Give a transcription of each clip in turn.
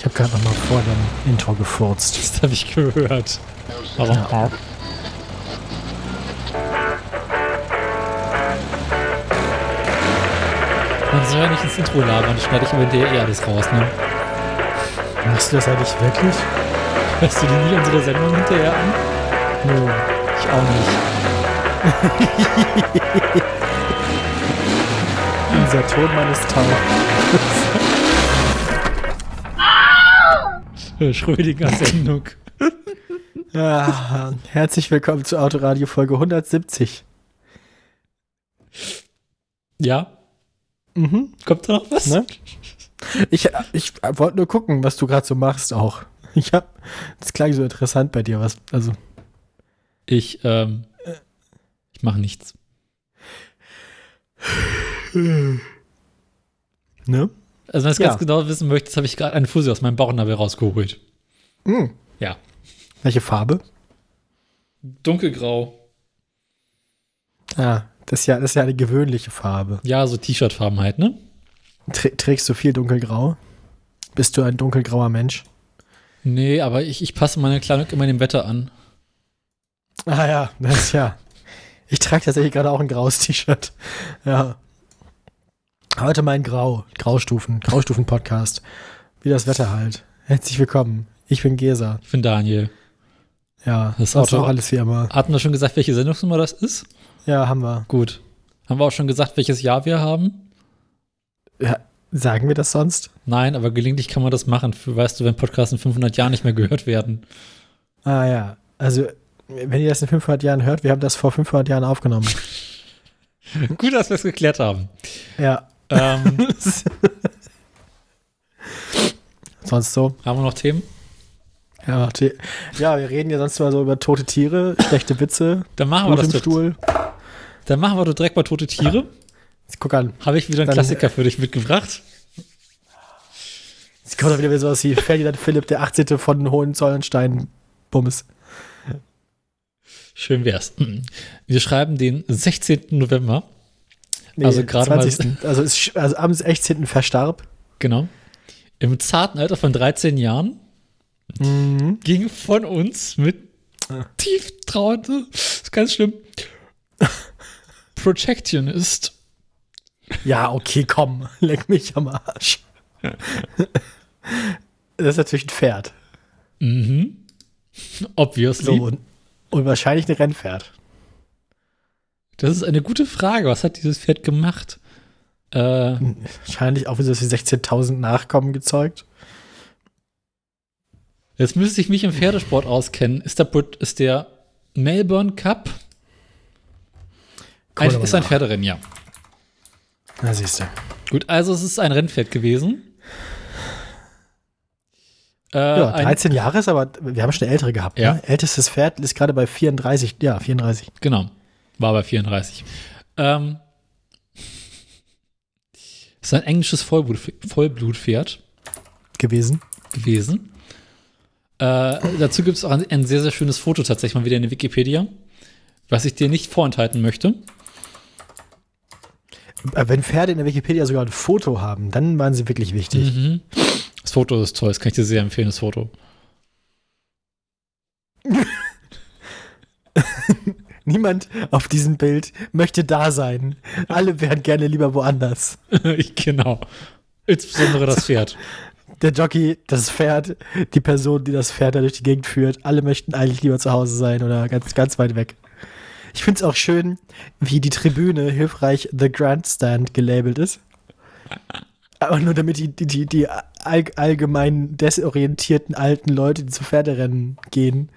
Ich habe gerade noch mal vor dem Intro gefurzt. Das habe ich gehört. Warum Ja. auch? Man soll ja nicht ins Intro labern, das schneide ich über den eh alles raus, ne? Machst du das eigentlich wirklich? Hörst du dir nie unsere Sendung hinterher an? Nö. Ich auch Dieser Ton meines Tauchs. Nicht. Schrödinger Sendung. Ja, herzlich willkommen zu Autoradio Folge 170. Ja, Mhm. kommt da noch was? Ne? Ich, ich wollte nur gucken, was du gerade so machst auch. Ich hab, das klang so interessant bei dir, was, also. Ich, ähm, ich mache nichts. Ne? Also wenn du es Ja. ganz genau wissen möchtest, habe ich gerade eine Fusel aus meinem Bauchnabel rausgeholt. Mhm. Ja. Welche Farbe? Dunkelgrau. Ah, das ist ja, das ist ja eine gewöhnliche Farbe. Ja, so T-Shirt-Farben halt, ne? Trä- Trägst du viel dunkelgrau? Bist du ein dunkelgrauer Mensch? Nee, aber ich, ich passe meine Kleidung immer dem Wetter an. Ah ja, das ist ja. Ich trage tatsächlich gerade auch ein graues T-Shirt. Ja. Heute mein Grau, Graustufen, Graustufen-Podcast. Wie das Wetter halt. Herzlich willkommen. Ich bin Gesa. Ich bin Daniel. Ja, Das Auto- auch alles wie immer. Hatten wir schon gesagt, welche Sendungsnummer das ist? Ja, haben wir. Gut. Haben wir auch schon gesagt, welches Jahr wir haben? Ja, sagen wir das sonst? Nein, aber gelegentlich kann man das machen. Weißt du, wenn Podcasts in 500 Jahren nicht mehr gehört werden. Ah ja, also wenn ihr das in 500 Jahren hört, wir haben das vor 500 Jahren aufgenommen. Gut, dass wir es geklärt haben. Ja. Ähm, sonst so? haben wir noch Themen? Ja, die, ja, wir reden ja sonst mal so über tote Tiere, schlechte Witze, Dann machen wir das im doch. Stuhl. Dann machen wir doch direkt mal tote Tiere. Jetzt guck an. Habe ich wieder einen Dann- Klassiker für dich mitgebracht. Jetzt kommt doch wieder sowas wie Ferdinand Philipp, der 18. von Hohenzollernstein. Bums. Schön wär's. Wir schreiben den 16. November. Nee, Also gerade mal- 20.. Also, ist, also am 16. verstarb. Genau. Im zarten Alter von 13 Jahren Mhm. ging von uns mit Ah. tief trauernde, ist ganz schlimm, Protectionist. Ja, okay, komm. Leck mich am Arsch. das ist natürlich ein Pferd. Mhm. Obviously. So, und, und wahrscheinlich ein Rennpferd. Das ist eine gute Frage. Was hat dieses Pferd gemacht? Äh, Wahrscheinlich auch wieder so 16.000 Nachkommen gezeugt. jetzt müsste ich mich im Pferdesport auskennen. Ist der, ist der Melbourne Cup? Ein, ist ein. Pferderennen, ja. Na, siehst du. Gut, also es ist ein Rennpferd gewesen. Äh, Ja, ein, 13 Jahre ist aber, wir haben schon ältere gehabt. Ja. Ne? Ältestes Pferd ist gerade bei 34, ja, 34. Genau, war bei 34. Ähm, ist ein englisches Vollblut, Vollblutpferd gewesen. gewesen. Äh, dazu gibt es auch ein, ein sehr, sehr schönes Foto tatsächlich mal wieder in der Wikipedia, was ich dir nicht vorenthalten möchte. Äh, Wenn Pferde in der Wikipedia sogar ein Foto haben, dann waren sie wirklich wichtig. Mhm. Das Foto ist toll, das kann ich dir sehr empfehlen, das Foto. Niemand auf diesem Bild möchte da sein. Alle wären gerne lieber woanders. Genau. Insbesondere das Pferd. Der Jockey, das Pferd, die Person, die das Pferd da durch die Gegend führt, alle möchten eigentlich lieber zu Hause sein oder ganz, ganz weit weg. Ich finde es auch schön, wie die Tribüne hilfreich The Grandstand gelabelt ist. Aber nur damit die, die, die, die all, allgemein desorientierten alten Leute, die zu Pferderennen gehen,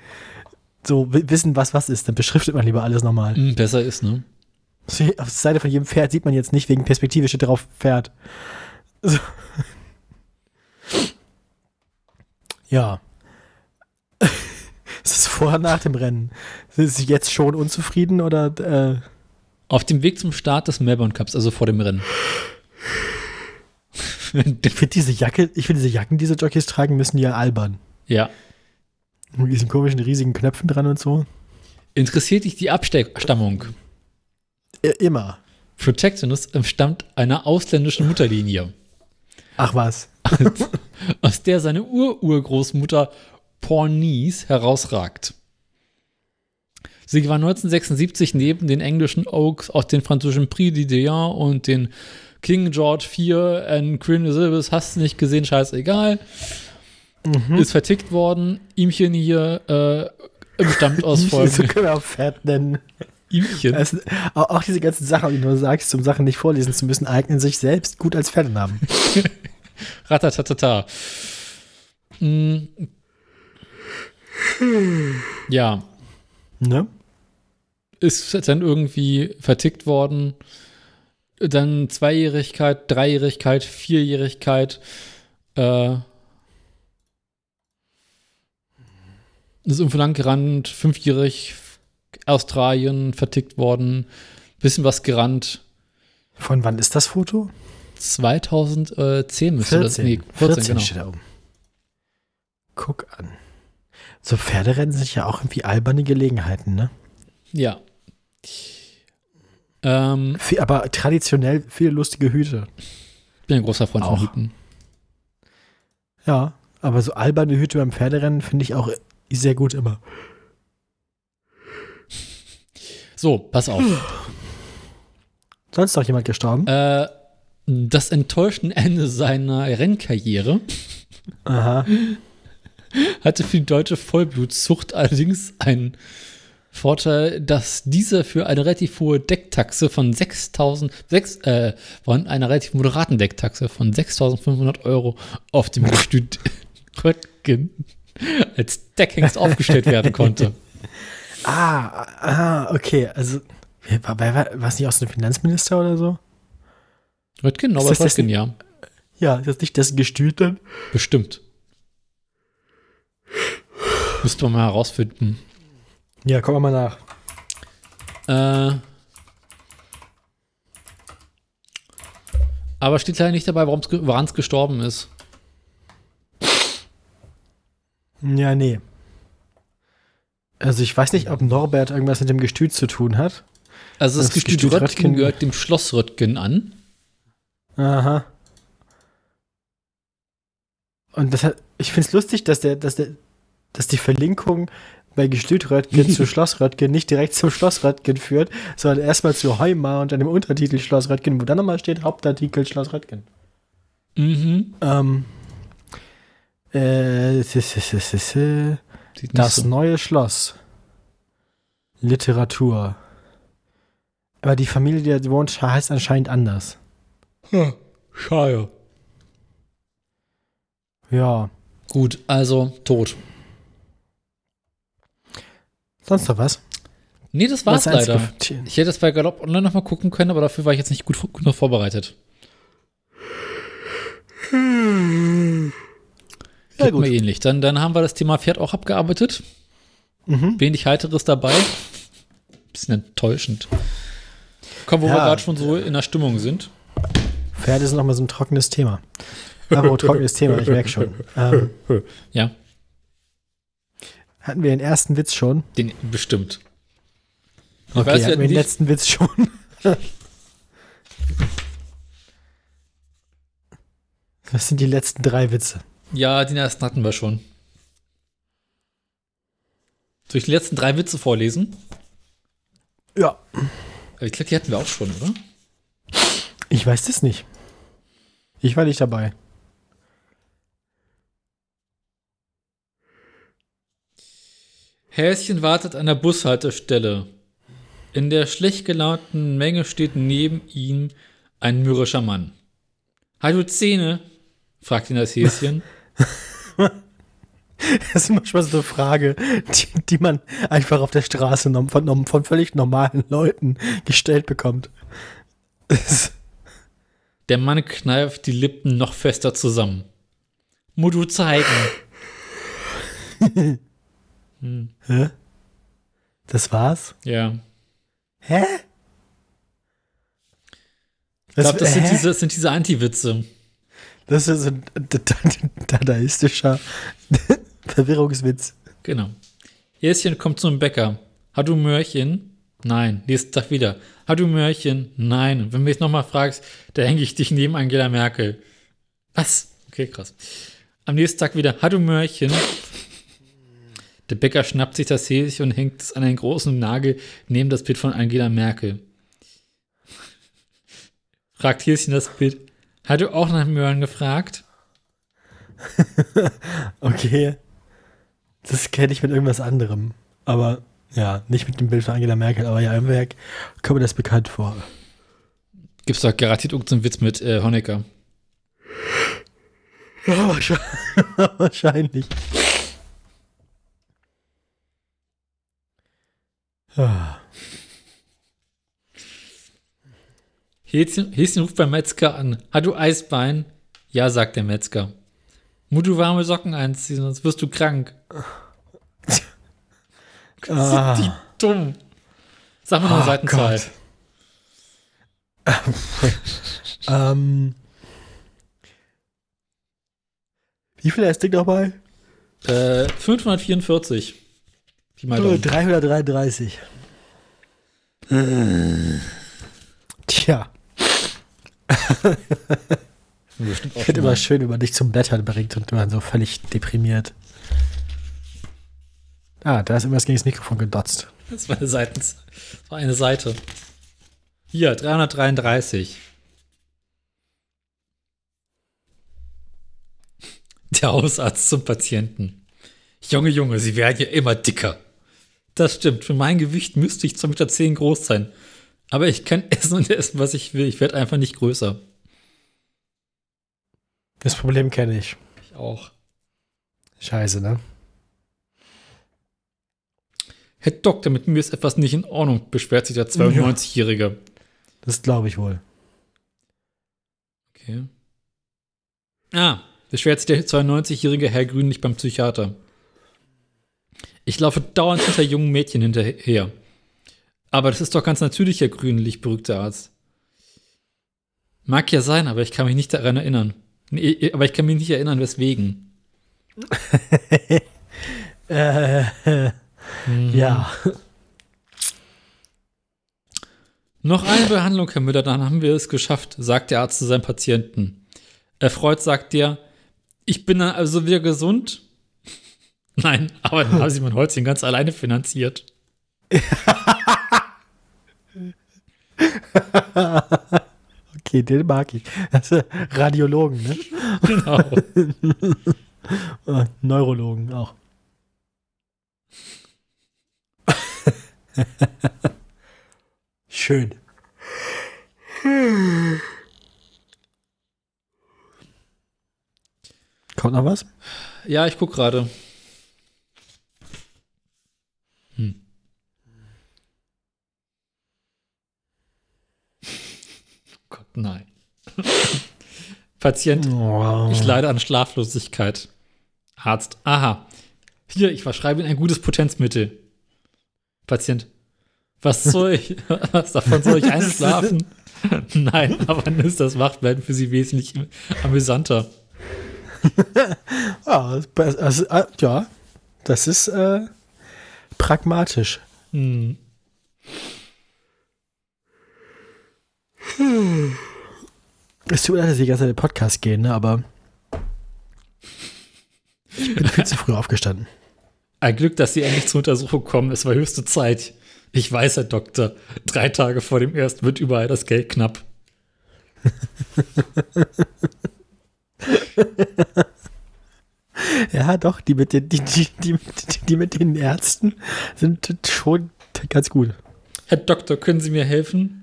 so wi- wissen, was was ist. Dann beschriftet man lieber alles nochmal. Hm, besser ist, ne? Auf der Seite von jedem Pferd sieht man jetzt nicht, wegen Perspektive steht drauf Pferd. So. Ja. Ist es vor oder nach dem Rennen? Sind Sie jetzt schon unzufrieden oder äh, Auf dem Weg zum Start des Melbourne Cups, also vor dem Rennen. ich finde diese Jacke, ich finde diese Jacken, die diese Jockeys tragen, müssen ja albern. ja. Mit diesen komischen riesigen Knöpfen dran und so. Interessiert dich die Abstammung? Äh, immer. Protectionist entstammt einer ausländischen Mutterlinie. Ach was. aus der seine Ur-Urgroßmutter Pornice herausragt. Sie gewann 1976 neben den englischen Oaks auch den französischen Prix d'Ideon und den King George IV and Queen Elizabeth, hast du nicht gesehen, scheißegal. Mhm. Ist vertickt worden. Ihmchen hier äh, stammt aus so können wir auch Pferd nennen. Ihmchen. Es, auch, diese ganzen Sachen, die du sagst, um Sachen nicht vorlesen zu müssen, eignen sich selbst gut als Pferdenamen. Ratatatata. Mm. Ja, Ne? ist dann irgendwie vertickt worden. Dann Zweijährigkeit, Dreijährigkeit, Vierjährigkeit. Äh, ist irgendwo lang gerannt, fünfjährig, Australien vertickt worden, bisschen was gerannt. Von wann ist das Foto? 2010 müsste das. Nee, 14, genau. steht da oben. Guck an. So Pferderennen sind ja auch irgendwie alberne Gelegenheiten, ne? Ja. Ähm, Viel, aber traditionell viele lustige Hüte. bin ein großer Freund Auch. von Hüten. Ja, aber so alberne Hüte beim Pferderennen finde ich auch sehr gut immer. So, pass auf. Sonst noch jemand gestorben? äh, das enttäuschende Ende seiner Rennkarriere Aha. hatte für die deutsche Vollblutzucht allerdings einen Vorteil, dass dieser für eine relativ hohe Decktaxe von 6000, sechs, äh, von einer relativ moderaten Decktaxe von 6500 Euro auf dem Gestüt Röttgen als Deckhengst aufgestellt werden konnte. Ah, ah, okay. Also, war, war, war es nicht aus dem Finanzminister oder so? Röttgen, Ist Norbert das Röttgen, ja. Ja, ist das nicht dessen Gestüt dann? Bestimmt. Müsste man mal herausfinden. Ja, kommen wir mal nach. Äh, aber steht leider nicht dabei, woran es gestorben ist. Ja, nee. Also ich weiß nicht, ob Norbert irgendwas mit dem Gestüt zu tun hat. Also das, Das Gestüt Gestüt Röttgen Röttgen- gehört dem Schloss Röttgen an. Aha. Und das hat, ich finde es lustig, dass der, dass der, dass die Verlinkung bei Gestüt Röttgen zu Schloss Röttgen nicht direkt zum Schloss Röttgen führt, sondern erstmal zu Heuma und dann im Untertitel Schloss Röttgen, wo dann nochmal steht Hauptartikel Schloss Röttgen. Mhm. Ähm, äh, das so. neue Schloss. Literatur. Aber die Familie, die da wohnt, heißt anscheinend anders. Schade. Ja. Gut, also tot. Sonst noch was? Nee, das war's Was leider. Ich hätte das bei Galopp Online nochmal gucken können, aber dafür war ich jetzt nicht gut, gut noch vorbereitet. Ja, gut. mir ähnlich. Dann, dann haben wir das Thema Pferd auch abgearbeitet. Mhm. Wenig Heiteres dabei. Bisschen enttäuschend. Komm, wo wir Ja. gerade schon so in der Stimmung sind. Pferde sind nochmal so ein trockenes Thema. Aber trockenes Thema, ich merke schon. Ähm, Ja, hatten wir den ersten Witz schon? den bestimmt. Ich Okay, weiß, wir hatten wir den letzten Witz schon? Was sind die letzten drei Witze? Ja, den ersten hatten wir schon. Soll ich die letzten drei Witze vorlesen? Ja. Ich glaube, die hatten wir auch schon, oder? Ich weiß das nicht. Ich war nicht dabei. Häschen wartet an der Bushaltestelle. In der schlecht gelaunten Menge steht neben ihm ein mürrischer Mann. Du Zähne? fragt ihn das Häschen. Das ist manchmal so eine Frage, die, die man einfach auf der Straße von, von völlig normalen Leuten gestellt bekommt. Der Mann kneift die Lippen noch fester zusammen. Mu du zeigen. hä? das war's? Ja. Hä? Ich glaube, das, sind hä? diese, das sind diese Anti-Witze. Das ist so ein da- da- dadaistischer Verwirrungswitz. Genau. Häschen kommt zum Bäcker. Hat du Möhrchen? Nein. Nächsten Tag wieder. Hat du Möhrchen? Nein. Und wenn du mich nochmal fragst, da hänge ich dich neben Angela Merkel. Was? Okay, krass. Am nächsten Tag wieder, hallo Mörchen. Der Bäcker schnappt sich das Häschen und hängt es an einen großen Nagel neben das Bild von Angela Merkel. Fragt Häschen das Bild, hat du auch nach Möhren gefragt? Okay. Das kenne ich mit irgendwas anderem. Aber ja, nicht mit dem Bild von Angela Merkel, aber ja, im Werk kommt mir das bekannt vor. Gibt's doch garantiert irgendeinen Witz mit äh, Honecker. Ja, wahrscheinlich. wahrscheinlich. Ah. Häschen, Häschen ruft beim Metzger an. Hat du Eisbein? Ja, sagt der Metzger. Muss du warme Socken anziehen, sonst wirst du krank. Ah. Sind die dumm. Sag mal eine Oh Seitenzahl. Ähm. Wie viel ist Ding nochmal? Äh, 544. Pi mal Daumen. 333. Tja, Bestimmt auch ich finde immer schön, wenn man dich zum Blättern bringt und man so völlig deprimiert. Ah, da ist irgendwas gegen das Mikrofon gedotzt. Das war eine, Seiten, das war eine Seite. Hier, 333. Der Hausarzt zum Patienten. Junge, Junge, Sie werden ja immer dicker. Das stimmt. Für mein Gewicht müsste ich 2,10 Meter groß sein. Aber ich kann essen und essen, was ich will. Ich werde einfach nicht größer. Das Problem kenne ich. Ich auch. Scheiße, ne? Herr Doktor, mit mir ist etwas nicht in Ordnung, beschwert sich der 92-Jährige. Das glaube ich wohl. Okay. Ah, beschwert sich der 92-jährige Herr Grünlich beim Psychiater. Ich laufe dauernd hinter jungen Mädchen hinterher. Aber das ist doch ganz natürlich, Herr Grünlich, beruhigt der Arzt. Mag ja sein, aber ich kann mich nicht daran erinnern. Nee, aber ich kann mich nicht erinnern, weswegen. Äh, ja. Noch eine Behandlung, Herr Müller, dann haben wir es geschafft, sagt der Arzt zu seinem Patienten. Erfreut sagt er, ich bin dann also wieder gesund? Nein, aber dann haben sie mein Holzchen ganz alleine finanziert. Okay, den mag ich. Das ist Radiologen, ne? Genau. Äh, Neurologen auch. Schön. Kommt noch was? Ja, ich guck gerade. Nein. Patient, Oh. ich leide an Schlaflosigkeit. Arzt, aha. Hier, ich verschreibe Ihnen ein gutes Potenzmittel. Patient, was soll ich, was davon soll ich einschlafen? Nein, aber dann ist das Wachbleiben für Sie wesentlich amüsanter. Ja, das, das, äh, ja, das ist äh, pragmatisch. Hm. Es tut mir leid, dass die ganze Zeit in den Podcast gehen, ne, aber ich bin viel zu früh aufgestanden. Ein Glück, dass Sie endlich zur Untersuchung kommen. Es war höchste Zeit. Ich weiß, Herr Doktor, drei Tage vor dem ersten wird überall das Geld knapp. Ja, doch, die mit den, die, die, die, die mit den Ärzten sind schon ganz gut. Herr Doktor, können Sie mir helfen?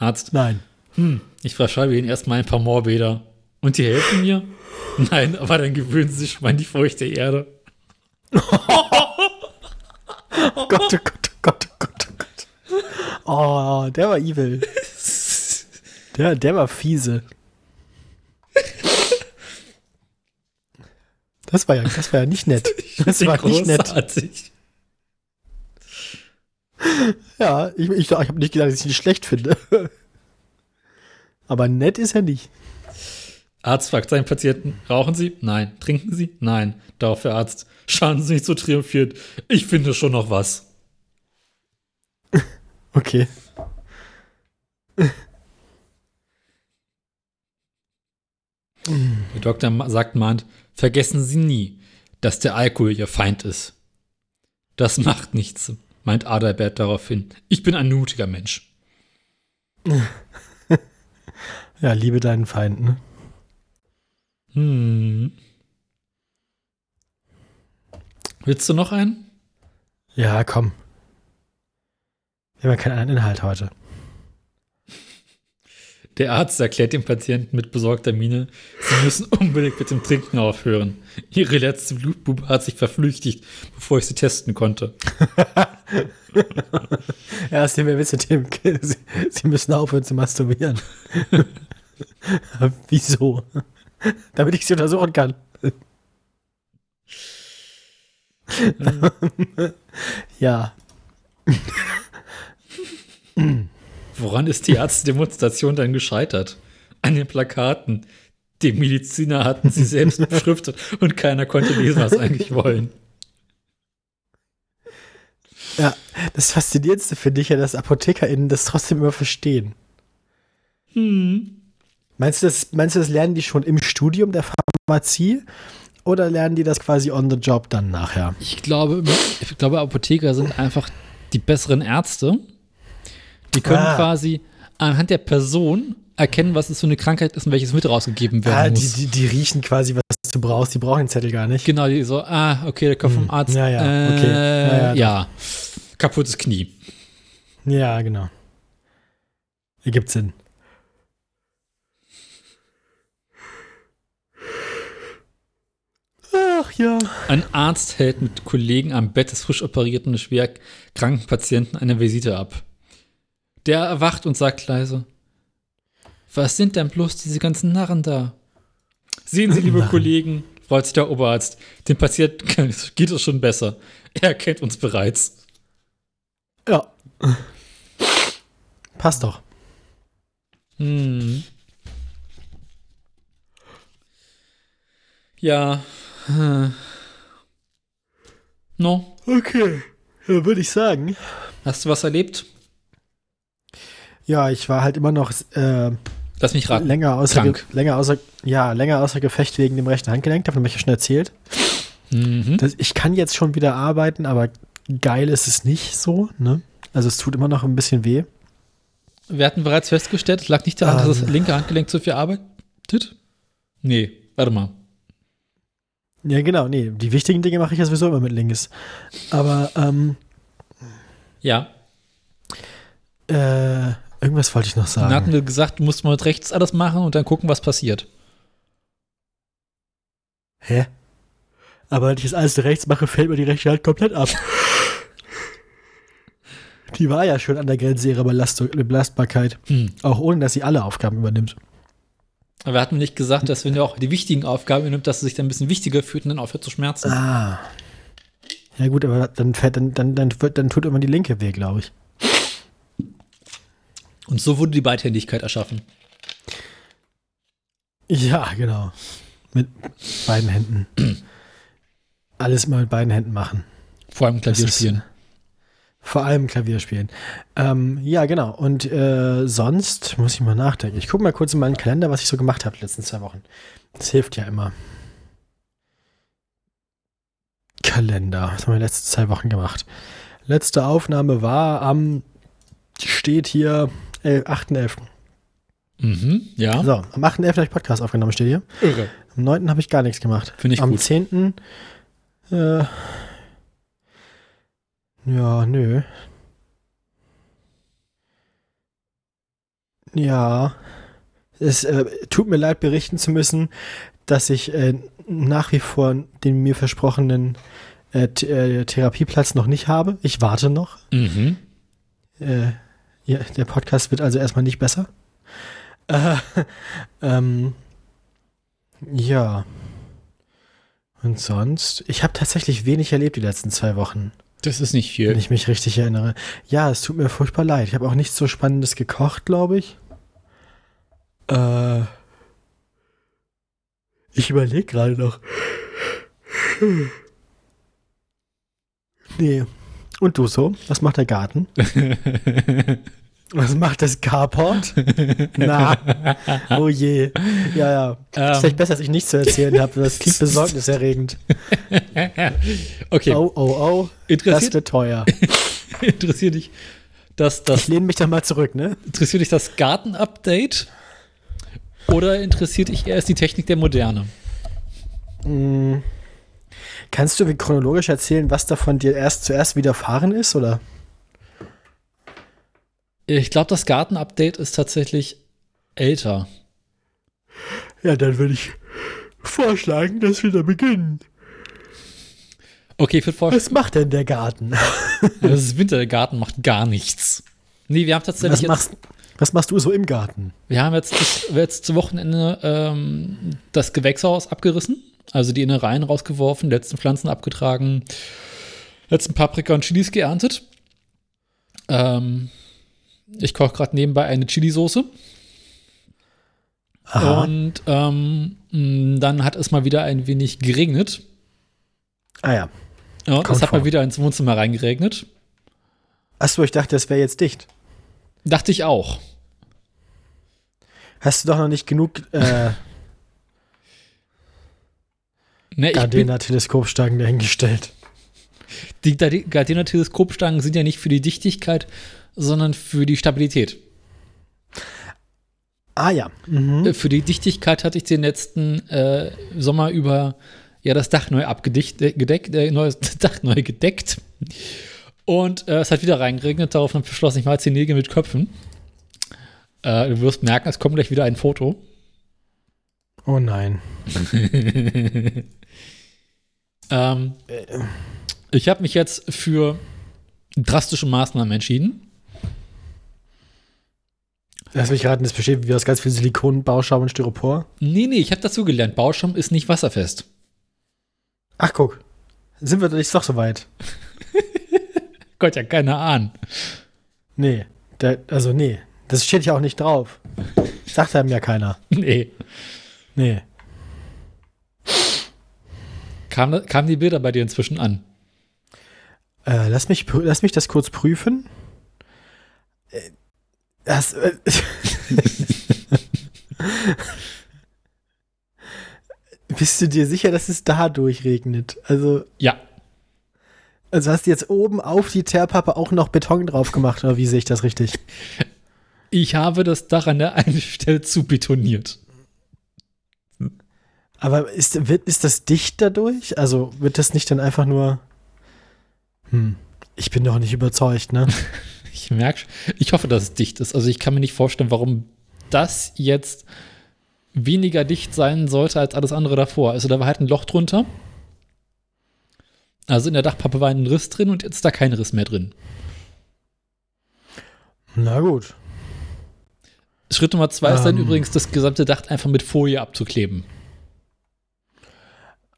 Arzt, Nein. hm, ich verschreibe Ihnen erstmal ein paar Moorbäder. Und die helfen mir? Nein, aber dann gewöhnen Sie sich mal an die feuchte Erde. Gott, oh Gott, oh Gott, oh Gott, oh Gott. Oh, der war evil. Der, der war fiese. Das war ja, das war ja nicht nett. Das war nicht nett. Ja, ich, ich, ich habe nicht gesagt, dass ich ihn schlecht finde. Aber nett ist er nicht. Arzt fragt seinen Patienten, rauchen Sie? Nein. Trinken Sie? Nein. Darauf der Arzt, schauen Sie nicht so triumphiert. Ich finde schon noch was. Der Doktor sagt mahnt, vergessen Sie nie, dass der Alkohol Ihr Feind ist. Das macht nichts, meint Adalbert daraufhin. Ich bin ein mutiger Mensch. Ja, liebe deinen Feind, ne? Hm. Willst du noch einen? Ja, komm. Wir haben ja keinen anderen Inhalt heute. Der Arzt erklärt dem Patienten mit besorgter Miene, sie müssen unbedingt mit dem Trinken aufhören. Ihre letzte Blutbube hat sich verflüchtigt, bevor ich sie testen konnte. Ja, ist dem Witz mit dem. Sie, sie müssen aufhören zu masturbieren. Wieso? Damit ich sie untersuchen kann. ja. Woran ist die Arztdemonstration dann gescheitert? An den Plakaten. Die Mediziner hatten sie selbst beschriftet und keiner konnte lesen, was sie eigentlich wollen. Ja, das Faszinierendste finde ich ja, dass ApothekerInnen das trotzdem immer verstehen. Hm. Meinst du, das, meinst du, das lernen die schon im Studium der Pharmazie oder lernen die das quasi on the job dann nachher? Ich glaube, ich glaube, Apotheker sind einfach die besseren Ärzte. Die können Ah. quasi anhand der Person erkennen, was es für eine Krankheit ist und welches Mittel rausgegeben werden Ah, die, muss. die, die riechen quasi, was du brauchst. Die brauchen den Zettel gar nicht. Genau, die so, ah, okay, der kommt vom Hm, Arzt. ja, ja, äh, okay. Ja, ja, ja. Kaputtes Knie. Ja, genau. Ergibt Sinn. Ach ja. Ein Arzt hält mit Kollegen am Bett des frisch operierten schwer kranken Patienten eine Visite ab. Der erwacht und sagt leise: Was sind denn bloß diese ganzen Narren da? Sehen Sie, liebe Narren. Kollegen, freut sich der Oberarzt, dem Patienten geht es schon besser. Er kennt uns bereits. Ja. Passt doch. Hm. Ja. Hm. No, Okay. Ja, würde ich sagen. hast du was erlebt? Ja, ich war halt immer noch äh, Lass mich raten. länger außer, Krank. länger außer ja, länger außer Gefecht wegen dem rechten Handgelenk, davon habe ich ja schon erzählt. Mhm. Das, ich kann jetzt schon wieder arbeiten, aber geil ist es nicht so, ne? Also es tut immer noch ein bisschen weh. Wir hatten bereits festgestellt, es lag nicht daran, dass Ähm. das linke Handgelenk zu viel arbeitet. Nee, warte mal. Ja, genau, nee, die wichtigen Dinge mache ich ja sowieso immer mit links. Aber ähm, Ja, äh, irgendwas wollte ich noch dann hatten sagen. wir gesagt, du musst mal mit rechts alles machen und dann gucken, was passiert. Hä? Aber wenn ich das alles rechts mache, fällt mir die rechte Hand komplett ab. Die war ja schon an der Grenze ihrer Belastung, Belastbarkeit. Hm. Auch ohne, dass sie alle Aufgaben übernimmt. Aber wir hatten nicht gesagt, dass wenn du auch die wichtigen Aufgaben übernimmt, dass es sich dann ein bisschen wichtiger fühlt und dann aufhört zu schmerzen. Ah. Ja gut, aber dann fällt, dann, dann, dann, wird, dann tut immer die linke weh, glaube ich. Und so wurde die Beidhändigkeit erschaffen. Ja, genau. Mit beiden Händen. Alles mal mit beiden Händen machen. Vor allem Klavier spielen. Vor allem Klavier spielen. Ähm, ja, genau. Und äh, sonst muss ich mal nachdenken. Ich gucke mal kurz in meinen Kalender, was ich so gemacht habe die letzten zwei Wochen. Das hilft ja immer. Kalender. Was haben wir die letzten zwei Wochen gemacht? Letzte Aufnahme war am, steht hier, äh, 8.11. Mhm, ja. So, am 8.11. habe ich Podcast aufgenommen, steht hier. Irre. Am 9. habe ich gar nichts gemacht. Finde ich Am gut. 10. Äh, ja, nö. Ja. Es äh, tut mir leid, berichten zu müssen, dass ich äh, nach wie vor den mir versprochenen äh, äh, Therapieplatz noch nicht habe. Ich warte noch. Mhm. Ja, der Podcast wird also erstmal nicht besser. Äh, ähm, ja. Und sonst? Ich habe tatsächlich wenig erlebt die letzten zwei Wochen, Das ist nicht wenn viel. ich mich richtig erinnere. Ja, es tut mir furchtbar leid. Ich habe auch nichts so Spannendes gekocht, glaube ich. Äh, ich überlege gerade noch. Nee. Und du so? Was macht der Garten? Was macht das Carport? Na, oh je. Ja, ja. Ähm. ist vielleicht besser, dass ich nichts zu erzählen habe. Das klingt besorgniserregend. Okay, Oh, oh, oh. Das interessiert, wird teuer. interessiert dich das, das Ich lehne mich da mal zurück, ne? interessiert dich das Garten-Update oder interessiert dich erst die Technik der Moderne? Mm. Kannst du wie chronologisch erzählen, was davon dir erst zuerst widerfahren ist, oder? Ich glaube, das Garten-Update ist tatsächlich älter. Ja, dann würde ich vorschlagen, dass wir da beginnen. Okay, ich würde vorstellen, Was macht denn der Garten? es ist Winter, der Garten macht gar nichts. Nee, wir haben tatsächlich Was jetzt, machst, was machst du so im Garten? wir haben jetzt, das, jetzt zu Wochenende ähm, das Gewächshaus abgerissen, also die Innereien rausgeworfen, letzten Pflanzen abgetragen, letzten Paprika und Chilis geerntet. Ähm, ich koche gerade nebenbei eine Chili-Soße. Aha. Und ähm, dann hat es mal wieder ein wenig geregnet. ah ja. Ja, es hat mal wieder ins Wohnzimmer reingeregnet. Achso, ich dachte, das wäre jetzt dicht. Dachte ich auch. Hast du doch noch nicht genug äh, Ne, Gardena-Teleskopstangen dahingestellt. die Gardena- Gardena-Teleskopstangen sind ja nicht für die Dichtigkeit, sondern für die Stabilität. Ah ja. Mhm. Äh, Für die Dichtigkeit hatte ich den letzten äh, Sommer über ja das Dach neu abgedeckt, äh, gedeckt, äh, neues Dach neu gedeckt. Und äh, es hat wieder reingeregnet, darauf ich beschlossen, ich jetzt die Nägel mit Köpfen. Äh, du wirst merken, es kommt gleich wieder ein Foto. Oh nein. Ähm, ich habe mich jetzt für drastische Maßnahmen entschieden. Lass mich raten, das besteht wie aus ganz viel Silikon, Bauschaum und Styropor. Nee, nee, ich habe dazu gelernt, Bauschaum ist nicht wasserfest. Ach, guck. Sind wir doch nicht doch so weit? Gott, ja, keine Ahnung. Nee. Der, also, nee. Das steht ja auch nicht drauf. Sagt einem ja keiner. Nee. Nee. Kam, kamen die Bilder bei dir inzwischen an? Äh, lass, mich, lass mich das kurz prüfen. Das, äh, Bist du dir sicher, dass es dadurch regnet? Also, Ja. also hast du jetzt oben auf die Teerpappe auch noch Beton drauf gemacht, oder wie sehe ich das richtig? Ich habe das Dach an der einen Stelle zu betoniert. Aber ist, wird, ist das dicht dadurch? Also wird das nicht dann einfach nur. Hm, ich bin doch nicht überzeugt, ne? Ich merke, ich hoffe, dass es dicht ist. Also ich kann mir nicht vorstellen, warum das jetzt weniger dicht sein sollte als alles andere davor. Also da war halt ein Loch drunter. Also in der Dachpappe war ein Riss drin und jetzt ist da kein Riss mehr drin. Na gut. Schritt Nummer zwei ist dann Ähm. übrigens, das gesamte Dach einfach mit Folie abzukleben.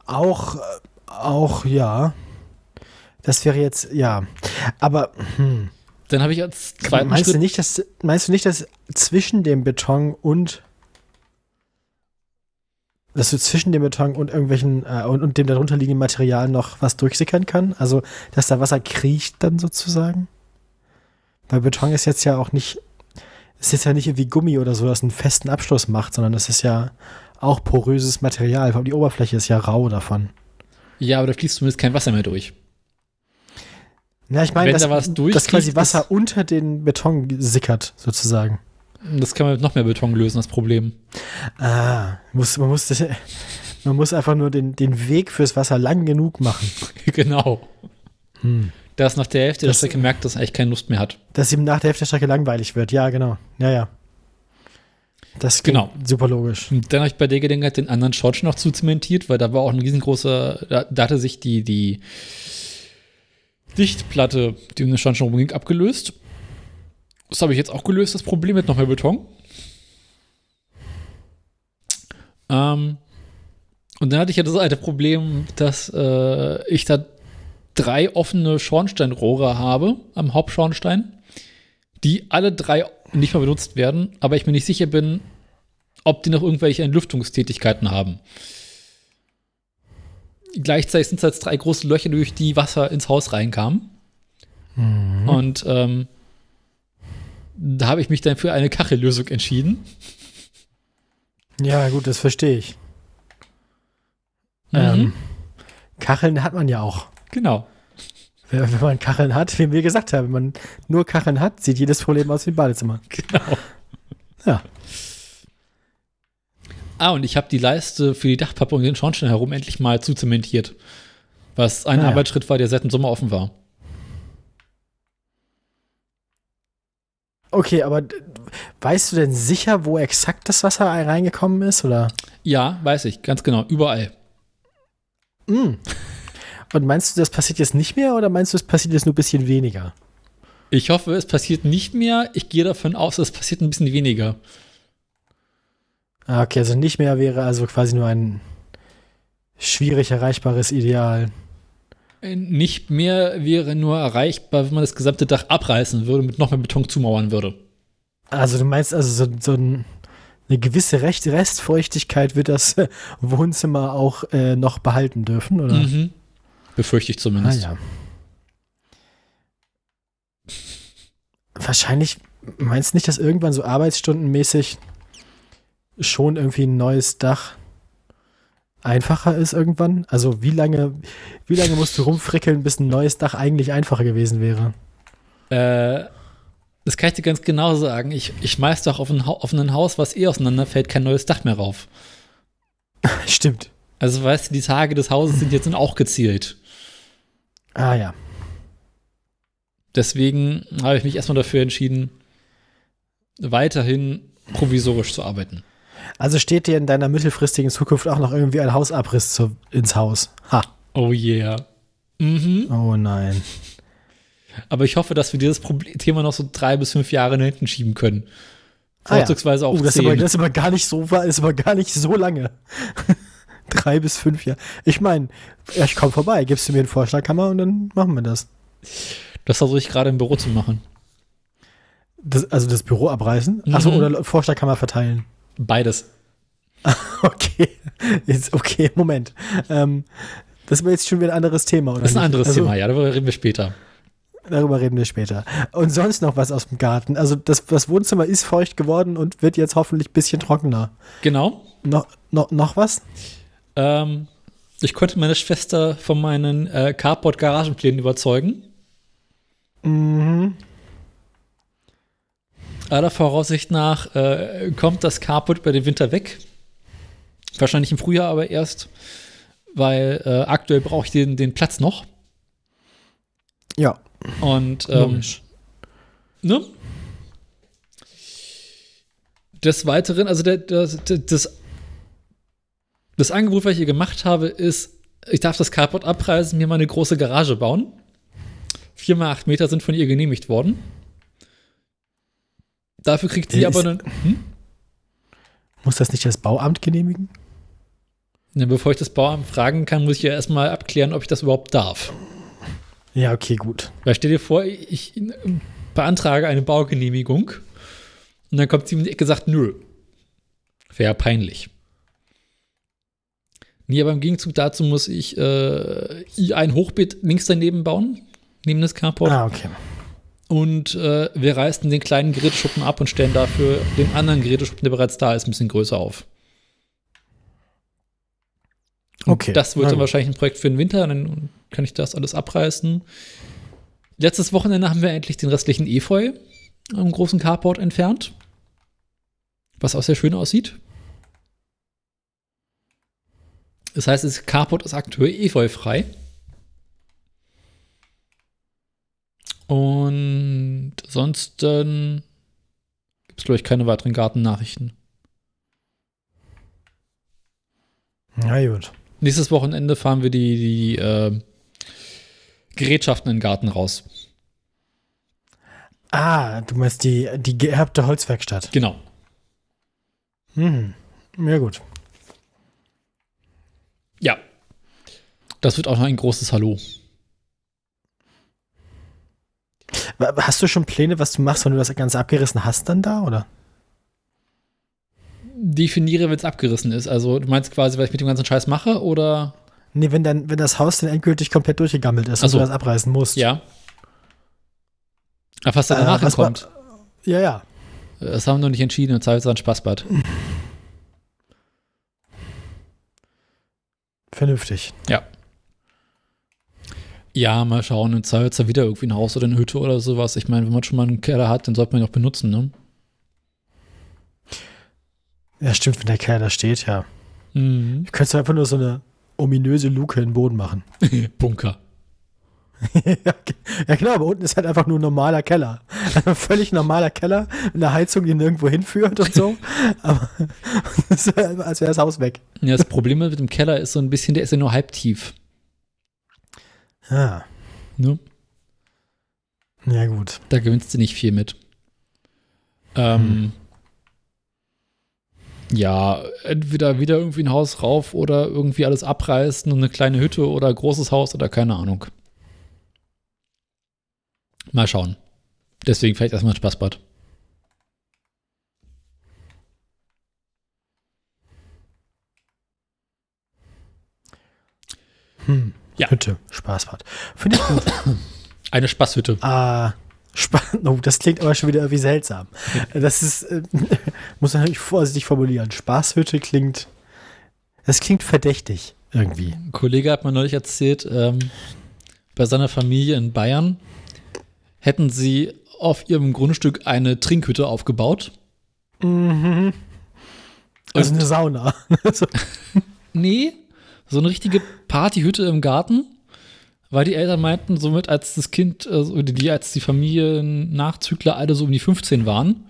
Auch, äh, auch, ja. Das wäre jetzt, ja. Aber hm, Dann habe ich als zweiten meinst, du Schritt. nicht, dass, meinst du nicht, dass zwischen dem Beton und dass du zwischen dem Beton und irgendwelchen äh, und, und dem darunter liegenden Material noch was durchsickern kann? Also, dass da Wasser kriecht dann sozusagen? Weil Beton ist jetzt ja auch nicht, ist jetzt ja nicht wie Gummi oder so, das einen festen Abschluss macht, sondern das ist ja auch poröses Material. Vor allem Die Oberfläche ist ja rau davon. Ja, aber da fließt zumindest kein Wasser mehr durch. Ja, ich meine, dass, da was dass quasi Wasser das- unter den Beton sickert, sozusagen. Das kann man mit noch mehr Beton lösen, das Problem. Ah, muss, man, muss das, man muss einfach nur den, den Weg fürs Wasser lang genug machen. genau. Hm. Da es nach der Hälfte der Das- Strecke merkt, dass es eigentlich keine Lust mehr hat. Dass ihm nach der Hälfte der Strecke langweilig wird. Ja, genau. Ja, ja. Das Genau. super logisch. Und dann habe ich bei der Gelegenheit den anderen Schornstein noch zuzementiert, weil da war auch ein riesengroßer, da, da hatte sich die, die Dichtplatte, die um den Schornstein rumging, abgelöst. Das habe ich jetzt auch gelöst, das Problem mit noch mehr Beton. Ähm, und dann hatte ich ja das alte Problem, dass äh, ich da drei offene Schornsteinrohre habe am Hauptschornstein, die alle drei nicht mehr benutzt werden, aber ich mir nicht sicher bin, ob die noch irgendwelche Entlüftungstätigkeiten haben. Gleichzeitig sind es jetzt drei große Löcher, durch die Wasser ins Haus reinkam. Mhm. Und ähm, da habe ich mich dann für eine Kachellösung entschieden. Ja, gut, das verstehe ich. Mhm. Ähm, Kacheln hat man ja auch. Genau. Wenn wenn man Kacheln hat, wie wir gesagt haben, wenn man nur Kacheln hat, sieht jedes Problem aus wie ein Badezimmer. Genau. Ja. Ah, und ich habe die Leiste für die Dachpappe um den Schornstein herum endlich mal zuzementiert. Was ein Ah, ja. Arbeitsschritt war, der seit dem Sommer offen war. Okay, aber weißt du denn sicher, wo exakt das Wasser reingekommen ist? Oder? Ja, weiß ich, ganz genau, überall. Mm. Und meinst du, das passiert jetzt nicht mehr oder meinst du, es passiert jetzt nur ein bisschen weniger? Ich hoffe, es passiert nicht mehr. Ich gehe davon aus, es passiert ein bisschen weniger. Ah, Okay, also nicht mehr wäre also quasi nur ein schwierig erreichbares Ideal. Äh, Nicht mehr wäre nur erreichbar, wenn man das gesamte Dach abreißen würde und mit noch mehr Beton zumauern würde. Also du meinst also so, so ein, eine gewisse Recht Restfeuchtigkeit wird das äh, Wohnzimmer auch äh, noch behalten dürfen, oder? Mhm. Befürchte ich Ah zumindest. ja. Wahrscheinlich meinst du nicht, dass irgendwann so arbeitsstundenmäßig schon irgendwie ein neues Dach einfacher ist irgendwann? Also wie lange, wie lange musst du rumfrickeln, bis ein neues Dach eigentlich einfacher gewesen wäre? Äh, das kann ich dir ganz genau sagen. Ich, ich schmeiß doch auf ein, auf ein Haus, was eh auseinanderfällt, kein neues Dach mehr rauf. Stimmt. Also weißt du, die Tage des Hauses sind jetzt auch gezielt. Ah ja. Deswegen habe ich mich erstmal dafür entschieden, weiterhin provisorisch zu arbeiten. Also steht dir in deiner mittelfristigen Zukunft auch noch irgendwie ein Hausabriss zu, ins Haus? Ha. Oh yeah. Mhm. Oh nein. Aber ich hoffe, dass wir dieses Problem Thema noch so drei bis fünf Jahre nach hinten schieben können. Ah ja. Vorzugsweise auch Oh, das, ist aber, zehn. das ist aber gar nicht so ist aber gar nicht so lange. Drei bis fünf Jahre. Ich meine, ja, ich komme vorbei, gibst du mir einen Vorschlaghammer und dann machen wir das. Das versuche ich gerade im Büro zu machen. das also das Büro abreißen? Achso, Mhm. oder Vorschlaghammer verteilen. Beides. Okay. Jetzt, okay, Moment. Ähm, das ist jetzt schon wieder ein anderes Thema, oder? Das ist ein anderes also, Thema, ja, darüber reden wir später. Darüber reden wir später. Und sonst noch was aus dem Garten. Also das, das Wohnzimmer ist feucht geworden und wird jetzt hoffentlich ein bisschen trockener. Genau. No, no, noch was? Ähm, ich konnte meine Schwester von meinen äh, Carport-Garagenplänen überzeugen. Mhm. Aller Voraussicht nach äh, kommt das Carport über den Winter weg. Wahrscheinlich im Frühjahr aber erst, weil äh, aktuell brauche ich den, den Platz noch. Ja, Und ähm, ne? Des Weiteren, also der, das, das, das Angebot, was ich ihr gemacht habe, ist, ich darf das Carport abreißen, mir mal eine große Garage bauen. Vier mal acht Meter sind von ihr genehmigt worden. Dafür kriegt sie Äh, aber ist- einen. Hm? Muss das nicht das Bauamt genehmigen? Ja, bevor ich das Bauamt fragen kann, muss ich ja erstmal abklären, ob ich das überhaupt darf. Ja, okay, gut. Weil stell dir vor, ich beantrage eine Baugenehmigung und dann kommt sie um die Ecke und sagt, nö. Wäre ja peinlich. Nee, aber im Gegenzug dazu muss ich äh, ein Hochbeet links daneben bauen, neben das Carport. Ah, okay. Und äh, wir reißen den kleinen Geräteschuppen ab und stellen dafür den anderen Geräteschuppen, der bereits da ist, ein bisschen größer auf. Und Okay, Das wird dann wahrscheinlich ein Projekt für den Winter, dann kann ich das alles abreißen. Letztes Wochenende haben wir endlich den restlichen Efeu am großen Carport entfernt. Was auch sehr schön aussieht. Das heißt, das Carport ist aktuell efeufrei. Und ansonsten gibt es, glaube ich, keine weiteren Gartennachrichten. Na gut. Nächstes Wochenende fahren wir die, die äh, Gerätschaften in den Garten raus. Ah, du meinst die, die geerbte Holzwerkstatt. Genau. Hm. Ja, gut. Ja. Das wird auch noch ein großes Hallo. Hast du schon Pläne, was du machst, wenn du das Ganze abgerissen hast, dann da, oder? Definiere, wenn es abgerissen ist. Also, du meinst quasi, was ich mit dem ganzen Scheiß mache oder? Nee, wenn, dann, wenn das Haus dann endgültig komplett durchgegammelt ist Ach und du das abreißen musst. Ja. Aber was da Äh, danach was kommt. Ja, ja. Das haben wir noch nicht entschieden und ist ein Spaßbad. Vernünftig. Ja. Ja, mal schauen. In Zeit ja wieder irgendwie ein Haus oder eine Hütte oder sowas. Ich meine, wenn man schon mal einen Keller hat, dann sollte man ihn auch benutzen, ne? Ja, stimmt, wenn der Kerl da steht, ja. Mhm. Du könntest einfach nur so eine ominöse Luke in den Boden machen. Bunker. ja, ge- ja, genau, aber unten ist halt einfach nur ein normaler Keller. Ein völlig normaler Keller, mit einer Heizung, die nirgendwo hinführt und so. aber halt, als wäre das Haus weg. Ja, das Problem mit dem Keller ist so ein bisschen, der ist ja nur halbtief. Ja, Ne? ja gut. Da gewinnst du nicht viel mit. Ähm, Ja, entweder wieder irgendwie ein Haus rauf oder irgendwie alles abreißen und eine kleine Hütte oder ein großes Haus oder keine Ahnung. Mal schauen. Deswegen vielleicht erstmal ein Spaßbad. Hm. Ja. Hütte, Spaßbad. Finde ich gut. Eine Spaßhütte. Ah, spannend. Oh, das klingt aber schon wieder irgendwie seltsam. Das ist, äh, muss man natürlich vorsichtig formulieren. Spaßhütte klingt, das klingt verdächtig irgendwie. Ein Kollege hat mir neulich erzählt, ähm, bei seiner Familie in Bayern hätten sie auf ihrem Grundstück eine Trinkhütte aufgebaut. Mhm. Also Und- eine Sauna. Nee, so eine richtige Partyhütte im Garten, weil die Eltern meinten, somit als das Kind, also die, als die Familiennachzügler alle so um die 15 waren,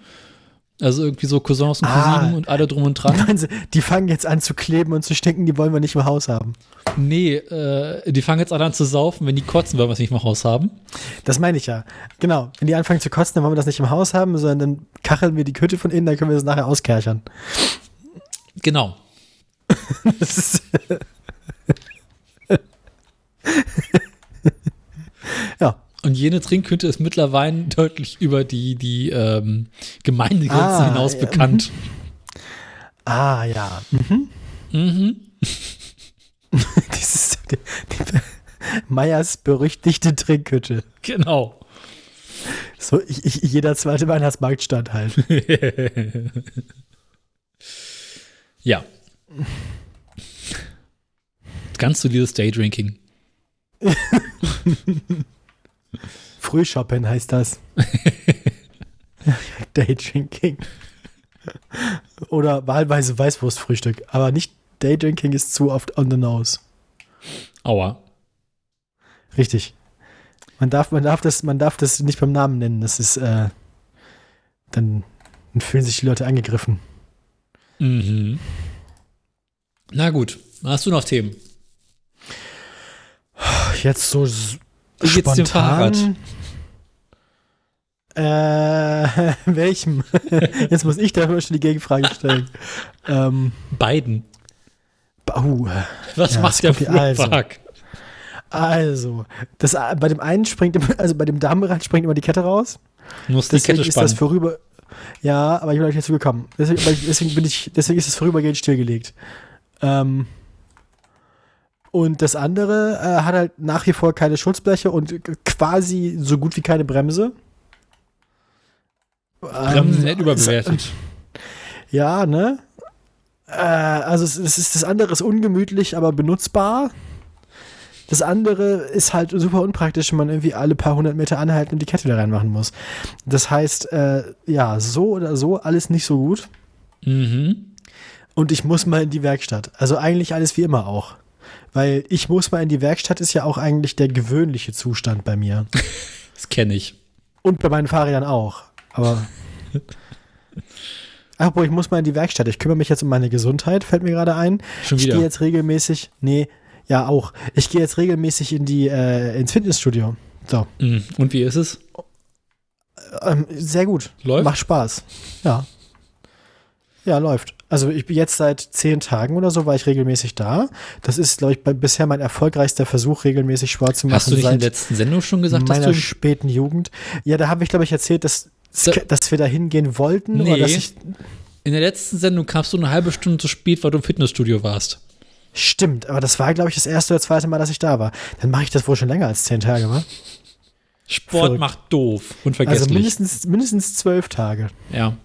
also irgendwie so Cousins und Ah. Cousinen und alle drum und dran. Sie, die fangen jetzt an zu kleben und zu stinken, die wollen wir nicht im Haus haben. Nee, äh, die fangen jetzt alle an zu saufen, wenn die kotzen, weil wir es nicht im Haus haben. Das meine ich ja. Genau. Wenn die anfangen zu kotzen, dann wollen wir das nicht im Haus haben, sondern dann kacheln wir die Hütte von innen, dann können wir das nachher auskerchern. Genau. Das ist ja. Und jene Trinkhütte ist mittlerweile deutlich über die, die ähm, Gemeindegrenzen Ah, hinaus ja, bekannt. Ah, ja. Mhm. Mhm. Dieses, die, die, Meyers berüchtigte Trinkhütte. Genau. So, ich, ich, jeder zweite Weihnachtsmarkt stand halt. ja. Ganz solides Daydrinking. Frühshoppen heißt das. Daydrinking. Oder wahlweise Weißwurstfrühstück. Aber nicht Daydrinking ist zu oft on the nose. Aua. Richtig. Man darf, man darf, das, man darf das nicht beim Namen nennen. Das ist, äh, dann, dann fühlen sich die Leute angegriffen. Mhm. Na gut, hast du noch Themen? Jetzt so Wie geht's dem Fahrrad? Äh, welchem? Jetzt muss ich da schon die Gegenfrage stellen. ähm, Beiden. oh, Was Ja, macht der die- also. Fuhrpark? also, das, äh, bei dem einen springt, immer- also bei dem Damenrad springt immer die Kette raus. Du musst die Deswegen Kette ist das spannen. vorüber. Ja, aber ich bin noch nicht dazu gekommen. Deswegen, deswegen, bin ich, deswegen ist es vorübergehend stillgelegt. Ähm, und das andere äh, hat halt nach wie vor keine Schutzbleche und quasi so gut wie keine Bremse. Bremsen sind Ähm, nicht überbewertet. Ja, ne? Äh, also es, es ist das andere ist ungemütlich, aber benutzbar. Das andere ist halt super unpraktisch, wenn man irgendwie alle paar hundert Meter anhalten und die Kette wieder reinmachen muss. Das heißt, äh, ja, so oder so alles nicht so gut. Mhm. Und ich muss mal in die Werkstatt. Also eigentlich alles wie immer auch. Weil ich muss mal in die Werkstatt ist ja auch eigentlich der gewöhnliche Zustand bei mir. Das kenne ich. Und bei meinen Fahrrädern auch. Aber. Apropos, ich muss mal in die Werkstatt. Ich kümmere mich jetzt um meine Gesundheit, fällt mir gerade ein. Schon Ich wieder. gehe jetzt regelmäßig. Nee, ja auch. Ich gehe jetzt regelmäßig in die, äh, ins Fitnessstudio. So. Mhm. Und wie ist es? Ähm, sehr gut. Läuft? Macht Spaß. Ja. Ja, läuft. Also ich bin jetzt seit zehn Tagen oder so, war ich regelmäßig da. Das ist, glaube ich, bei, bisher mein erfolgreichster Versuch, regelmäßig Sport zu machen. Hast du nicht in der letzten Sendung schon gesagt, dass meiner du. späten Jugend. Ja, da habe ich, glaube ich, erzählt, dass, Da- dass wir da hingehen wollten. Nee. Oder dass ich, In der letzten Sendung kamst du eine halbe Stunde zu spät, weil du im Fitnessstudio warst. stimmt, aber das war, glaube ich, das erste oder zweite Mal, dass ich da war. Dann mache ich das wohl schon länger als zehn Tage, wa? Sport Verrückt. macht doof und Also vergesslich. mindestens, mindestens zwölf Tage. ja.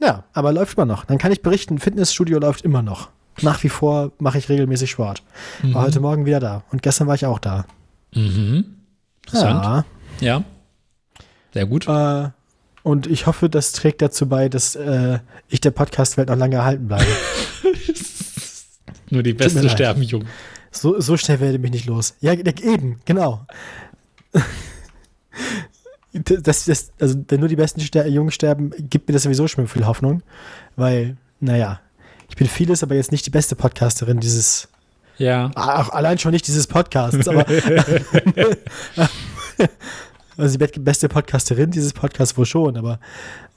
Ja, aber läuft immer noch. Dann kann ich berichten, Fitnessstudio läuft immer noch. Nach wie vor mache ich regelmäßig Sport. War heute Morgen wieder da. Und gestern war ich auch da. Mhm. Interessant. Ja. Ja. Sehr gut. Äh, und ich hoffe, das trägt dazu bei, dass äh, ich der Podcast-Welt noch lange erhalten bleibe. Nur die Beste leid. sterben jung. So, so schnell werde ich mich nicht los. Ja, eben, genau. Das, das, also, nur die besten Ster Jungen sterben, gibt mir das sowieso schon viel Hoffnung. Weil, naja, ich bin vieles, aber jetzt nicht die beste Podcasterin dieses, Ja. auch allein schon nicht dieses Podcasts, aber also die be- beste Podcasterin dieses Podcasts wohl schon, aber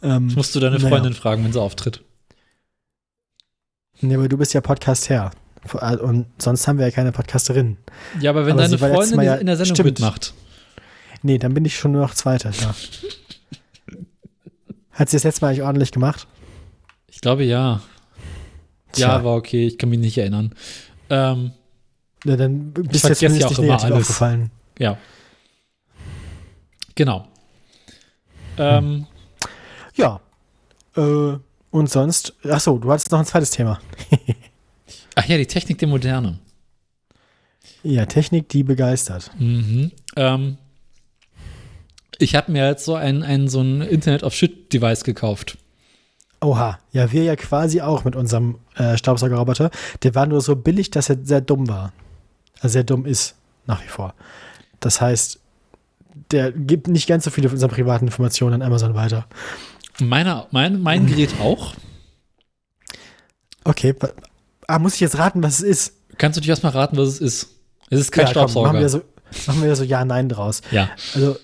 ähm, Das musst du deine Naja. Freundin fragen, wenn sie auftritt. nee, aber du bist ja Podcast-Herr. Und sonst haben wir ja keine Podcasterin. Ja, aber wenn Aber deine Freundin ja- in der Sendung stimmt. mitmacht. Nee, dann bin ich schon nur noch Zweiter. Ja. Hat sie das letzte Mal eigentlich ordentlich gemacht? Ich glaube ja. Tja. Ja, war okay, ich kann mich nicht erinnern. Ähm, Ja, dann bist du jetzt ja auch nicht immer alles. aufgefallen. ja. Genau. Ähm, Ja. Äh, und sonst, achso, du hattest noch ein zweites Thema. Ach ja, die Technik der Moderne. Ja, Technik, die begeistert. Mhm. Ähm, ich habe mir jetzt so ein, ein so ein Internet of Shit Device gekauft. Oha, ja, wir ja quasi auch mit unserem äh, Staubsaugerroboter. Der war nur so billig, dass er sehr dumm war. Also sehr dumm ist, nach wie vor. Das heißt, der gibt nicht ganz so viele von unseren privaten Informationen an Amazon weiter. Meiner, mein, mein Gerät auch. Okay, ah, muss ich jetzt raten, was es ist? Kannst du dich erstmal raten, was es ist? Es ist kein Ja, komm, Staubsauger. machen wir so, machen wir so Ja-Nein draus. ja. Also,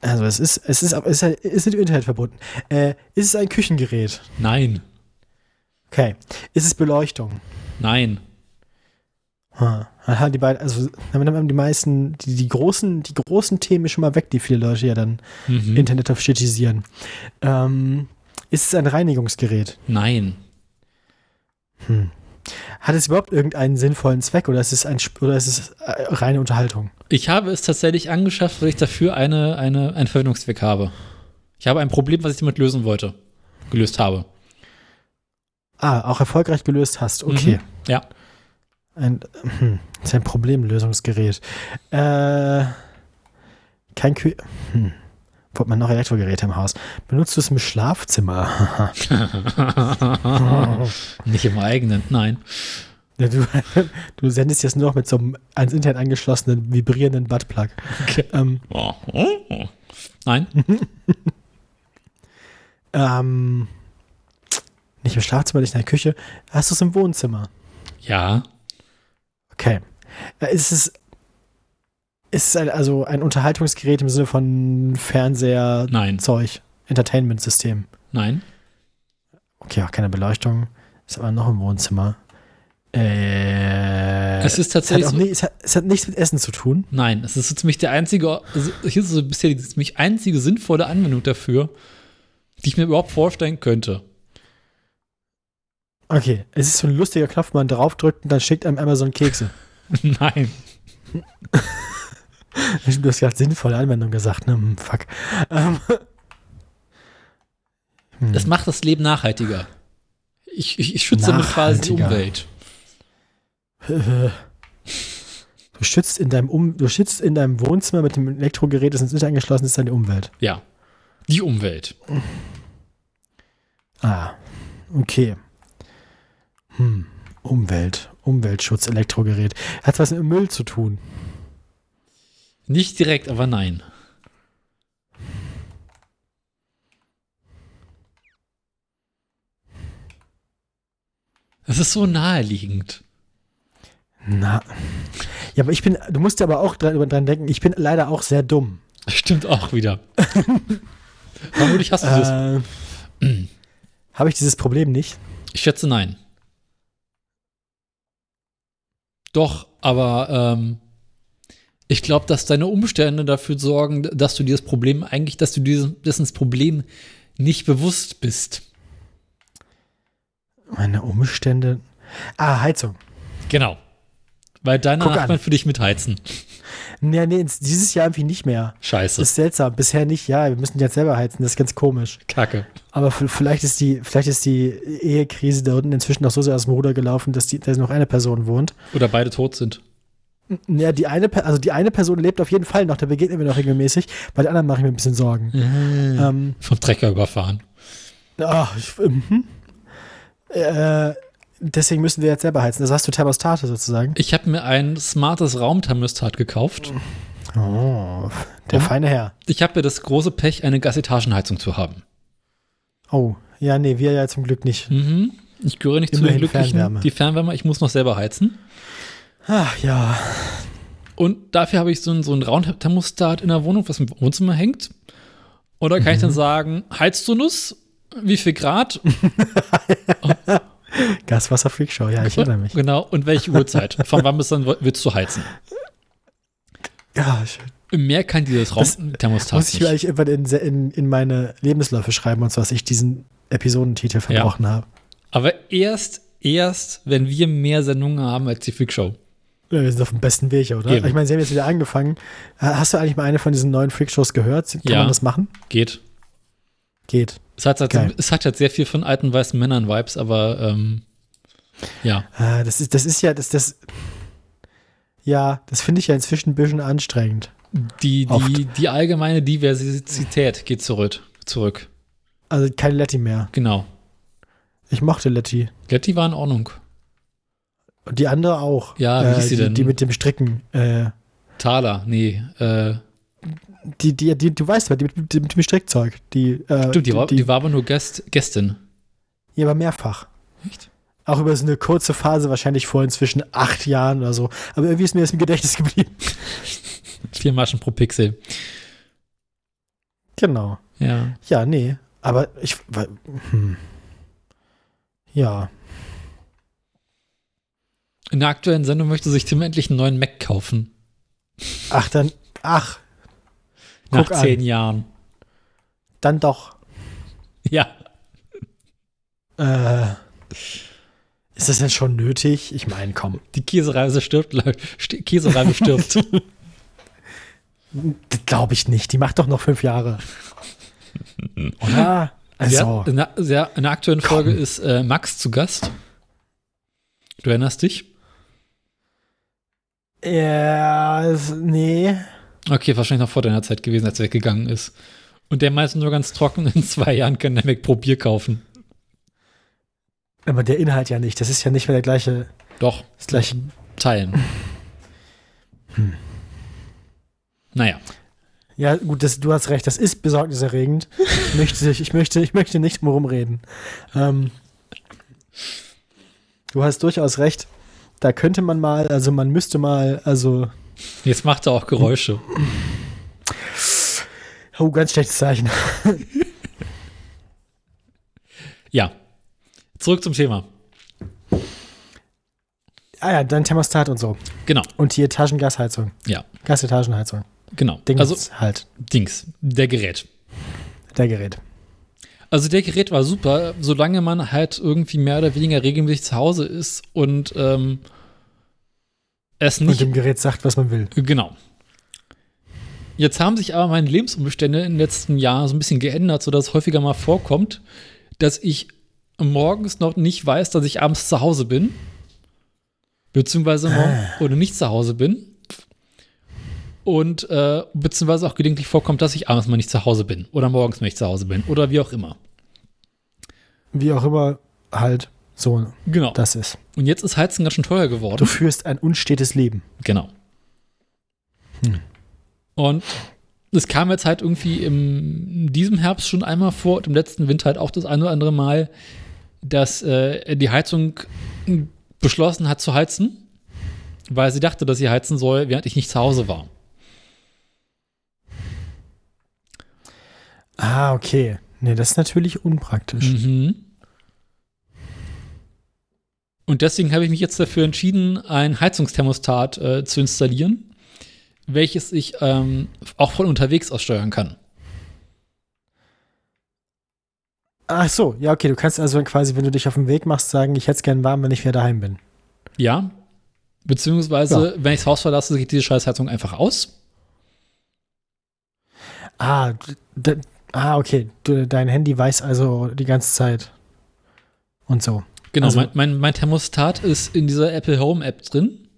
also es ist, es ist, es ist, ist mit dem Internet verbunden. Äh, ist es ein Küchengerät? Nein. Okay. Ist es Beleuchtung? Nein. Hm. Dann haben die beiden, also dann haben die meisten, die, die großen, die großen Themen schon mal weg, die viele Leute ja dann Mhm. Internet auf. Ähm, ist es ein Reinigungsgerät? Nein. Hat es überhaupt irgendeinen sinnvollen Zweck oder ist es ein oder ist es äh, reine Unterhaltung? Ich habe es tatsächlich angeschafft, weil ich dafür eine, eine, einen Verwendungszweck habe. Ich habe ein Problem, was ich damit lösen wollte. Gelöst habe. Ah, auch erfolgreich gelöst hast. Okay. Mhm. Ja. Ein, hm, das ist ein Problemlösungsgerät. Äh, kein Kü hm. Wo hat man noch Elektrogeräte im Haus? Benutzt du es im Schlafzimmer? Nicht im eigenen, nein. Du, du sendest jetzt nur noch mit so einem ans Internet angeschlossenen, vibrierenden Buttplug. Okay. Ähm, Nein. ähm, nicht im Schlafzimmer, nicht in der Küche. Hast du es im Wohnzimmer? Ja. Okay. Äh, Ist es, ist es ein, also ein Unterhaltungsgerät im Sinne von Fernseher, Nein. Zeug, Entertainment-System? Nein. Okay, auch keine Beleuchtung. Ist aber noch im Wohnzimmer. Äh, Es ist es hat, tatsächlich. auch so- nie, es, hat, es hat nichts mit Essen zu tun. Nein, es ist so ziemlich der einzige, also hier ist so bisher die ziemlich einzige sinnvolle Anwendung dafür, die ich mir überhaupt vorstellen könnte. Okay, es ist so ein lustiger Knopf, man draufdrückt und dann schickt einem Amazon Kekse. Nein. Du hast gerade sinnvolle Anwendung gesagt, ne? Hm, Fuck. Ähm. Hm. Es macht das Leben nachhaltiger. Ich, ich, ich schütze damit quasi die. Umwelt. Du schützt in deinem um du schützt in deinem Wohnzimmer mit dem Elektrogerät, das ins Internet angeschlossen ist, deine Umwelt. Ja. Die Umwelt. Ah, okay. Hm. Umwelt, Umweltschutz, Elektrogerät. Hat was mit Müll zu tun? Nicht direkt, aber nein. Das ist so naheliegend. Na. Ja, aber ich bin, du musst ja aber auch dran, dran denken, ich bin leider auch sehr dumm. Stimmt auch wieder. Vermutlich hast du das. Äh, Habe ich dieses Problem nicht? Ich schätze nein. Doch, aber ähm, ich glaube, dass deine Umstände dafür sorgen, dass du dieses Problem eigentlich, dass du diesem, dessen Problem nicht bewusst bist. Meine Umstände. Ah, Heizung. Genau. Weil deine Guck an. Nachbarn für dich mitheizen. Nee, nee, dieses Jahr irgendwie nicht mehr. Scheiße. Das ist seltsam. Bisher nicht, ja. Wir müssen jetzt selber heizen. Das ist ganz komisch. Kacke. Aber vielleicht ist die, vielleicht ist die Ehekrise da unten inzwischen noch so sehr aus dem Ruder gelaufen, dass, die, dass noch eine Person wohnt. Oder beide tot sind. Ja, die eine, also die eine Person lebt auf jeden Fall noch, da begegnen wir noch regelmäßig. Bei der anderen mache ich mir ein bisschen Sorgen. Mhm. Ähm, Vom Trecker überfahren. ach, mhm. äh, deswegen müssen wir jetzt selber heizen. Das hast du Thermostate sozusagen. Ich habe mir ein smartes Raumthermostat gekauft. Oh, der Und? feine Herr. Ich habe ja das große Pech, eine Gasetagenheizung zu haben. Oh, ja, nee, wir ja zum Glück nicht. Mhm. Ich gehöre nicht zu den Immerhin Glücklichen. Fernwärme. Die Fernwärme, ich muss noch selber heizen. Ach ja. Und dafür habe ich so ein, so ein Raumthermostat in der Wohnung, was im Wohnzimmer hängt. Da kann ich dann sagen, heizt du Nuss? Wie viel Grad? Gaswasser Freakshow, ja, ich erinnere mich. Genau. Und welche Uhrzeit? Von wann bis dann willst du heizen? Ja, schön. Mehr kann dieses Das Raumthermostat Muss ich mir eigentlich irgendwann in, in, in meine Lebensläufe schreiben und so, dass ich diesen Episodentitel verbrochen habe. Aber erst, erst, wenn wir mehr Sendungen haben als die Freakshow. Wir sind auf dem besten Weg, oder? Eben. Ich meine, sie haben jetzt wieder angefangen. Hast du eigentlich mal eine von diesen neuen Freakshows gehört? Kann Ja. man das machen? Geht. Geht. Es hat, halt, es hat halt sehr viel von alten weißen Männern-Vibes, aber ähm, ja. Ah, das, ist, das ist ja, das, das, ja, das finde ich ja inzwischen ein bisschen anstrengend. Die, Oft. die, die allgemeine Diversität geht zurück. zurück. Also kein Letty mehr. Genau. Ich mochte Letty. Letty war in Ordnung. Und die andere auch. Ja, wie äh, hieß sie die, denn? Die mit dem Stricken. Äh, Thaler, nee. Äh, die, die, die, du weißt, die mit, mit, dem Strickzeug. Die, äh, stimmt, die war, die, die war aber nur Gäst, Gästin. Ja, aber mehrfach. Echt? Auch über so eine kurze Phase, wahrscheinlich vor inzwischen acht Jahren oder so. Aber irgendwie ist mir das im Gedächtnis geblieben. Vier Maschen pro Pixel. Genau. Ja. Ja, nee. Aber ich. weil- Hm. Ja. In der aktuellen Sendung möchte sich Tim endlich einen neuen Mac kaufen. Ach, dann. Ach, Nach Guck an. zehn Jahren. dann doch. Ja. Äh, ist das denn schon nötig? Ich meine, komm. Die Käsereise stirbt. st- Käsereibe stirbt. Glaube ich nicht. Die macht doch noch fünf Jahre. Oder? Also. Ja, in, der, in der aktuellen Folge ist äh, Max zu Gast. Du erinnerst dich? Ja, es- nee. Okay, wahrscheinlich noch vor deiner Zeit gewesen, als er weggegangen ist. Und der meinte nur ganz trocken, in zwei Jahren kann der Mac pro Bier kaufen. Aber der Inhalt ja nicht. Das ist ja nicht mehr der gleiche. Doch, Das gleiche. teilen. Hm. Naja, Ja, gut, das, du hast recht. Das ist besorgniserregend. Ich möchte, ich möchte, ich möchte nicht drum reden. Ähm, du hast durchaus recht. Da könnte man mal, also man müsste mal, also, jetzt macht er auch Geräusche. oh, ganz schlechtes Zeichen. Ja, zurück zum Thema. Ah ja, dein Thermostat und so. Genau, Und die Etagengasheizung. ja, Gasetagenheizung. genau. Ding also, halt. Dings, der Gerät. Der Gerät. Also der Gerät war super, solange man halt irgendwie mehr oder weniger regelmäßig zu Hause ist und ähm, es Und nicht dem Gerät sagt, was man will. Genau. Jetzt haben sich aber meine Lebensumstände im letzten Jahr so ein bisschen geändert, sodass es häufiger mal vorkommt, dass ich morgens noch nicht weiß, dass ich abends zu Hause bin. Beziehungsweise morgen oder nicht zu Hause bin. Und äh, beziehungsweise auch gelegentlich vorkommt, dass ich abends mal nicht zu Hause bin. Oder morgens nicht zu Hause bin. Oder wie auch immer. Wie auch immer halt so Genau. das ist. Und jetzt ist Heizen ganz schön teuer Du geworden. führst ein unstetes Leben. Genau. Hm. Und es kam jetzt halt irgendwie im, in diesem Herbst schon einmal vor und im letzten Winter halt auch das eine oder andere Mal, dass äh, die Heizung beschlossen hat zu heizen, weil sie dachte, dass sie heizen soll, während ich nicht zu Hause war. Ah, okay. Nee, das ist natürlich unpraktisch. Mhm. Und deswegen habe ich mich jetzt dafür entschieden, ein Heizungsthermostat äh, zu installieren, welches ich ähm, auch von unterwegs aus steuern kann. Ach so, ja, okay. Du kannst also quasi, wenn du dich auf den Weg machst, sagen, ich hätte es gern warm, wenn ich wieder daheim bin. Ja. Beziehungsweise, wenn ich das Haus verlasse, geht diese Scheißheizung einfach aus. Ah, ah okay. Du, dein Handy weiß also die ganze Zeit. Und so. Genau, Also- mein, mein, mein Thermostat ist in dieser Apple Home App drin.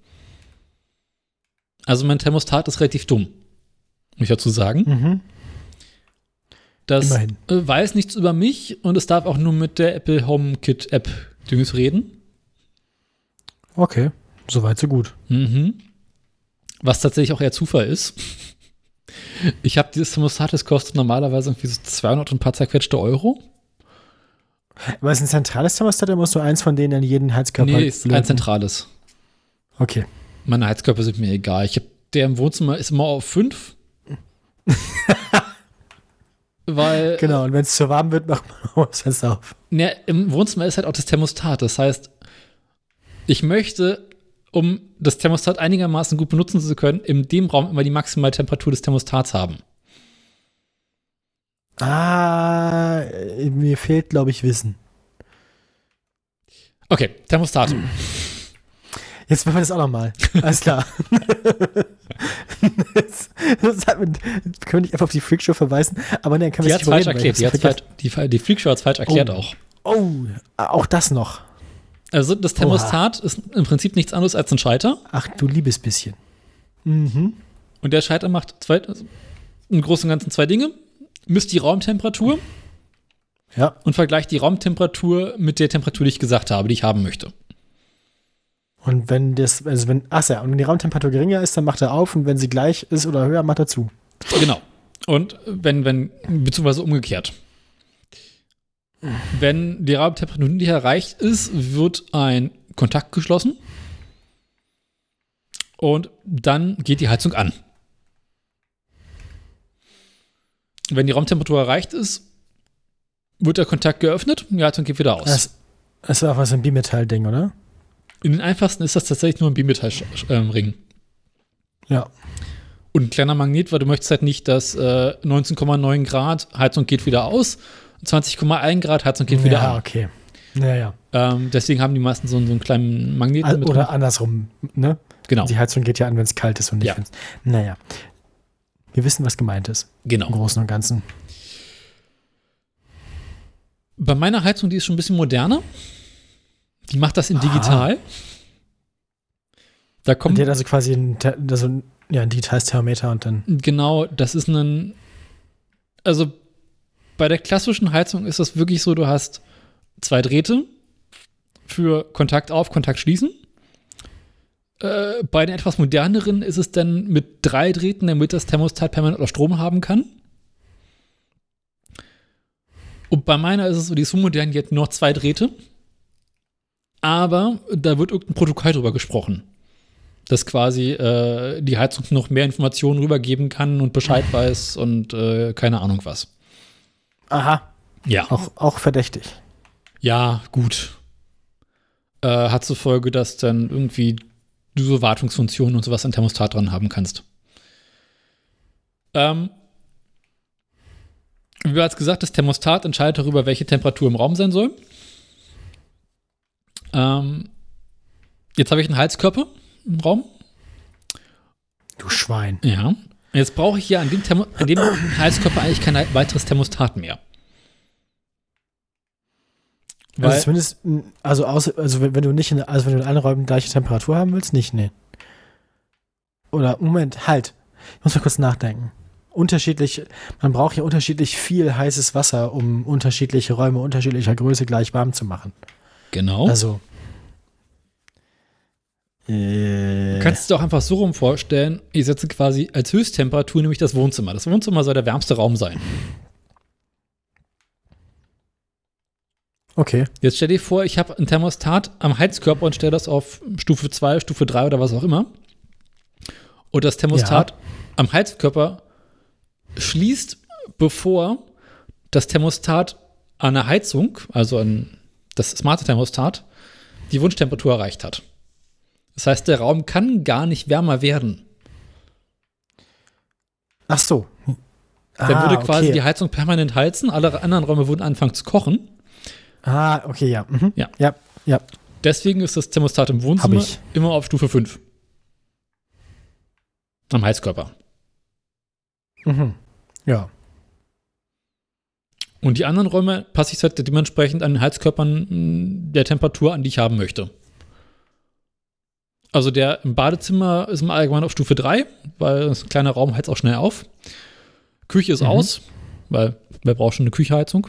Also mein Thermostat ist relativ dumm, muss ich dazu sagen. Mhm. Das Immerhin. äh, weiß nichts über mich und es darf auch nur mit der Apple HomeKit App Dünges reden. Okay. Soweit, so gut. Mhm. Was tatsächlich auch eher Zufall ist. Ich habe dieses Thermostat, das kostet normalerweise irgendwie so 200 und ein paar zerquetschte Euro. Aber ist ein zentrales Thermostat, da musst du eins von denen in jeden Heizkörper nee, ist ein löten? zentrales. Okay. Meine Heizkörper sind mir egal. Ich hab, der im Wohnzimmer ist immer auf 5. Weil Genau, und wenn es zu warm wird, macht man das Fenster auf. ne, im Wohnzimmer ist halt auch das Thermostat. Das heißt, ich möchte, um das Thermostat einigermaßen gut benutzen zu können, in dem Raum immer die maximale Temperatur des Thermostats haben. Ah, mir fehlt, glaube ich, Wissen. Okay, Thermostat. Jetzt machen wir das auch nochmal. Alles klar. das, das hat können wir nicht einfach auf die Freakshow verweisen? Aber ne, können wir hat nicht falsch erklärt. Die, die, die Freakshow hat es falsch erklärt Oh. auch. Oh, auch das noch. Also das Thermostat ist im Prinzip nichts anderes als ein Schalter. Ach du liebes bisschen. Mhm. Und der Schalter macht zwei, also im Großen und Ganzen zwei Dinge. Misst die Raumtemperatur Ja. und vergleicht die Raumtemperatur mit der Temperatur, die ich gesagt habe, die ich haben möchte. Und wenn das, also wenn, ach ja, und wenn die Raumtemperatur geringer ist, dann macht er auf und wenn sie gleich ist oder höher, macht er zu. Genau. Und wenn, wenn, beziehungsweise umgekehrt. Wenn die Raumtemperatur nicht erreicht ist, wird ein Kontakt geschlossen. Und dann geht die Heizung an. Wenn die Raumtemperatur erreicht ist, wird der Kontakt geöffnet und die Heizung geht wieder aus. Das, das war auch was ein Bimetall-Ding, oder? In den einfachsten ist das tatsächlich nur ein Bimetallring. Ja. Und ein kleiner Magnet, weil du möchtest halt nicht, dass äh, 19,9 Grad Heizung geht wieder aus, 20,1 Grad Heizung geht wieder ja, an. okay. Naja. Ähm, deswegen haben die meisten so, so einen kleinen Magneten Al- mit Oder drin. andersrum, ne? Genau, Die Heizung geht ja an, wenn es kalt ist und nicht, Ja. wenn's. Naja. Wir wissen, was gemeint ist. Im genau. Großen und Ganzen. Bei meiner Heizung, die ist schon ein bisschen moderner. Die macht das in digital. Da Und kommt, die hat also quasi ein, also ein, ja, ein digitales Thermometer und dann. genau, das ist ein, also bei der klassischen Heizung ist das wirklich so, du hast zwei Drähte für Kontakt auf, Kontakt schließen. Äh, bei den etwas moderneren ist es dann mit drei Drähten, damit das Thermostat permanent Strom haben kann. Und bei meiner ist es so, die ist so modern, die hat nur noch zwei Drähte. Aber da wird irgendein Protokoll drüber gesprochen. Dass quasi äh, die Heizung noch mehr Informationen rübergeben kann und Bescheid weiß und äh, keine Ahnung was. Aha. Ja. Auch, auch verdächtig. Ja, gut. Äh, hat zur Folge, dass dann irgendwie du so Wartungsfunktionen und sowas an Thermostat dran haben kannst. Ähm, wie bereits gesagt, das Thermostat entscheidet darüber, welche Temperatur im Raum sein soll. Ähm, jetzt habe ich einen Heizkörper im Raum. Du Schwein. Ja. Jetzt brauche ich ja an dem, Thermo an dem Heizkörper eigentlich kein weiteres Thermostat mehr. Weil, Also zumindest, also, außer, also wenn, wenn du nicht in, also wenn du in allen Räumen gleiche Temperatur haben willst, nicht, nee. Oder, Moment, halt. Ich muss mal kurz nachdenken. Unterschiedlich, man braucht ja unterschiedlich viel heißes Wasser, um unterschiedliche Räume unterschiedlicher Größe gleich warm zu machen. genau. Also. Äh, Du kannst es dir auch einfach so rum vorstellen, ich setze quasi als Höchsttemperatur nämlich das Wohnzimmer. Das Wohnzimmer soll der wärmste Raum sein. okay. Jetzt stell dir vor, ich habe ein Thermostat am Heizkörper und stelle das auf Stufe 2, Stufe 3 oder was auch immer. Und das Thermostat am Heizkörper schließt, bevor das Thermostat an der Heizung, also an das smarte Thermostat, die Wunschtemperatur erreicht hat. Das heißt, der Raum kann gar nicht wärmer werden. Ach so. Der Ah, würde quasi okay. die Heizung permanent heizen, alle anderen Räume würden anfangen zu kochen. Ah, okay, ja. Mhm. Ja. Ja, ja. Deswegen ist das Thermostat im Wohnzimmer immer auf Stufe 5. Am Heizkörper. Mhm. Ja. Und die anderen Räume passe ich halt dementsprechend an den Heizkörpern der Temperatur an, die ich haben möchte. Also der im Badezimmer ist im Allgemeinen auf Stufe 3, weil das ein kleiner Raum heizt auch schnell auf. Küche ist Mhm. aus, weil wer braucht schon eine Kücheheizung.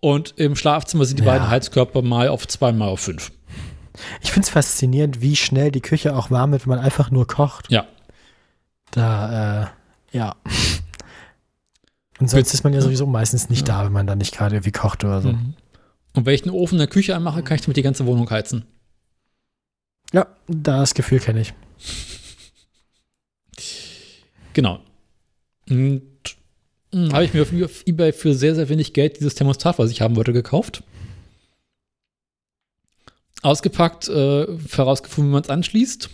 Und im Schlafzimmer sind die Ja. beiden Heizkörper mal auf 2, mal auf 5. Ich finde es faszinierend, wie schnell die Küche auch warm wird, wenn man einfach nur kocht. Ja. Da, äh, ja. Und sonst ist man ja sowieso meistens nicht da, wenn man da nicht gerade irgendwie kocht oder so. Mhm. Und wenn ich einen Ofen in der Küche anmache, kann ich damit die ganze Wohnung heizen. Ja, das Gefühl kenne ich. Genau. Und mh, habe ich mir auf, Ebay für sehr, sehr wenig Geld dieses Thermostat, was ich haben wollte, gekauft. Ausgepackt, äh, herausgefunden, wie man es anschließt.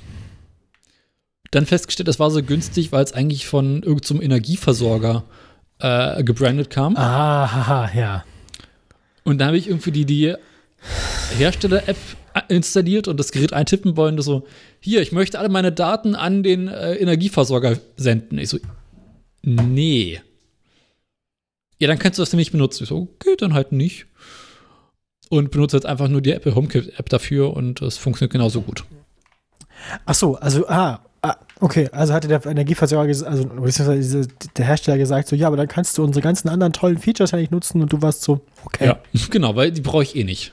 Dann festgestellt, es war so günstig, weil es eigentlich von irgendeinem Energieversorger äh, gebrandet kam. Ah, haha, ja. Und da habe ich irgendwie die, die Hersteller-App installiert und das Gerät eintippen wollen. Das so, hier, ich möchte alle meine Daten an den äh, Energieversorger senden. Ich so, nee. Ja, dann kannst du das nämlich benutzen. Ich so, okay, dann halt nicht. Und benutze jetzt einfach nur die Apple HomeKit-App dafür und es funktioniert genauso gut. Ach so, also, ah, ah, okay, also hatte der Energieversorger, also beziehungsweise der Hersteller gesagt, so, ja, aber dann kannst du unsere ganzen anderen tollen Features ja nicht nutzen und du warst so, okay. Ja, genau, weil die brauche ich eh nicht.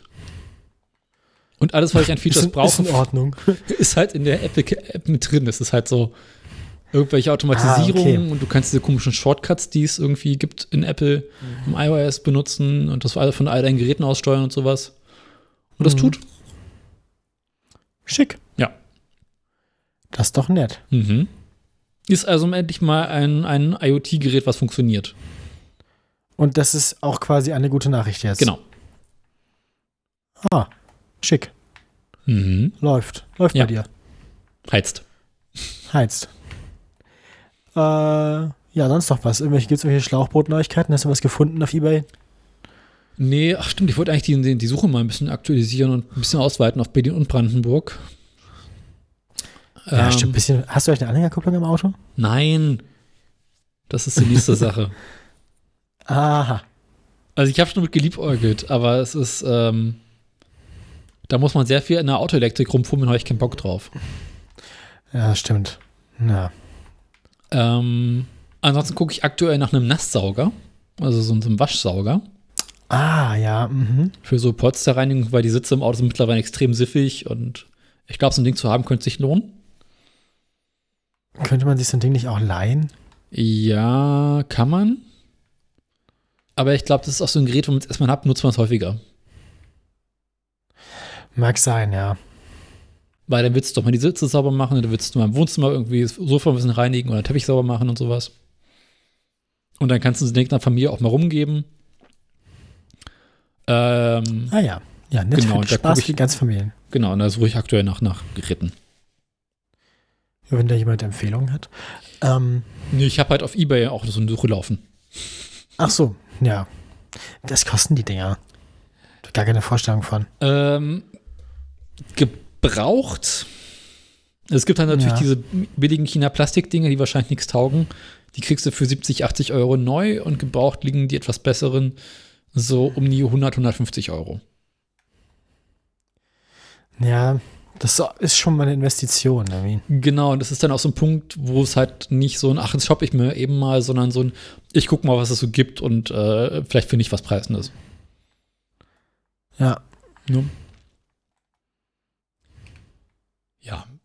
Und alles, was ich an Features in, ist brauche, in Ordnung. ist halt in der Epic-App mit drin. Das ist halt so irgendwelche Automatisierungen Ah, okay. und du kannst diese komischen Shortcuts, die es irgendwie gibt in Apple im iOS benutzen und das von all deinen Geräten aussteuern und sowas. Und das Mhm. tut. Schick. Ja. Das ist doch nett. Mhm. Ist also endlich mal ein, ein IoT-Gerät, was funktioniert. Und das ist auch quasi eine gute Nachricht jetzt. Genau. Ah, schick. Mhm. Läuft. Läuft Ja. bei dir. Heizt. Heizt. Äh, ja, sonst noch was. Irgendwelche, gibt es irgendwelche Schlauchboot-Neuigkeiten? Hast du was gefunden auf Ebay? Nee, ach stimmt, ich wollte eigentlich die, die, Suche mal ein bisschen aktualisieren und ein bisschen ausweiten auf Berlin und Brandenburg. Ja, Ähm, stimmt. Bisschen, hast du euch eine Anhängerkupplung im Auto? Nein. Das ist die nächste Sache. Aha. Also ich habe schon mit geliebäugelt, aber es ist, ähm, da muss man sehr viel in der Autoelektrik rumfummeln, habe ich keinen Bock drauf. Ja, stimmt. Ja. Ähm, ansonsten gucke ich aktuell nach einem Nasssauger, also so einem Waschsauger Ah, ja. Mhm. für so Polsterreinigung, weil die Sitze im Auto sind mittlerweile extrem siffig und ich glaube, so ein Ding zu haben könnte sich lohnen. Könnte man sich so ein Ding nicht auch leihen? Ja, kann man. Aber ich glaube, das ist auch so ein Gerät, wo man es erstmal hat, nutzt man es häufiger. Mag sein, ja. Weil dann willst du doch mal die Sitze sauber machen, dann willst du mal im Wohnzimmer irgendwie das Sofa ein bisschen reinigen oder Teppich sauber machen und sowas. Und dann kannst du den der Familie auch mal rumgeben. Ähm, Ah ja. Ja, nett Genau, und da Spaß guck für ich- die ganze Familie. genau, und da suche ich aktuell nach, nach Geräten. Ja, wenn da jemand Empfehlungen hat. Ähm, Nee, ich habe halt auf Ebay auch so eine Suche laufen. ach so, ja. Das kosten die Dinger. Gar keine Vorstellung von. Ähm, gebraucht. Es gibt dann natürlich Ja. diese billigen China-Plastik-Dinger, die wahrscheinlich nichts taugen. Die kriegst du für 70, 80 Euro neu und gebraucht liegen die etwas besseren so um die 100, 150 Euro. Ja, das ist schon mal eine Investition. Irgendwie. Genau, und das ist dann auch so ein Punkt, wo es halt nicht so ein, ach, jetzt shoppe ich mir eben mal, sondern so ein, ich gucke mal, was es so gibt und äh, vielleicht finde ich was Preisendes. Ja. Ne? Ja,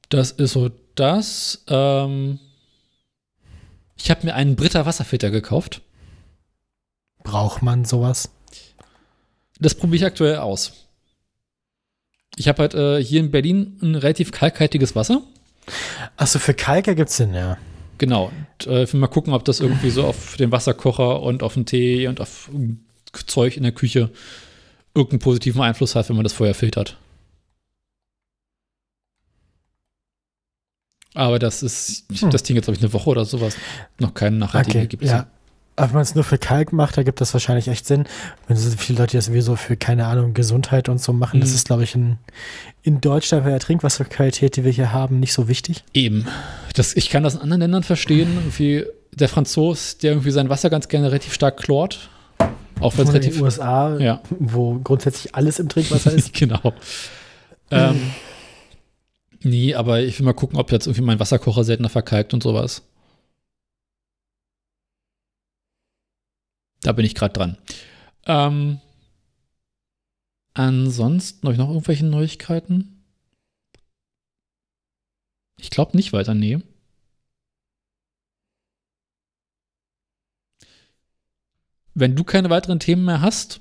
das ist so das. Ähm, ich habe mir einen Britta Wasserfilter gekauft. Braucht man sowas? Das probiere ich aktuell aus. Ich habe halt äh, hier in Berlin ein relativ kalkhaltiges Wasser. Achso, für Kalker gibt's den, ja. Genau. Und, äh, ich will mal gucken, ob das irgendwie so auf den Wasserkocher und auf den Tee und auf Zeug in der Küche irgendeinen positiven Einfluss hat, wenn man das vorher filtert. Aber das ist, Hm. das Ding jetzt, glaube ich, eine Woche oder sowas. Noch keinen nachhaltigen Okay, Ergebnis. ja. wenn man es nur für Kalk macht, da gibt das wahrscheinlich echt Sinn. Wenn so viele Leute das sowieso für, keine Ahnung, Gesundheit und so machen, das Mhm. ist, glaube ich, in, in Deutschland bei der Trinkwasserqualität, die wir hier haben, nicht so wichtig. Eben. Das, ich kann das in anderen Ländern verstehen. Irgendwie der Franzos, der irgendwie sein Wasser ganz gerne relativ stark chlort. Auch wenn es Oder in den relativ. USA, Ja. wo grundsätzlich alles im Trinkwasser ist. genau. ähm, nee, aber ich will mal gucken, ob jetzt irgendwie mein Wasserkocher seltener verkalkt und sowas. Da bin ich gerade dran. Ähm, ansonsten habe ich noch irgendwelche Neuigkeiten? Ich glaube nicht weiter, nee. Wenn du keine weiteren Themen mehr hast,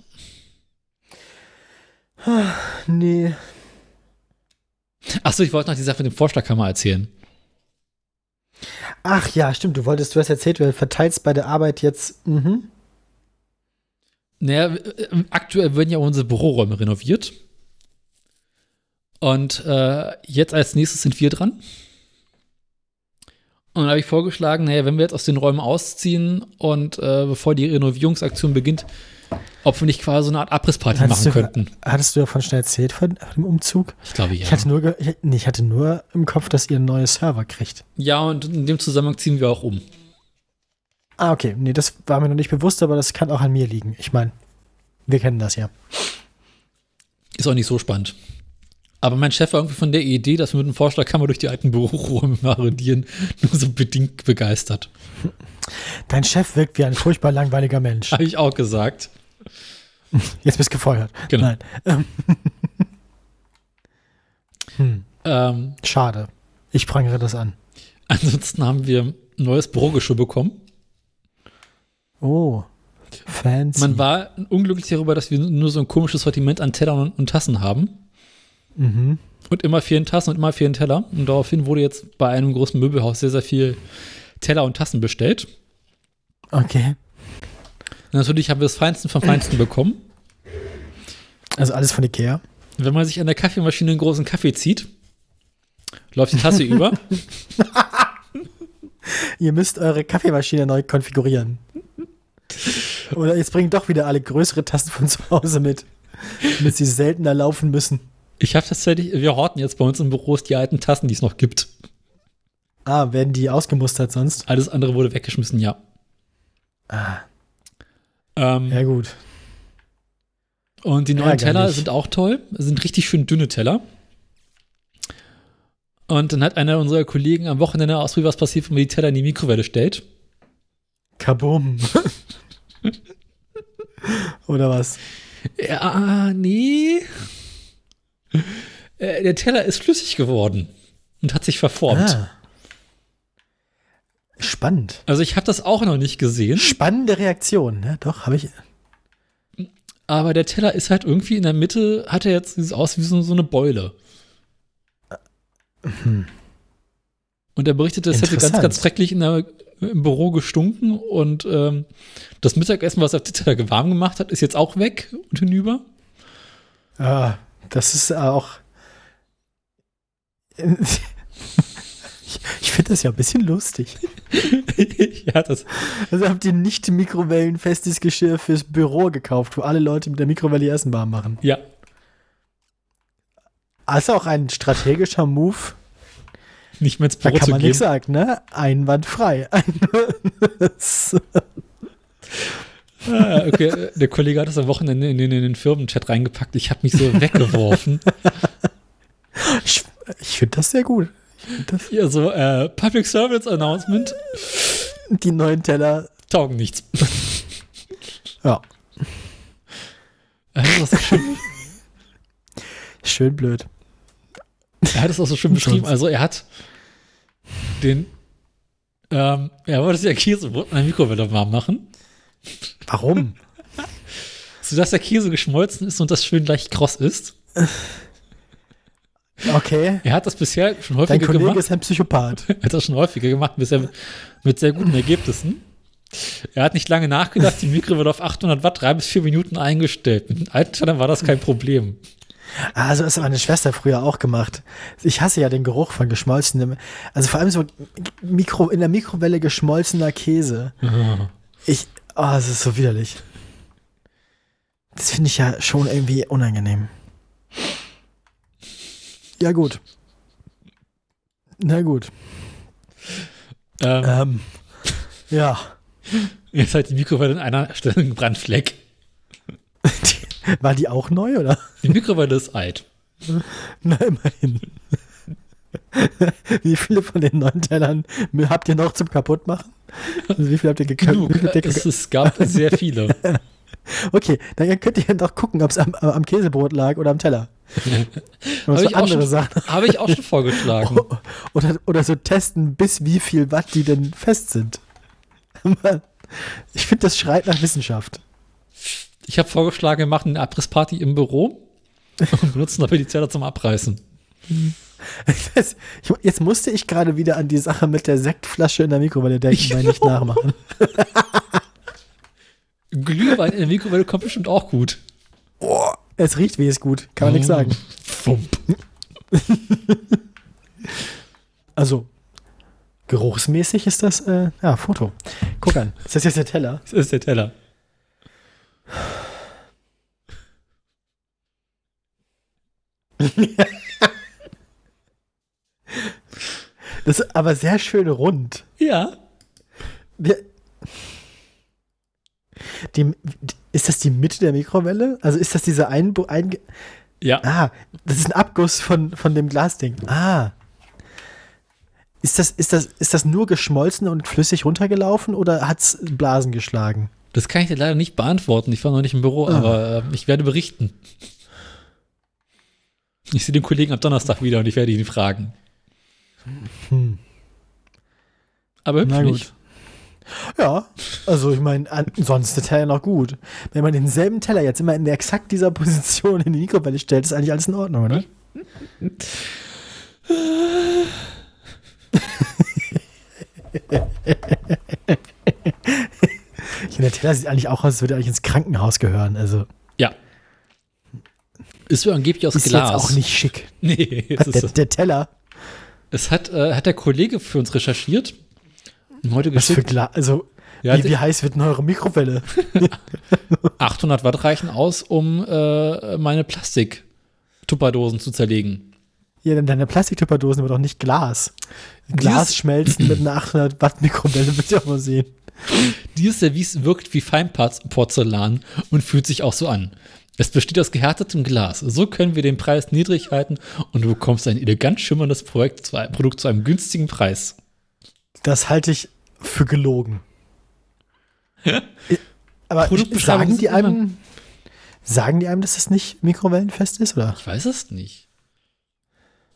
nee. Achso, ich wollte noch die Sache mit dem Vorschlaghammer erzählen. Ach ja, stimmt, du wolltest, du hast erzählt, du verteilst bei der Arbeit jetzt. Mhm. Naja, äh, aktuell werden ja unsere Büroräume renoviert. Und äh, jetzt als nächstes sind wir dran. Und dann habe ich vorgeschlagen, naja, wenn wir jetzt aus den Räumen ausziehen und äh, bevor die Renovierungsaktion beginnt, ob wir nicht quasi so eine Art Abrissparty Hattest machen du- könnten. Hattest du davon schon erzählt, von, dem Umzug? Ich glaube ja. Ich, hatte nur, nee, ich hatte nur im Kopf, dass ihr einen neuen Server kriegt. ja, und in dem Zusammenhang ziehen wir auch um. Ah, okay. Nee, das war mir noch nicht bewusst, aber das kann auch an mir liegen. Ich meine, wir kennen das ja. Ist auch nicht so spannend. Aber mein Chef war irgendwie von der Idee, dass wir mit dem Vorschlag kann man durch die alten Büroräume marodieren, nur so bedingt begeistert. Dein Chef wirkt wie ein furchtbar langweiliger Mensch. Habe ich auch gesagt. Jetzt bist du gefeuert. Genau. Nein. Ähm. hm, Ähm, schade. Ich prangere das an. ansonsten haben wir ein neues Bürogeschirr bekommen. Oh. Fancy. Man war unglücklich darüber, dass wir nur so ein komisches Sortiment an Tellern und, Tassen haben. mhm. Und immer fehlen Tassen und immer fehlen Teller. Und daraufhin wurde jetzt bei einem großen Möbelhaus sehr, sehr viel Teller und Tassen bestellt. Okay. Und natürlich haben wir das Feinsten vom Feinsten bekommen. Also alles von Ikea. Wenn man sich an der Kaffeemaschine einen großen Kaffee zieht, läuft die Tasse über. Ihr müsst eure Kaffeemaschine neu konfigurieren. Oder jetzt bringen doch wieder alle größere Tasten von zu Hause mit, damit sie seltener laufen müssen. Ich habe tatsächlich, wir horten jetzt bei uns im Büros die alten Tassen, die es noch gibt. Ah, werden die ausgemustert sonst? Alles andere wurde weggeschmissen, ja. Ah, Ähm, ja gut. Und die neuen Ärgerlich. Teller sind auch toll. Es sind richtig schön dünne Teller. Und dann hat einer unserer Kollegen am Wochenende ausprobiert, was passiert, wenn man die Teller in die Mikrowelle stellt. Kabum. Oder was? Ja, nee. Äh, Der Teller ist flüssig geworden und hat sich verformt. Ah. Spannend. Also ich habe das auch noch nicht gesehen, Spannende Reaktion, ne? Doch, habe ich. aber der Teller ist halt irgendwie in der Mitte, hat er jetzt dieses aus wie so, so eine Beule. Und er berichtete, es hätte ganz, ganz schrecklich in der, im Büro gestunken und ähm, das Mittagessen, was er auf den Teller warm gemacht hat, ist jetzt auch weg und hinüber. Ah, das ist auch. Ich ich finde das ja ein bisschen lustig. ja, das, Also habt ihr nicht mikrowellenfestes Geschirr fürs Büro gekauft, wo alle Leute mit der Mikrowelle ihr Essen warm machen. ja, Also auch ein strategischer Move. nicht mehr ins Da Büro kann zu man nichts sagen, ne? Einwandfrei. Ah, okay, der Kollege hat das am Wochenende in den, in den Firmenchat reingepackt. Ich habe mich so weggeworfen. ich ich finde das sehr gut. Das, Hier so, äh, Public Service Announcement, die neuen Teller, taugen nichts. ja, Er hat das so schön, schön blöd. er hat es auch so schön beschrieben. Also er hat den, ähm, er wollte sich ja Käsebrot in der Mikrowelle warm machen, Warum? sodass der Käse geschmolzen ist und das schön leicht kross ist. Okay. Er hat das bisher schon Dein häufiger Kollege gemacht. ist ein Psychopath. Er hat das schon häufiger gemacht, bisher mit, sehr guten Ergebnissen. Er hat nicht lange nachgedacht, die Mikrowelle auf 800 Watt drei bis vier Minuten eingestellt. Mit den alten war das kein Problem. Also ist meine Schwester früher auch gemacht. Ich hasse ja den Geruch von geschmolzenem, also vor allem so Mikro, in der Mikrowelle geschmolzener Käse. Ich, Oh, es ist so widerlich. Das finde ich ja schon irgendwie unangenehm. Ja, gut. Na gut. Ähm, Ähm, ja. Jetzt hat die Mikrowelle an einer Stelle einen Brandfleck. War die auch neu, oder? Die Mikrowelle ist alt. Na, immerhin. Wie viele von den neun Tellern habt ihr noch zum Kaputtmachen? Also wie viel habt ihr gekauft? Genug. Habt ihr Es, es gab sehr viele. Okay, dann könnt ihr doch gucken, ob es am, am Käsebrot lag oder am Teller. Habe so ich, auch andere schon- Sachen. habe ich auch schon vorgeschlagen. Oder, oder so testen, bis wie viel Watt die denn fest sind. Ich finde, das schreit nach Wissenschaft. Ich habe vorgeschlagen, wir machen eine Abrissparty im Büro und benutzen dafür die Zeller zum Abreißen. Ich, jetzt musste ich gerade wieder an die Sache mit der Sektflasche in der Mikrowelle denken, weil nicht nachmachen. Glühwein in der Mikrowelle kommt bestimmt auch gut. Es riecht wie es gut, kann man nichts sagen. Fump. Also, geruchsmäßig ist das, äh, ja, Foto. Guck an. Ist das jetzt der Teller? Das ist der Teller. Das ist aber sehr schön rund. Ja. Wir, die, ist das die Mitte der Mikrowelle? Also ist das diese ein, ein Ja. Ah, das ist ein Abguss von, von dem Glasding. Ah. Ist das, ist, das, ist das nur geschmolzen und flüssig runtergelaufen oder hat es Blasen geschlagen? Das kann ich dir leider nicht beantworten. Ich war noch nicht im Büro, Ah. aber äh, ich werde berichten. Ich sehe den Kollegen am Donnerstag wieder und ich werde ihn fragen. Hm. Aber hübsch Na gut. nicht. Ja, also ich meine, an- sonst ist der Teller noch gut. Wenn man denselben Teller jetzt immer in exakt dieser Position in die Mikrowelle stellt, ist eigentlich alles in Ordnung, oder? Ich der Teller sieht eigentlich auch aus, als würde er eigentlich ins Krankenhaus gehören. Also Ja. Ist so angeblich aus ist Glas. jetzt auch nicht schick. Nee, es, Der, ist, der Teller, es hat, äh, hat der Kollege für uns recherchiert. Heute was für geschickt. Glas, also Ja, wie, wie heiß wird denn eure Mikrowelle? 800 Watt reichen aus, um äh, meine Plastik-Tupperdosen zu zerlegen. Ja, denn deine Plastiktupperdosen wird doch nicht Glas. Glas schmelzen mit einer 800 Watt Mikrowelle, wird auch mal sehen. Dieses Service wirkt wie Feinporzellan und fühlt sich auch so an. Es besteht aus gehärtetem Glas. So können wir den Preis niedrig halten und du bekommst ein elegant schimmerndes Projekt Produkt zu einem günstigen Preis. Das halte ich für gelogen. Aber sagen die immer- einem, sagen die einem, dass das nicht mikrowellenfest ist, oder? Ich weiß es nicht.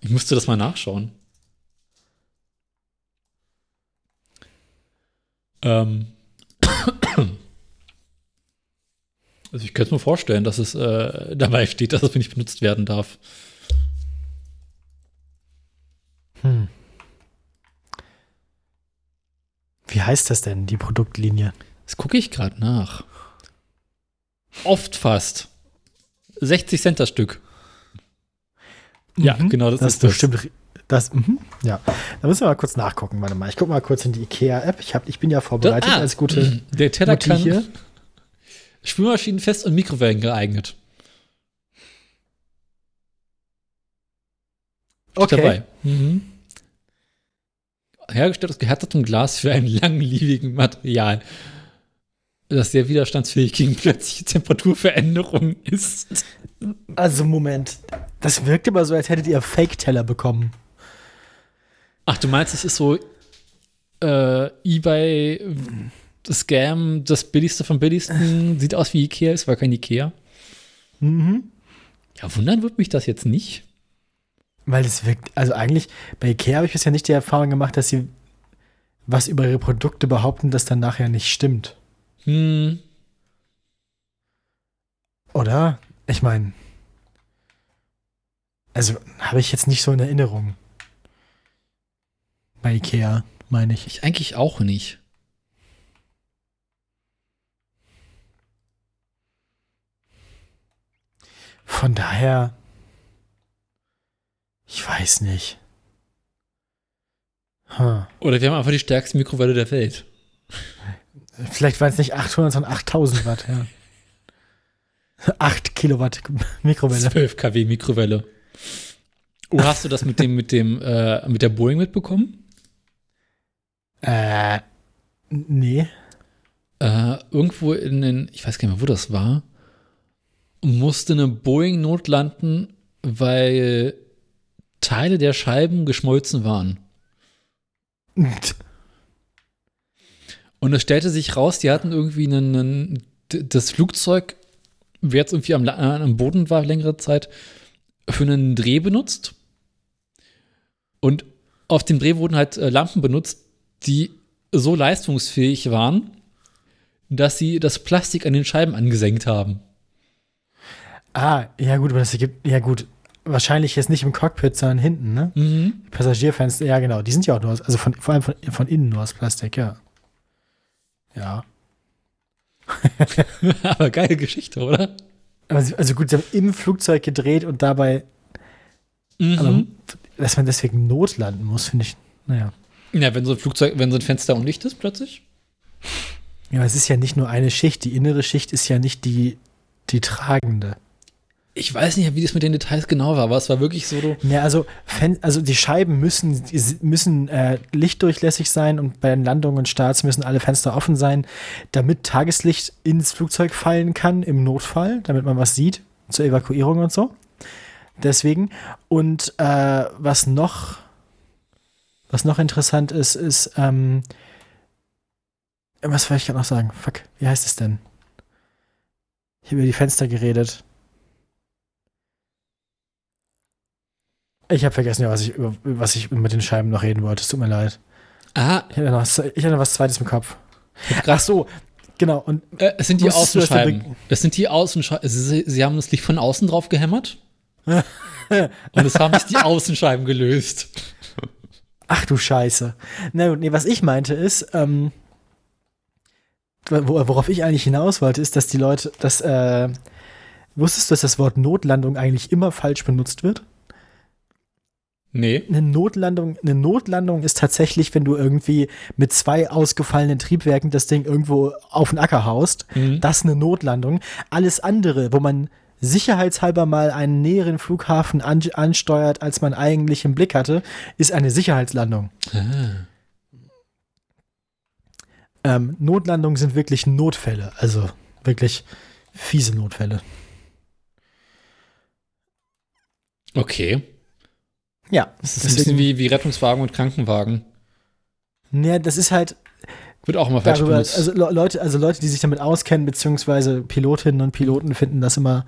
Ich musste das mal nachschauen. Ähm. Also ich könnte mir vorstellen, dass es äh, dabei steht, dass es nicht benutzt werden darf. Hm. Wie heißt das denn, die Produktlinie? Das gucke ich gerade nach. Oft fast. 60 Cent das Stück. Ja, Mhm. genau, das, Das ist das. bestimmt. Das, mhm, ja. Da müssen wir mal kurz nachgucken. Warte mal. Ich gucke mal kurz in die IKEA-App. Ich, hab- ich bin ja vorbereitet Ah, als gute Der Teller Mutti kann hier. Spülmaschinenfest und Mikrowellen geeignet. Okay. Mhm. Hergestellt aus gehärtetem Glas für einen langlebigen Material, das sehr widerstandsfähig gegen plötzliche Temperaturveränderungen ist. Also, Moment. Das wirkt immer so, als hättet ihr Fake-Teller bekommen. Ach, du meinst, es ist so äh, eBay Scam, das billigste vom billigsten, sieht aus wie Ikea, es war kein Ikea. Mhm. Ja, wundern wird mich das jetzt nicht. Weil es wirkt, also eigentlich, bei Ikea habe ich bisher nicht die Erfahrung gemacht, dass sie was über ihre Produkte behaupten, das dann nachher nicht stimmt. Hm, Oder? Ich meine, also habe ich jetzt nicht so in Erinnerung. Bei Ikea, meine ich. ich eigentlich auch nicht. Von daher, ich weiß nicht. Huh. Oder wir haben einfach die stärkste Mikrowelle der Welt. Vielleicht waren es nicht 800, sondern 8000 Watt, ja. 8 Kilowatt Mikrowelle. 12 kW Mikrowelle. Oh, hast du das mit dem, mit dem, äh, mit der Boeing mitbekommen? Äh, nee. Äh, irgendwo in den, ich weiß gar nicht mehr, wo das war, musste eine Boeing notlanden, weil Teile der Scheiben geschmolzen waren. Und es stellte sich raus, die hatten irgendwie einen, einen das Flugzeug, wer jetzt irgendwie am, am Boden war längere Zeit, für einen Dreh benutzt. Und auf dem Dreh wurden halt äh, Lampen benutzt, die so leistungsfähig waren, dass sie das Plastik an den Scheiben angesenkt haben. Ah, ja gut, aber das ergibt, ja gut, wahrscheinlich jetzt nicht im Cockpit, sondern hinten, ne? Mhm. Passagierfenster, ja genau, die sind ja auch nur aus, also von, vor allem von, von innen nur aus Plastik, ja. Ja. Aber geile Geschichte, oder? Also, also gut, sie haben im Flugzeug gedreht und dabei, Mhm. aber dass man deswegen notlanden muss, finde ich, naja. ja, wenn so ein Flugzeug, wenn so ein Fenster undicht ist plötzlich. Ja, aber es ist ja nicht nur eine Schicht, die innere Schicht ist ja nicht die, die tragende. Ich weiß nicht, wie das mit den Details genau war, aber es war wirklich so. Ja, also, also die Scheiben müssen, müssen äh, lichtdurchlässig sein und bei den Landungen und Starts müssen alle Fenster offen sein, damit Tageslicht ins Flugzeug fallen kann im Notfall, damit man was sieht zur Evakuierung und so. Deswegen. Und äh, was noch, was noch interessant ist, ist, ähm, was wollte ich gerade noch sagen? Fuck, wie heißt es denn? Ich habe über die Fenster geredet. Ich habe vergessen, ja, was ich, über, was ich mit den Scheiben noch reden wollte. Es tut mir leid. Ah, Ich hatte noch, was- ich hatte was Zweites im Kopf. Ach so, genau. Und äh, es sind die Außenscheiben. Das sind die Außenscheiben. Sie, sie haben das Licht von außen drauf gehämmert. und es haben sich die Außenscheiben gelöst. ach du Scheiße. Na gut, nee, was ich meinte ist, ähm, wo- worauf ich eigentlich hinaus wollte, ist, dass die Leute, dass, äh, wusstest du, dass das Wort Notlandung eigentlich immer falsch benutzt wird? Nee. Eine Notlandung, eine Notlandung ist tatsächlich, wenn du irgendwie mit zwei ausgefallenen Triebwerken das Ding irgendwo auf den Acker haust. Mhm. Das ist eine Notlandung. Alles andere, wo man sicherheitshalber mal einen näheren Flughafen an, ansteuert, als man eigentlich im Blick hatte, ist eine Sicherheitslandung. Ah. Ähm, Notlandungen sind wirklich Notfälle, also wirklich fiese Notfälle. Okay. Ja, Das ist ein bisschen wie, wie Rettungswagen und Krankenwagen. Ja, das ist halt Wird auch immer falsch darüber, benutzt. also Le- Leute, also Leute, die sich damit auskennen, beziehungsweise Pilotinnen und Piloten finden das immer,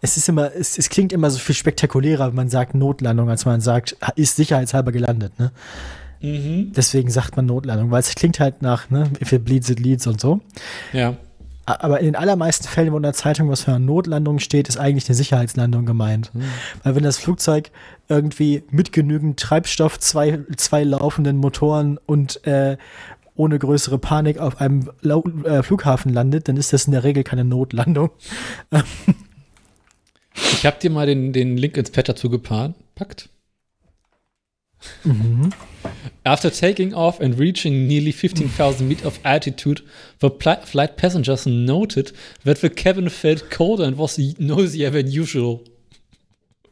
es ist immer, es, es klingt immer so viel spektakulärer, wenn man sagt Notlandung, als man sagt, ist sicherheitshalber gelandet, ne? mhm. Deswegen sagt man Notlandung, weil es klingt halt nach, ne, if it bleeds, it leads und so. Ja. Aber in den allermeisten Fällen, wo in der Zeitung was für eine Notlandung steht, ist eigentlich eine Sicherheitslandung gemeint. Weil wenn das Flugzeug irgendwie mit genügend Treibstoff, zwei, zwei laufenden Motoren und äh, ohne größere Panik auf einem Lau äh, Flughafen landet, dann ist das in der Regel keine Notlandung. Ich habe dir mal den, den Link ins Pad dazu gepackt. After taking off and reaching nearly 15,000 feet of altitude, the flight passengers noted that the cabin felt colder and was noisier than usual.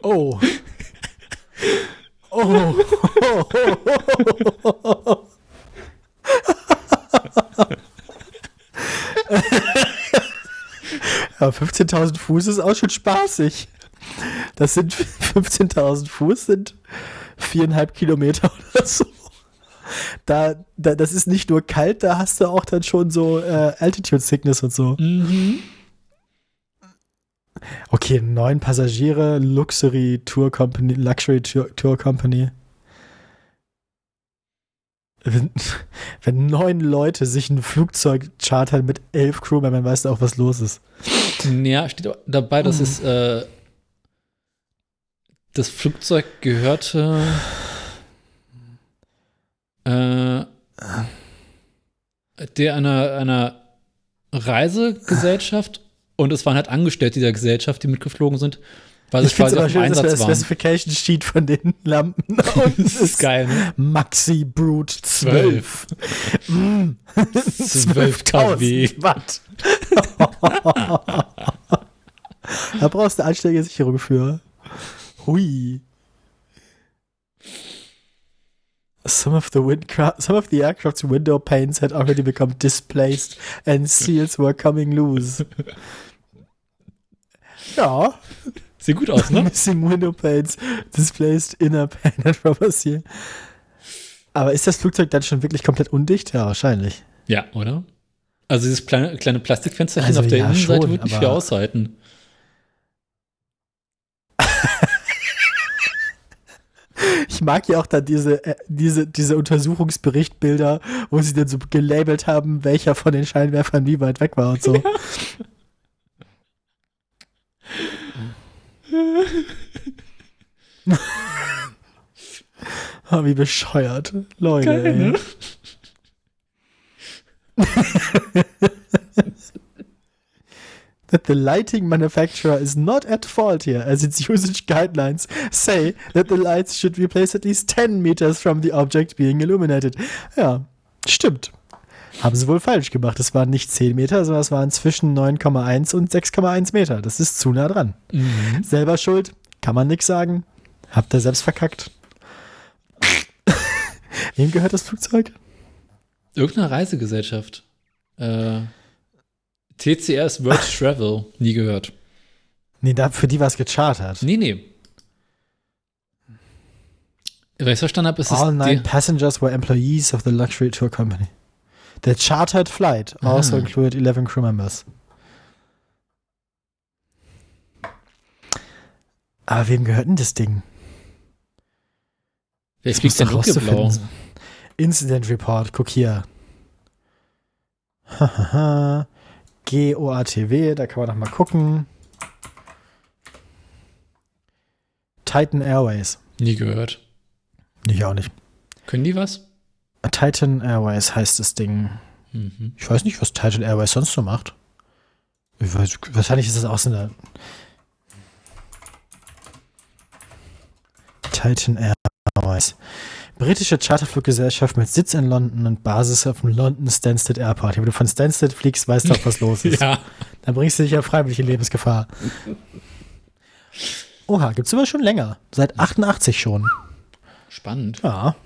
Oh. Oh. ja, 15.000 Fuß ist auch schon spaßig. Das sind 15.000 Fuß, sind viereinhalb Kilometer oder so. Da, da, das ist nicht nur kalt, da hast du auch dann schon so äh, Altitude Sickness und so. Mhm. Okay, neun Passagiere, Luxury Tour Company, Luxury Tour, Tour Company. Wenn, wenn neun Leute sich ein Flugzeug chartern mit elf Crewmembern, weißt du auch, was los ist. Ja, steht auch dabei, dass es äh, das Flugzeug gehörte äh, der einer, einer Reisegesellschaft und es waren halt Angestellte dieser Gesellschaft, die mitgeflogen sind weil finde quasi auf dem wir das Einsatz waren. Specification Sheet von den Lampen Das ist geil, ne? Maxi Brute 12. Mm. 12 kW. 12.000 Watt. da brauchst du eine Ansteigersicherung für. Hui. Some of the windcraft, some of the aircraft's window panes had already become displaced and seals were coming loose. Ja, Sieht gut aus, ne? missing window panes, displaced inner pane and rubber seal. Aber ist das Flugzeug dann schon wirklich komplett undicht? Ja, wahrscheinlich. ja, oder? Also dieses kleine, kleine Plastikfensterchen Also auf der ja, Innenseite schon, wird nicht viel aber- aushalten. Ich mag ja auch dann diese, äh, diese, diese Untersuchungsberichtbilder, wo sie dann so gelabelt haben, welcher von den Scheinwerfern wie weit weg war und so. Ah, wie bescheuert. Leute. Geil, ne? that the lighting manufacturer is not at fault here, as its usage guidelines say that the lights should be placed at least 10 meters from the object being illuminated. Ja, stimmt. Haben sie wohl falsch gemacht. Es waren nicht 10 Meter, sondern es waren zwischen 9,1 und 6,1 Meter. Das ist zu nah dran. Mhm. Selber schuld, kann man nix sagen. Habt ihr selbst verkackt. Wem gehört das Flugzeug? Irgendeine Reisegesellschaft. Äh, TCR ist World Travel. Nie gehört. Nee, da, für die war es gechartert. Nee, nee. Weil ich verstanden habe, ist es All nine passengers were employees of the luxury tour company. The chartered flight also Ah. included 11 crew members. Aber wem gehört denn das Ding? Wer fliegt denn dunkelblau? Incident Report, guck hier. Hahaha. GOATW, da kann man doch mal gucken. Titan Airways. Nie gehört. Ich auch nicht. Können die was? Titan Airways heißt das Ding. Mhm. Ich weiß nicht, was Titan Airways sonst so macht. Ich weiß, wahrscheinlich ist das auch so eine Titan Airways. Britische Charterfluggesellschaft mit Sitz in London und Basis auf dem London Stansted Airport. Wenn du von Stansted fliegst, weißt du auch, was los ist. Ja. Dann bringst du dich ja freiwillig in Lebensgefahr. Oha, gibt's immer schon länger. Seit 88 schon. Spannend. Ja.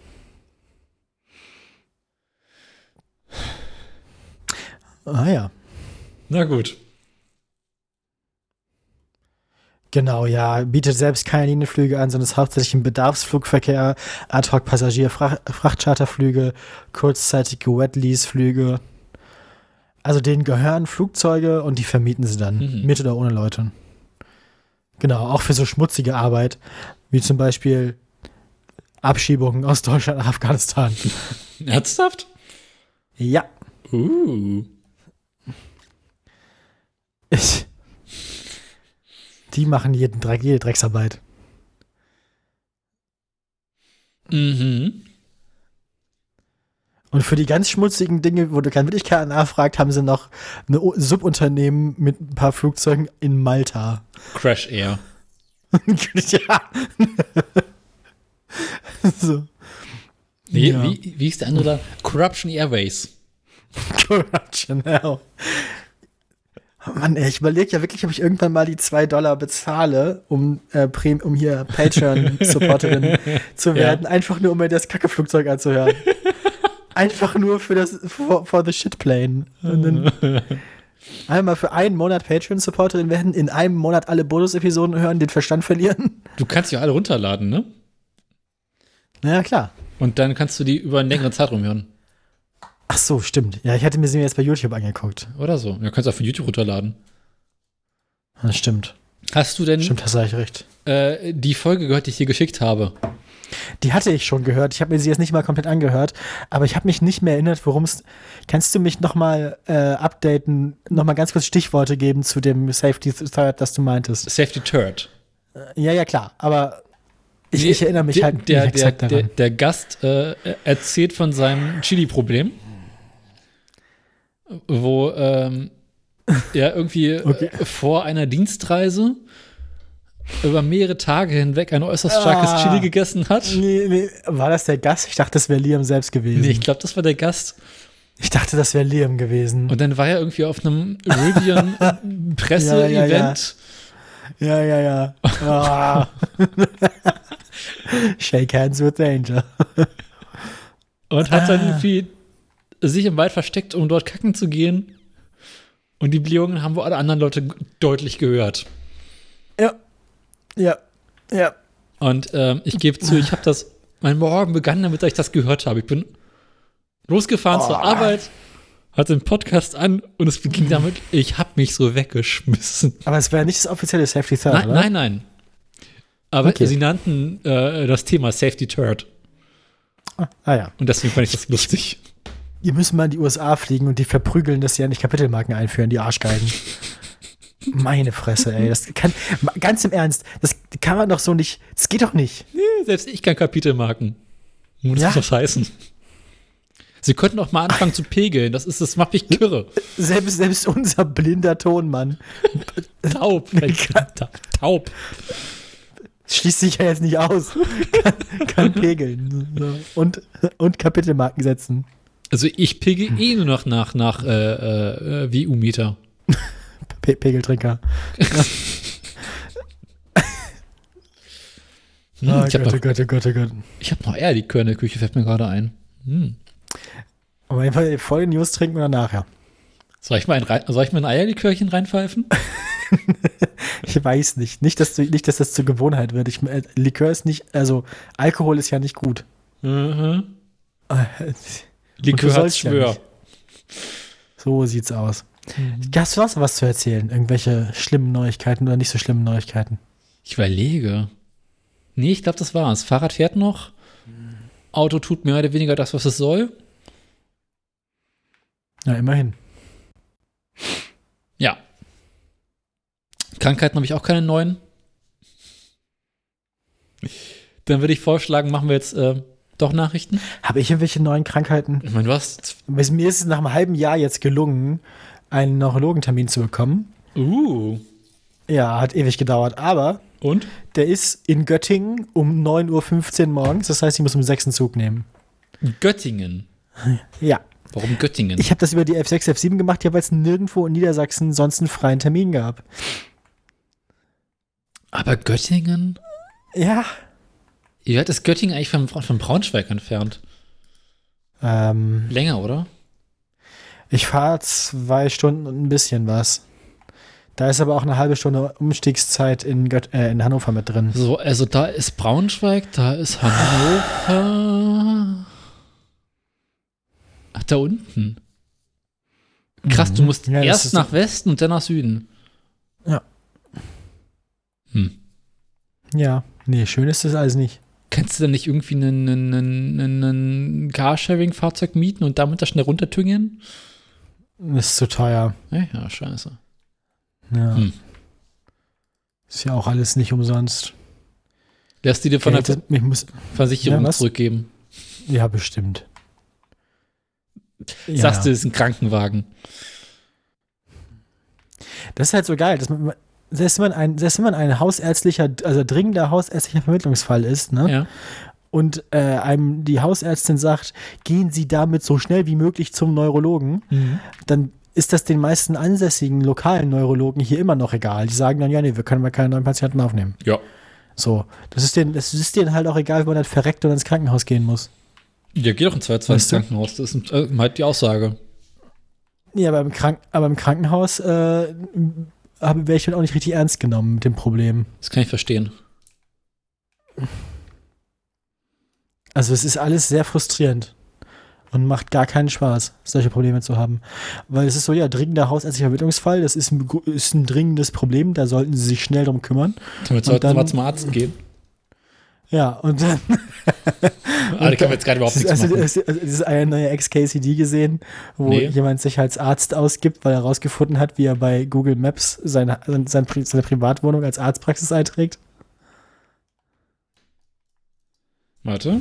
Ah ja. Na gut. Genau, ja. Bietet selbst keine Linienflüge an, sondern ist hauptsächlich im Bedarfsflugverkehr, Ad-Hoc-Passagier, Frach Frachtcharterflüge, kurzzeitige Wet-Lease-Flüge. Also denen gehören Flugzeuge und die vermieten sie dann. Mhm. Mit oder ohne Leute. Genau, auch für so schmutzige Arbeit, wie zum Beispiel Abschiebungen aus Deutschland nach Afghanistan. Ernsthaft? Ja. Uh. Ich, die machen jeden Dreck, jede Drecksarbeit. Mhm. Und für die ganz schmutzigen Dinge, wo du kein wirklich keiner nachfragt, haben sie noch ein Subunternehmen mit ein paar Flugzeugen in Malta. Crash Air. ja. so. Wie, Ja. wie, wie ist der andere da? Corruption Airways. Corruption, ja. Oh Mann, ey, ich überlege ja wirklich, ob ich irgendwann mal die 2 Dollar bezahle, um, äh, um hier Patreon-Supporterin zu werden. Einfach nur, um mir das Kackeflugzeug anzuhören. Einfach nur für das, for, for the shitplane. Und dann einmal für einen Monat Patreon-Supporterin werden, in einem Monat alle Bonus-Episoden hören, den Verstand verlieren. Du kannst ja alle runterladen, ne? Naja, klar. Und dann kannst du die über einen längeren Zeitraum hören. Ach so, stimmt. Ja, ich hatte mir sie jetzt bei YouTube angeguckt. Oder so. Du kannst auch von YouTube runterladen. Das stimmt. Hast du denn Stimmt, hast du eigentlich recht. äh, die Folge gehört, die ich dir geschickt habe? Die hatte ich schon gehört. Ich habe mir sie jetzt nicht mal komplett angehört, aber ich habe mich nicht mehr erinnert, worum es. Kannst du mich noch mal äh, updaten, noch mal ganz kurz Stichworte geben zu dem Safety Third, das du meintest? Safety Turd. Ja, ja, klar. Aber ich, Nee, ich erinnere mich der, halt der, nicht der, exakt der, daran. der Gast äh, erzählt von seinem Chili-Problem, wo ähm, er irgendwie Okay. äh, vor einer Dienstreise über mehrere Tage hinweg ein äußerst starkes Ah. Chili gegessen hat. Nee, nee, war das der Gast? Ich dachte, das wäre Liam selbst gewesen. Nee, ich glaube, das war der Gast. Ich dachte, das wäre Liam gewesen. Und dann war er irgendwie auf einem Iridian-Presse-Event. Ja, ja, ja. Ah. Shake hands with the angel. Und hat dann Ah. irgendwie sich im Wald versteckt, um dort kacken zu gehen. Und die Blähungen haben wohl alle anderen Leute deutlich gehört. Ja. Ja. Ja. Und ähm, ich gebe zu, ich habe das, mein Morgen begann damit, dass ich das gehört habe. Ich bin losgefahren zur Oh. Arbeit, hatte den Podcast an und es ging damit, ich habe mich so weggeschmissen. Aber es wäre nicht das offizielle Safety Third, Nein, oder? nein, nein. Aber Okay. sie nannten äh, das Thema Safety Third. Ah ja. Und deswegen fand ich das lustig. Die müssen mal in die USA fliegen und die verprügeln, dass sie ja nicht Kapitelmarken einführen, die Arschgeigen. Meine Fresse, ey. Das kann, ganz im Ernst, das kann man doch so nicht, das geht doch nicht. Nee, selbst ich kann Kapitelmarken. Muss Ja. das was heißen? Sie könnten auch mal anfangen zu pegeln. Das ist, das macht mich kirre. Selbst, selbst unser blinder Tonmann Taub. Taub. schließt sich ja jetzt nicht aus. Kann, kann pegeln. Und, und Kapitelmarken setzen. Also ich pegel eh nur noch nach, nach äh, äh, WU-Meter. Pe Pegeltrinker. Hm, Ah, ich habe Gott, oh noch, Gott, oh Gott, oh Gott. ich hab noch Eierlikör in der Küche, fällt mir gerade ein. Hm. Aber einfach voll News trinken oder nachher? Soll, ich mal ein, soll ich mal ein Eierlikörchen reinpfeifen? Ich weiß nicht. Nicht, dass, du, nicht, dass das zur Gewohnheit wird. Ich, äh, Likör ist nicht, also Alkohol ist ja nicht gut. Mhm. Likör hat ja Schwör. nicht. So sieht's aus. Hast du noch was zu erzählen? Irgendwelche schlimmen Neuigkeiten oder nicht so schlimmen Neuigkeiten? Ich überlege. Nee, ich glaube, das war's. Fahrrad fährt noch. Auto tut mehr oder weniger das, was es soll. Ja, immerhin. Ja. Krankheiten habe ich auch keine neuen. Dann würde ich vorschlagen, machen wir jetzt äh, doch Nachrichten. Habe ich irgendwelche neuen Krankheiten? Ich meine, du hast. Mir ist es nach einem halben Jahr jetzt gelungen, einen Neurologentermin zu bekommen. Uh. Ja, hat ewig gedauert, aber Und? der ist in Göttingen um 9.15 Uhr morgens. Das heißt, ich muss um 6 einen Zug nehmen. Göttingen. Ja. Warum Göttingen? Ich habe das über die F6, F7 gemacht, ja, weil es nirgendwo in Niedersachsen sonst einen freien Termin gab. Aber Göttingen? Ja. Wie weit ist Göttingen eigentlich von, von Braunschweig entfernt? Ähm, Länger, oder? ich fahre zwei Stunden und ein bisschen was. Da ist aber auch eine halbe Stunde Umstiegszeit in, Gött äh, in Hannover mit drin. So, also da ist Braunschweig, da ist Hannover. Ach, da unten. Krass, du Mhm. musst Ja, erst nach Westen und dann nach Süden. Ja. Hm. Ja, nee, schön ist das alles nicht. Kannst du denn nicht irgendwie einen Carsharing-Fahrzeug mieten und damit da schnell runtertüngeln? Das ist zu teuer. Ja, ja, scheiße. Ja. Hm. Ist ja auch alles nicht umsonst. Lässt die dir von Geld, der das- muss, Versicherung Ja, zurückgeben. ja, bestimmt. Ja, Sagst du, ja. es ist ein Krankenwagen. Das ist halt so geil, dass man, selbst wenn man ein, selbst wenn man ein hausärztlicher, also dringender hausärztlicher Vermittlungsfall ist, ne? Ja. Und äh, einem die Hausärztin sagt, gehen Sie damit so schnell wie möglich zum Neurologen, Mhm. dann ist das den meisten ansässigen lokalen Neurologen hier immer noch egal. Die sagen dann, ja, nee, wir können mal keine neuen Patienten aufnehmen. Ja. So. Das ist denen, das ist denen halt auch egal, wenn man dann verreckt und ins Krankenhaus gehen muss. Ja, geh doch in zwei, zwei ins Weißt du? Krankenhaus. Das ist äh, halt die Aussage. Ja, aber im, Krank aber im Krankenhaus äh, wäre ich halt auch nicht richtig ernst genommen mit dem Problem. Das kann ich verstehen. Also es ist alles sehr frustrierend und macht gar keinen Spaß, solche Probleme zu haben. Weil es ist so, ja, dringender hausärztlicher Vermittlungsfall, das ist ein, ist ein dringendes Problem, da sollten sie sich schnell drum kümmern. Damit sollten wir dann- mal zum Arzt gehen. Ja, und dann Ah, da können wir jetzt gerade überhaupt nichts also, machen. also, es ist eine neue Ex-KCD gesehen, wo Nee. jemand sich als Arzt ausgibt, weil er herausgefunden hat, wie er bei Google Maps seine, seine, Pri- seine Privatwohnung als Arztpraxis einträgt. Warte.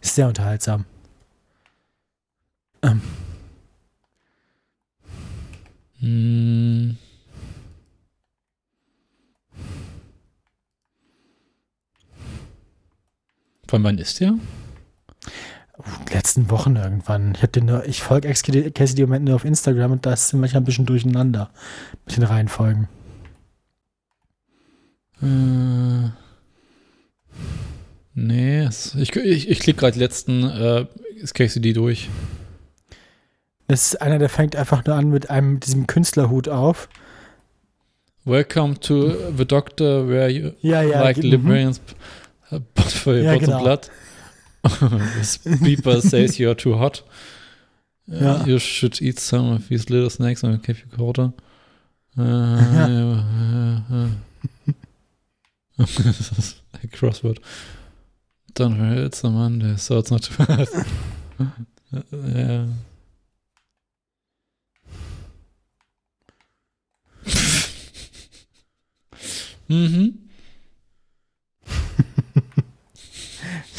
Ist sehr unterhaltsam. Ähm, Hm. Von wann ist der? letzten Wochen irgendwann. Ich, nur, ich folge Cassidy im Moment nur auf Instagram und da ist manchmal ein bisschen durcheinander mit den Reihenfolgen. Äh, nee, ich, ich, ich klicke gerade letzten äh, KCD durch. Das ist einer, der fängt einfach nur an mit einem diesem Künstlerhut auf. Welcome to the doctor where you Ja, ja. like ge- librarians but for your Ja, bottom genau. blood. Beeper says you're too hot. Uh, Ja. You should eat some of these little snacks and give you quarter. Uh, das ist ein Crossword. Don't worry, it's a Monday, so it's not too bad. ja. mhm.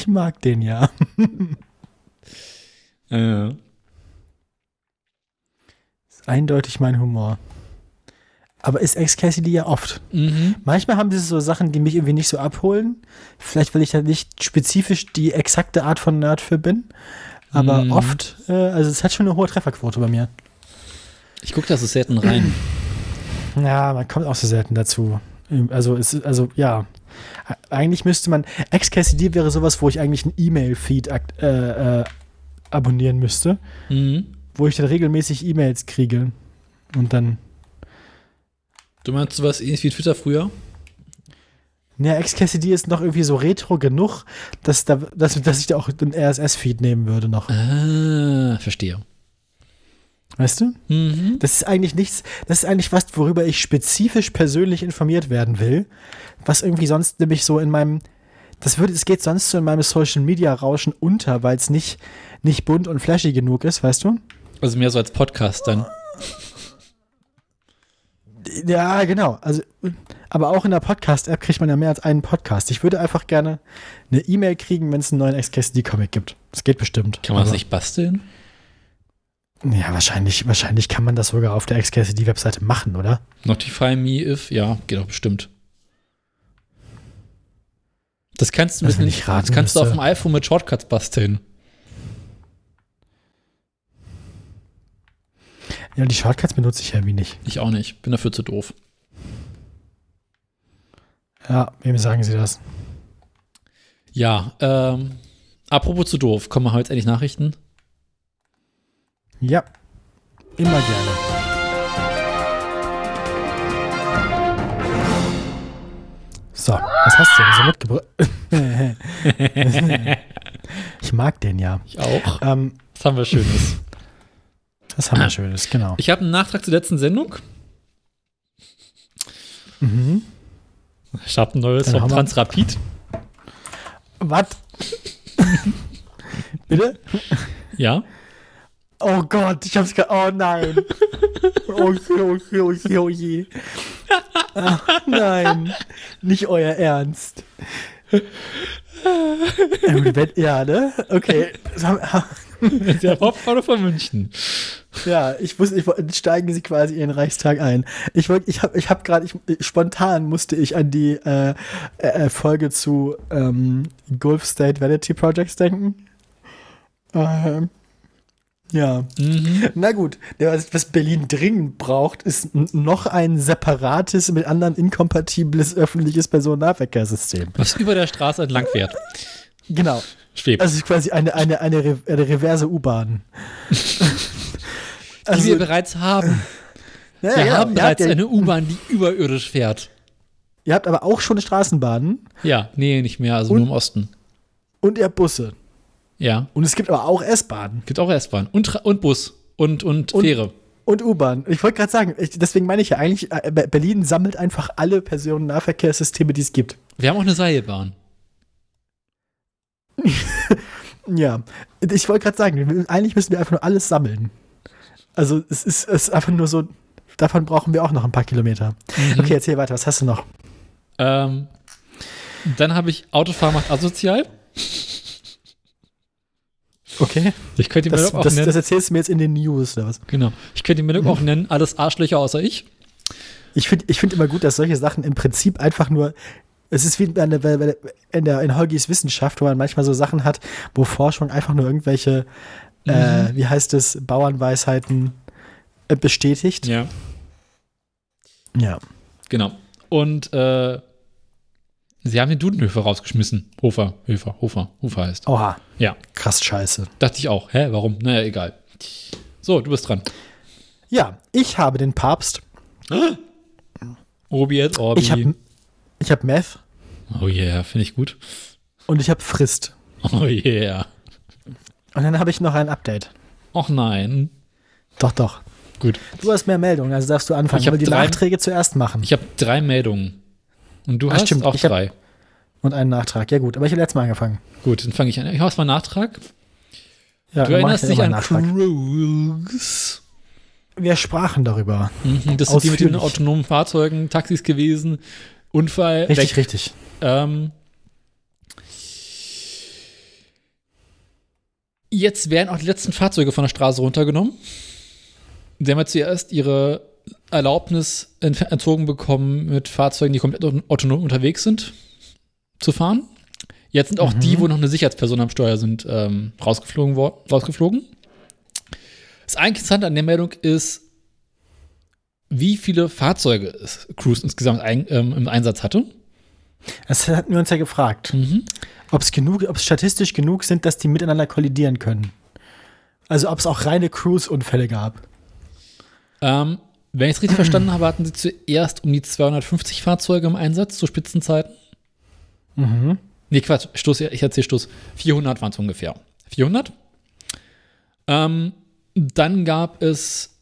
Ich mag den ja. Ja. Ist eindeutig mein Humor. Aber ist Ex Cassidy ja oft. Mhm. Manchmal haben sie so Sachen, die mich irgendwie nicht so abholen. Vielleicht, weil ich da nicht spezifisch die exakte Art von Nerd für bin. Aber Mhm. oft, äh, also es hat schon eine hohe Trefferquote bei mir. Ich gucke da so selten rein. Ja, man kommt auch so selten dazu. Also, es also, ja. Eigentlich müsste man, Cassidy wäre sowas, wo ich eigentlich einen E-Mail-Feed äh, äh, abonnieren müsste, Mhm. wo ich dann regelmäßig E-Mails kriege. Und dann, Du meinst sowas ähnlich wie Twitter früher? ja, Cassidy ist noch irgendwie so retro genug, dass, da, dass, dass ich da auch den RSS-Feed nehmen würde noch. Ah, verstehe. Weißt du? Mhm. Das ist eigentlich nichts, das ist eigentlich was, worüber ich spezifisch persönlich informiert werden will, was irgendwie sonst nämlich so in meinem, das würde, es geht sonst so in meinem Social Media Rauschen unter, weil es nicht, nicht bunt und flashy genug ist, weißt du? Also mehr so als Podcast dann. Ja, genau. Also, aber auch in der Podcast-App kriegt man ja mehr als einen Podcast. Ich würde einfach gerne eine E-Mail kriegen, wenn es einen neuen XKSD-Comic gibt. Das geht bestimmt. Kann man das nicht basteln? Ja, wahrscheinlich, wahrscheinlich kann man das sogar auf der XKSD-Webseite machen, oder? Notify me if, ja, geht auch bestimmt. Das kannst du Also mit wenn nicht ich raten das kannst du auf dem iPhone mit Shortcuts basteln. Ja, die Shortcuts benutze ich ja wie nicht. Ich auch nicht. Bin dafür zu doof. Ja, wem sagen Sie das? Ja, ähm, apropos zu doof, kommen wir heute endlich Nachrichten? Ja, immer gerne. So, was hast du denn so mitgebracht? ich mag den ja. Ich auch. Ähm, Was haben wir Schönes? das haben wir Schönes, genau. Ich habe einen Nachtrag zur letzten Sendung. Mhm. Ich habe ein neues Dann vom Transrapid. Was? Bitte? Ja. Oh Gott, ich hab's ge... Oh nein. Oh je, oh je, oh je, oh je. Ach, nein. Nicht euer Ernst. Ja, ne? Okay. Der Hauptfahrer von München. Ja, ich wusste, ich, wollte- steigen Sie quasi in den Reichstag ein. Ich wollte, ich habe, ich habe gerade, spontan musste ich an die äh, äh, Folge zu ähm, Gulf State Vanity Projects denken. Ähm, ja, Mhm. na gut. Ja, was, Berlin dringend braucht, ist noch ein separates, mit anderen inkompatibles öffentliches Personennahverkehrssystem. Was über der Straße entlang fährt. Genau. Schwebt. Also quasi eine, eine, eine, eine reverse U-Bahn. die wir bereits haben. ja, Wir ja, haben habt bereits ja- eine U-Bahn, die überirdisch fährt. Ihr habt aber auch schon Straßenbahnen Ja, nee, nicht mehr, also Und- nur im Osten. und ihr habt Busse. Ja, Und es gibt aber auch S-Bahnen gibt auch S-Bahn und, und Bus und, und, Und- Fähre. und U-Bahn. Ich wollte gerade sagen, ich, deswegen meine ich ja eigentlich, äh, Be- Berlin sammelt einfach alle Personennahverkehrssysteme, die es gibt. Wir haben auch eine Seilbahn. Ja, ich wollte gerade sagen, eigentlich müssen wir einfach nur alles sammeln. Also es ist, es ist einfach nur so, davon brauchen wir auch noch ein paar Kilometer. Mhm. Okay, erzähl weiter, was hast du noch? Ähm, dann habe ich Autofahren macht asozial. Okay, Ich könnte das, auch das, nennen. das erzählst du mir jetzt in den News oder was? genau. Ich könnte die Meldung auch nennen, alles Arschlöcher außer ich. Ich finde ich find immer gut, dass solche Sachen im Prinzip einfach nur Es ist wie in der, in, der, in Holgis Wissenschaft, wo man manchmal so Sachen hat, wo Forschung einfach nur irgendwelche, Mhm. äh, wie heißt es, Bauernweisheiten äh, bestätigt. Ja. Ja. Genau. Und äh, sie haben den Dudenhöfer rausgeschmissen. Hofer, Höfer, Hofer, Hofer heißt. Oha, Ja, krass scheiße. dachte ich auch. Hä, warum? Naja, egal. So, du bist dran. Ja, ich habe den Papst. Obi et Orbi. Ich habe ich hab Meth oh yeah, finde ich gut. und ich habe Frist. Oh yeah. Und dann habe ich noch ein Update. Och nein. Doch, doch. Gut. Du hast mehr Meldungen, also darfst du anfangen. Ich will die drei- Nachträge zuerst machen. Ich habe drei Meldungen. Und du Ah, hast stimmt. auch Ich drei. Und einen Nachtrag. Ja, gut, aber ich habe letztes Mal angefangen. Gut, dann fange ich an. Ich habe mal Nachtrag. Ja, Du erinnerst ich dich an Nachtrag. Cruise. Wir sprachen darüber. Mhm, das sind die mit den autonomen Fahrzeugen, Taxis gewesen. Unfall, Richtig, weg. richtig. Ähm, jetzt werden auch die letzten Fahrzeuge von der Straße runtergenommen. Sie haben ja zuerst ihre Erlaubnis ent- entzogen bekommen, mit Fahrzeugen, die komplett auton- autonom unterwegs sind, zu fahren. Jetzt sind auch die, wo noch eine Sicherheitsperson am Steuer sind, ähm, rausgeflogen, rausgeflogen. Das Interessante an der Meldung ist, wie viele Fahrzeuge Cruise insgesamt ein, ähm, im Einsatz hatte. Das hatten wir uns ja gefragt. Mhm. Ob es genug, ob es statistisch genug sind, dass die miteinander kollidieren können. Also ob es auch reine Cruise-Unfälle gab. Ähm, wenn ich es richtig verstanden habe, hatten sie zuerst um die 250 Fahrzeuge im Einsatz zu Spitzenzeiten. Mhm. Nee, Quatsch, Stoß, ich erzähle Stoß. 400 waren es ungefähr. 400. Ähm, dann gab es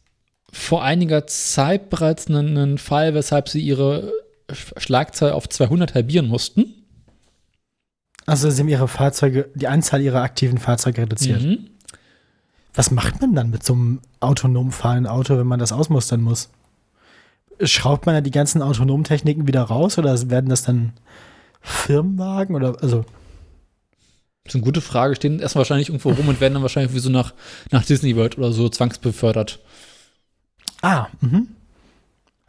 vor einiger Zeit bereits einen, einen Fall, weshalb sie ihre Sch- Schlagzahl auf 200 halbieren mussten. Also sie haben ihre Fahrzeuge, die Anzahl ihrer aktiven Fahrzeuge reduziert. Mhm. Was macht man dann mit so einem autonom fahrenden Auto, wenn man das ausmustern muss? Schraubt man ja die ganzen autonomen Techniken wieder raus oder werden das dann Firmenwagen oder also Das ist eine gute Frage. Stehen erstmal wahrscheinlich irgendwo rum und werden dann wahrscheinlich wie so nach, nach Disney World oder so zwangsbefördert. Ah, mhm.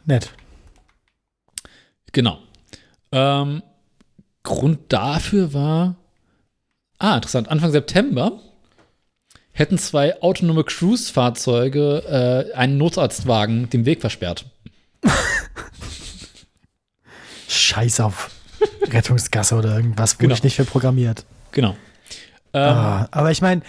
Nett. Genau. Ähm, Grund dafür war, ah, interessant, Anfang September hätten zwei autonome Cruise-Fahrzeuge äh, einen Notarztwagen den Weg versperrt. Scheiß auf Rettungsgasse oder irgendwas, wurde Genau. ich nicht für programmiert. Genau. Ähm, Ah, aber ich meine,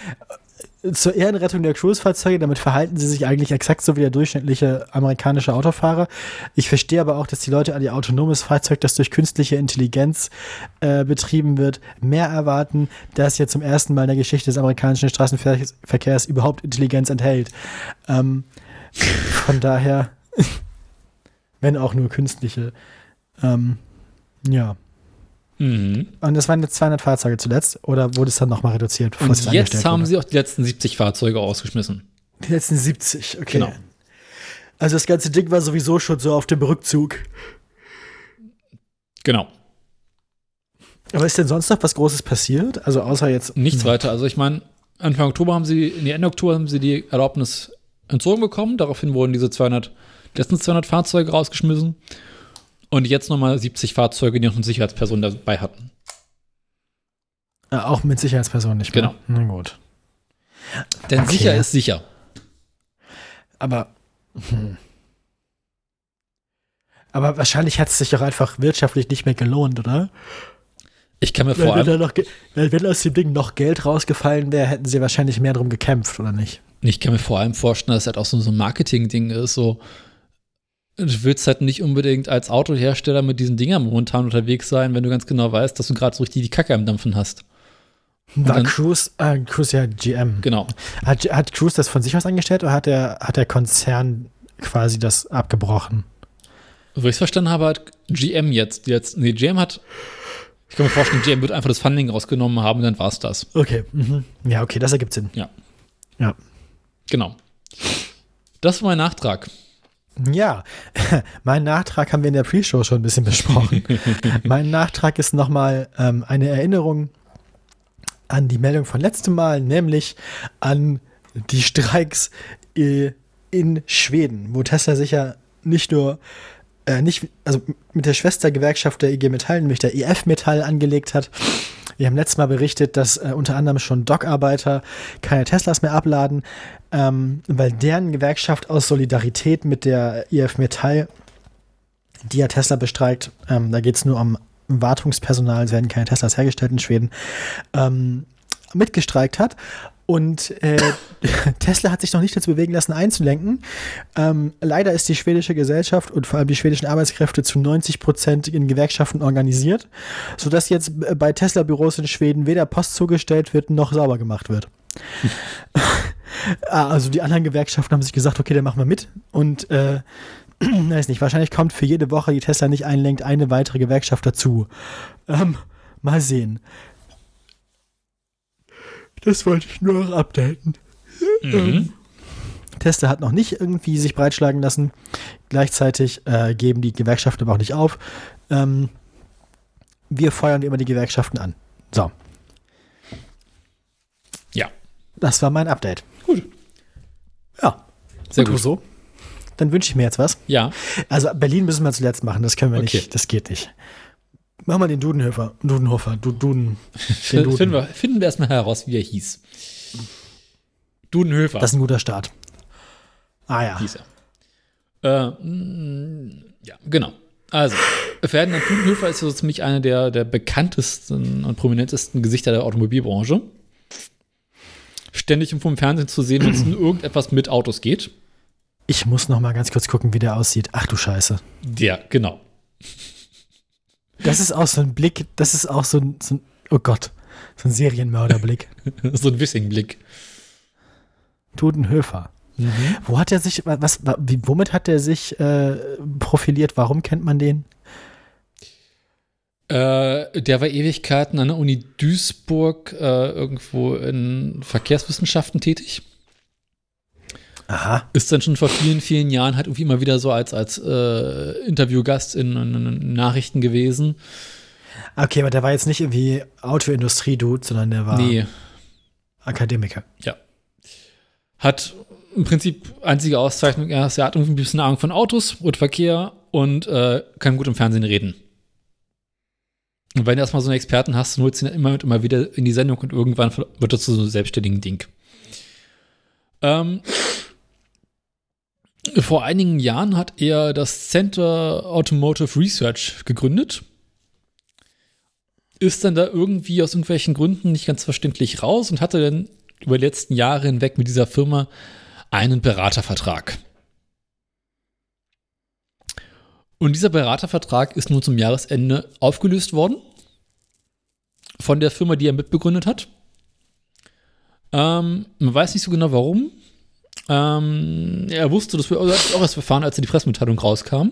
zur Ehrenrettung der Cruise-Fahrzeuge, damit verhalten sie sich eigentlich exakt so wie der durchschnittliche amerikanische Autofahrer. Ich verstehe aber auch, dass die Leute an ihr autonomes Fahrzeug, das durch künstliche Intelligenz äh, betrieben wird, mehr erwarten, das ja zum ersten Mal in der Geschichte des amerikanischen Straßenverkehrs überhaupt Intelligenz enthält. Ähm, von daher, wenn auch nur künstliche. Ähm, ja. Mhm. Und das waren jetzt 200 Fahrzeuge zuletzt, oder wurde es dann nochmal reduziert? bevor Und jetzt haben wurde? sie auch die letzten 70 Fahrzeuge ausgeschmissen. Die letzten 70, okay. Genau. Also das ganze Ding war sowieso schon so auf dem Rückzug. Genau. Aber ist denn sonst noch was Großes passiert? Also außer jetzt. Nichts weiter. Also ich meine, Anfang Oktober haben sie, nee, Ende Oktober haben sie die Erlaubnis entzogen bekommen. Daraufhin wurden diese 200, letzten 200 Fahrzeuge rausgeschmissen. Und jetzt nochmal 70 Fahrzeuge, die noch eine Sicherheitsperson dabei hatten. Äh, auch mit Sicherheitspersonen nicht mehr. Genau. Na gut. Denn Okay. sicher ist sicher. Aber. Hm. Aber wahrscheinlich hat es sich auch einfach wirtschaftlich nicht mehr gelohnt, oder? Ich kann mir Wenn, vor allem, noch, wenn aus dem Ding noch Geld rausgefallen wäre, hätten sie wahrscheinlich mehr drum gekämpft, oder nicht? ich kann mir vor allem vorstellen, dass das halt auch so so ein Marketing-Ding ist. So, du willst halt nicht unbedingt als Autohersteller mit diesen Dingern momentan unterwegs sein, wenn du ganz genau weißt, dass du gerade so richtig die Kacke am Dampfen hast. War dann- Cruise, äh, Cruise ja GM. Genau. Hat, hat Cruise das von sich aus angestellt oder hat der, hat der Konzern quasi das abgebrochen? Wo ich es verstanden habe, hat GM jetzt, jetzt, nee, GM hat, ich kann mir vorstellen, GM wird einfach das Funding rausgenommen haben und dann war es das. Okay. Mhm. Ja, okay, das ergibt Sinn. Ja. Ja. Genau. Das war mein Nachtrag. Ja, meinen Nachtrag haben wir in der Pre-Show schon ein bisschen besprochen. mein Nachtrag ist nochmal ähm, eine Erinnerung an die Meldung von letztem Mal, nämlich an die Streiks äh, in Schweden, wo Tesla sich ja nicht nur äh, nicht, also mit der Schwestergewerkschaft der IG Metall, nämlich der EF Metall, angelegt hat. Wir haben letztes Mal berichtet, dass äh, unter anderem schon Dockarbeiter keine Teslas mehr abladen, ähm, weil deren Gewerkschaft aus Solidarität mit der EF Metall, die ja Tesla bestreikt, ähm, da geht es nur um Wartungspersonal, es werden keine Teslas hergestellt in Schweden, ähm, mitgestreikt hat. Und äh, Tesla hat sich noch nicht dazu bewegen lassen, einzulenken. Ähm, leider ist die schwedische Gesellschaft und vor allem die schwedischen Arbeitskräfte zu 90 Prozent in Gewerkschaften organisiert, sodass jetzt bei Tesla-Büros in Schweden weder Post zugestellt wird noch sauber gemacht wird. Ah, also die anderen Gewerkschaften haben sich gesagt, okay, dann machen wir mit. Und äh, weiß nicht, wahrscheinlich kommt für jede Woche, die Tesla nicht einlenkt, eine weitere Gewerkschaft dazu. Ähm, mal sehen. Das wollte ich nur noch updaten. Mhm. Ähm, Tesla hat noch nicht irgendwie sich breitschlagen lassen. Gleichzeitig äh, geben die Gewerkschaften aber auch nicht auf. Ähm, wir feuern immer die Gewerkschaften an. So. Ja. Das war mein Update. Gut. Ja. Sehr gut. so? Dann wünsche ich mir jetzt was. Ja. Also Berlin müssen wir zuletzt machen, das können wir Okay. nicht, das geht nicht. Mach mal den Dudenhöfer, Dudenhofer, du, Duden. Den Duden. Finden wir, finden wir erstmal heraus, wie er hieß. Dudenhöfer Das ist ein guter Start. Ah ja. hieß er. Äh, mm, ja, genau. Also, Ferdinand Dudenhöfer ist so ziemlich einer der, der bekanntesten und prominentesten Gesichter der Automobilbranche. Ständig im vom Fernsehen zu sehen, wenn es um irgendetwas mit Autos geht. Ich muss noch mal ganz kurz gucken, wie der aussieht. Ach du Scheiße. Der, genau. Das ist auch so ein Blick, das ist auch so ein, so ein oh Gott, so ein Serienmörderblick. so ein Wissing-Blick. Dudenhöfer. Wo hat er sich, was, womit hat er sich äh, profiliert? Warum kennt man den? Äh, der war Ewigkeiten an der Uni Duisburg äh, irgendwo in Verkehrswissenschaften tätig. Aha. Ist dann schon vor vielen, vielen Jahren halt irgendwie immer wieder so als, als äh, Interviewgast in, in, in Nachrichten gewesen. Okay, aber der war jetzt nicht irgendwie Autoindustrie-Dude, sondern der war Nee, Akademiker. ja. Hat im Prinzip einzige Auszeichnung, er er hat irgendwie ein bisschen Ahnung von Autos und Verkehr und äh, kann gut im Fernsehen reden. Und wenn du erstmal so einen Experten hast, dann holst du ihn immer und immer wieder in die Sendung und irgendwann wird das zu so einem selbstständigen Ding. Ähm, vor einigen Jahren hat er das Center Automotive Research gegründet. Ist dann da irgendwie aus irgendwelchen Gründen nicht ganz verständlich raus und hatte dann über die letzten Jahre hinweg mit dieser Firma einen Beratervertrag. Und dieser Beratervertrag ist nun zum Jahresende aufgelöst worden von der Firma, die er mitbegründet hat. Ähm, man weiß nicht so genau warum. Ähm, er wusste, das wir auch erst erfahren, als die Pressemitteilung rauskam.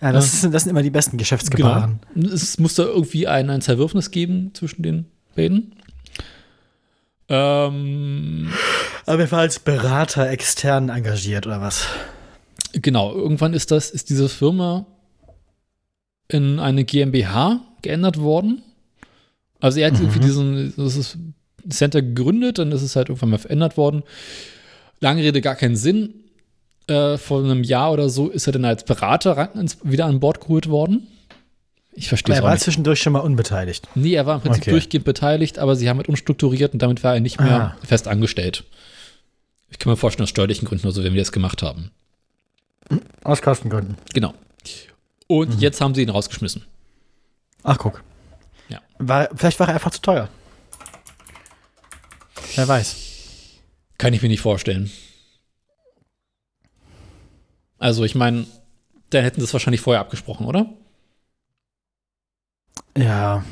Ja, das, ist, das sind immer die besten Geschäftsgebaren. Genau. Es musste irgendwie ein, ein Zerwürfnis geben zwischen den beiden. Ähm, Aber er war als Berater extern engagiert, oder was? genau, irgendwann ist das, ist diese Firma in eine GmbH geändert worden. Also er hat irgendwie diesen, das ist Center gegründet, dann ist es halt irgendwann mal verändert worden. Lange Rede, gar keinen Sinn. Äh, vor einem Jahr oder so ist er dann als Berater ins, wieder an Bord geholt worden. Ich verstehe es er war nicht. zwischendurch schon mal unbeteiligt. Nee, er war im Prinzip Okay. durchgehend beteiligt, aber sie haben halt umstrukturiert und damit war er nicht mehr Ah. fest angestellt. Ich kann mir vorstellen, aus steuerlichen Gründen oder so, wenn wir das gemacht haben. Aus Kostengründen. Genau. Und jetzt haben sie ihn rausgeschmissen. Ach, guck. Ja. War, vielleicht war er einfach zu teuer. Wer weiß. Kann ich mir nicht vorstellen. Also, ich meine, dann hätten sie es wahrscheinlich vorher abgesprochen, oder? Ja.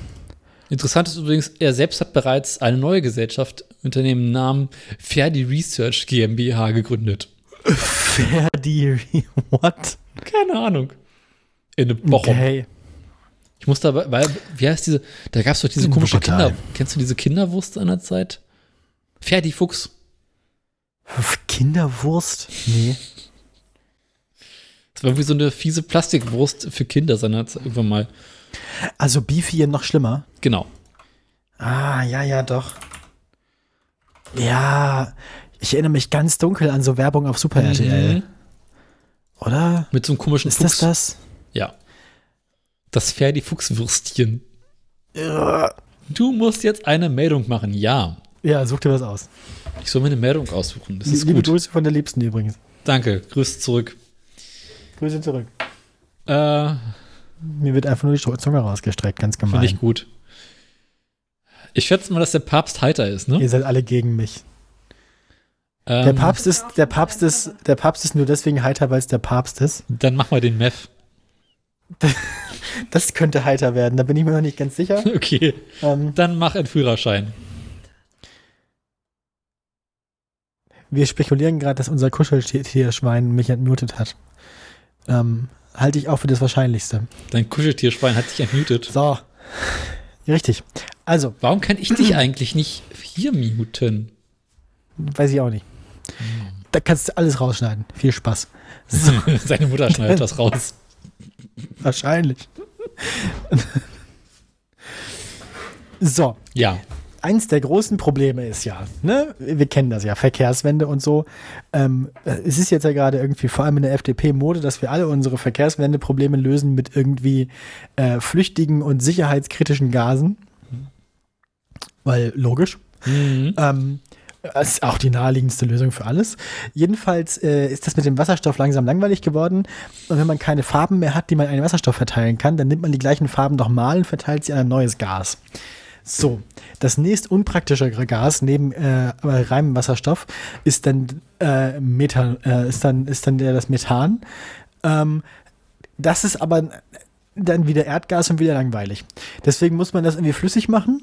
Interessant ist übrigens, er selbst hat bereits eine neue Gesellschaft unter dem Namen Ferdi Research GmbH gegründet. Ferdi. What? Keine Ahnung. In Bochum. Okay. Ich musste aber, weil, wie heißt diese, da gab es doch diese komische. Kinder, kennst du diese Kinderwurst einer Zeit? Ferdi Fuchs. Kinderwurst? Nee. Das war irgendwie so eine fiese Plastikwurst für Kinder seinerzeit irgendwann mal. Also Beefy noch schlimmer. Genau. Ah, ja, ja, doch. Ja, ich erinnere mich ganz dunkel an so Werbung auf Super RTL. Mhm. Oder? Mit so einem komischen Ist das das? Ja. Das Ferdi-Fuchswürstchen. Ja. Du musst jetzt eine Meldung machen. Ja. Ja, such dir was aus. Ich soll mir eine Meldung aussuchen. Das ist Liebe gut. Grüße von der Liebsten übrigens. Danke. Grüße zurück. Grüße zurück. Äh, Mir wird einfach nur die Zunge rausgestreckt, ganz gemein. Finde ich gut. Ich schätze mal, dass der Papst heiter ist, ne? Ihr seid alle gegen mich. Ähm, Der Papst ist, der Papst ist, der Papst ist nur deswegen heiter, weil es der Papst ist. Dann mach mal den Meth. Das könnte heiter werden, da bin ich mir noch nicht ganz sicher. Okay. Ähm, Dann mach einen Führerschein. Wir spekulieren gerade, dass unser Kuscheltierschwein mich entmutet hat. Ähm, halte ich auch für das Wahrscheinlichste. Dein Kuscheltierschwein hat dich entmutet. So. Richtig. Also, Warum kann ich dich eigentlich nicht hier muten? weiß ich auch nicht. Da kannst du alles rausschneiden. Viel Spaß. So, Seine Mutter schneidet das raus. wahrscheinlich. so, Ja. Eins der großen Probleme ist ja, ne, wir kennen das ja, Verkehrswende und so. Ähm, es ist jetzt ja gerade irgendwie vor allem in der FDP-Mode, dass wir alle unsere Verkehrswende-Probleme lösen mit irgendwie äh, flüchtigen und sicherheitskritischen Gasen. Weil logisch. Mhm. Ähm, das ist auch die naheliegendste Lösung für alles. Jedenfalls äh, ist das mit dem Wasserstoff langsam langweilig geworden. Und wenn man keine Farben mehr hat, die man in einen Wasserstoff verteilen kann, dann nimmt man die gleichen Farben nochmal und verteilt sie an ein neues Gas. So, das nächst unpraktischere Gas neben äh, reinem Wasserstoff ist dann äh, Methan, äh, ist dann ist dann der das Methan. Ähm, das ist aber dann wieder Erdgas und wieder langweilig. Deswegen muss man das irgendwie flüssig machen,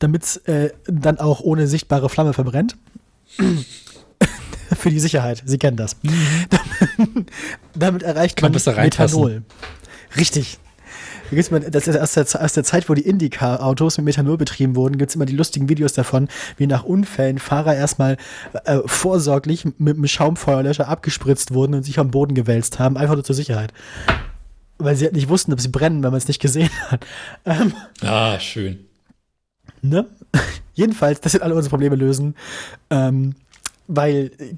damit es äh, dann auch ohne sichtbare Flamme verbrennt. Für die Sicherheit, Sie kennen das. damit erreicht Kann man reinpassen. Methanol. Richtig. Da gibt's immer, das ist aus der, aus der Zeit, wo die Indycar-Autos mit Methanol betrieben wurden, gibt es immer die lustigen Videos davon, wie nach Unfällen Fahrer erstmal äh, vorsorglich mit einem Schaumfeuerlöscher abgespritzt wurden und sich am Boden gewälzt haben, einfach nur zur Sicherheit. Weil sie halt nicht wussten, ob sie brennen, wenn man es nicht gesehen hat. Ähm, Ah, schön. Ne? Jedenfalls, das sind alle unsere Probleme lösen. Ähm, weil äh,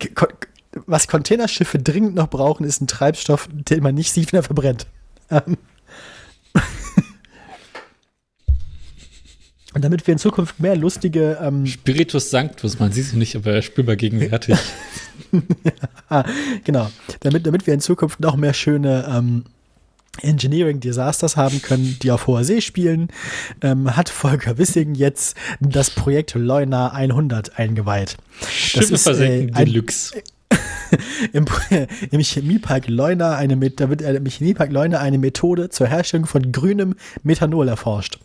was Containerschiffe dringend noch brauchen, ist ein Treibstoff, den man nicht sieht, wenn er verbrennt. Ähm. Und damit wir in Zukunft mehr lustige, ähm, Spiritus Sanctus, man sieht es nicht, aber er spürbar gegenwärtig. ah, genau, damit, damit wir in Zukunft noch mehr schöne ähm, Engineering Disasters haben können, die auf hoher See spielen, ähm, hat Volker Wissing jetzt das Projekt Leuna 100 eingeweiht. Schiffe ist, versenken äh, ein- Deluxe. Im, im Chemiepark Leuna eine, da wird äh, im Chemiepark Leuna eine Methode zur Herstellung von grünem Methanol erforscht.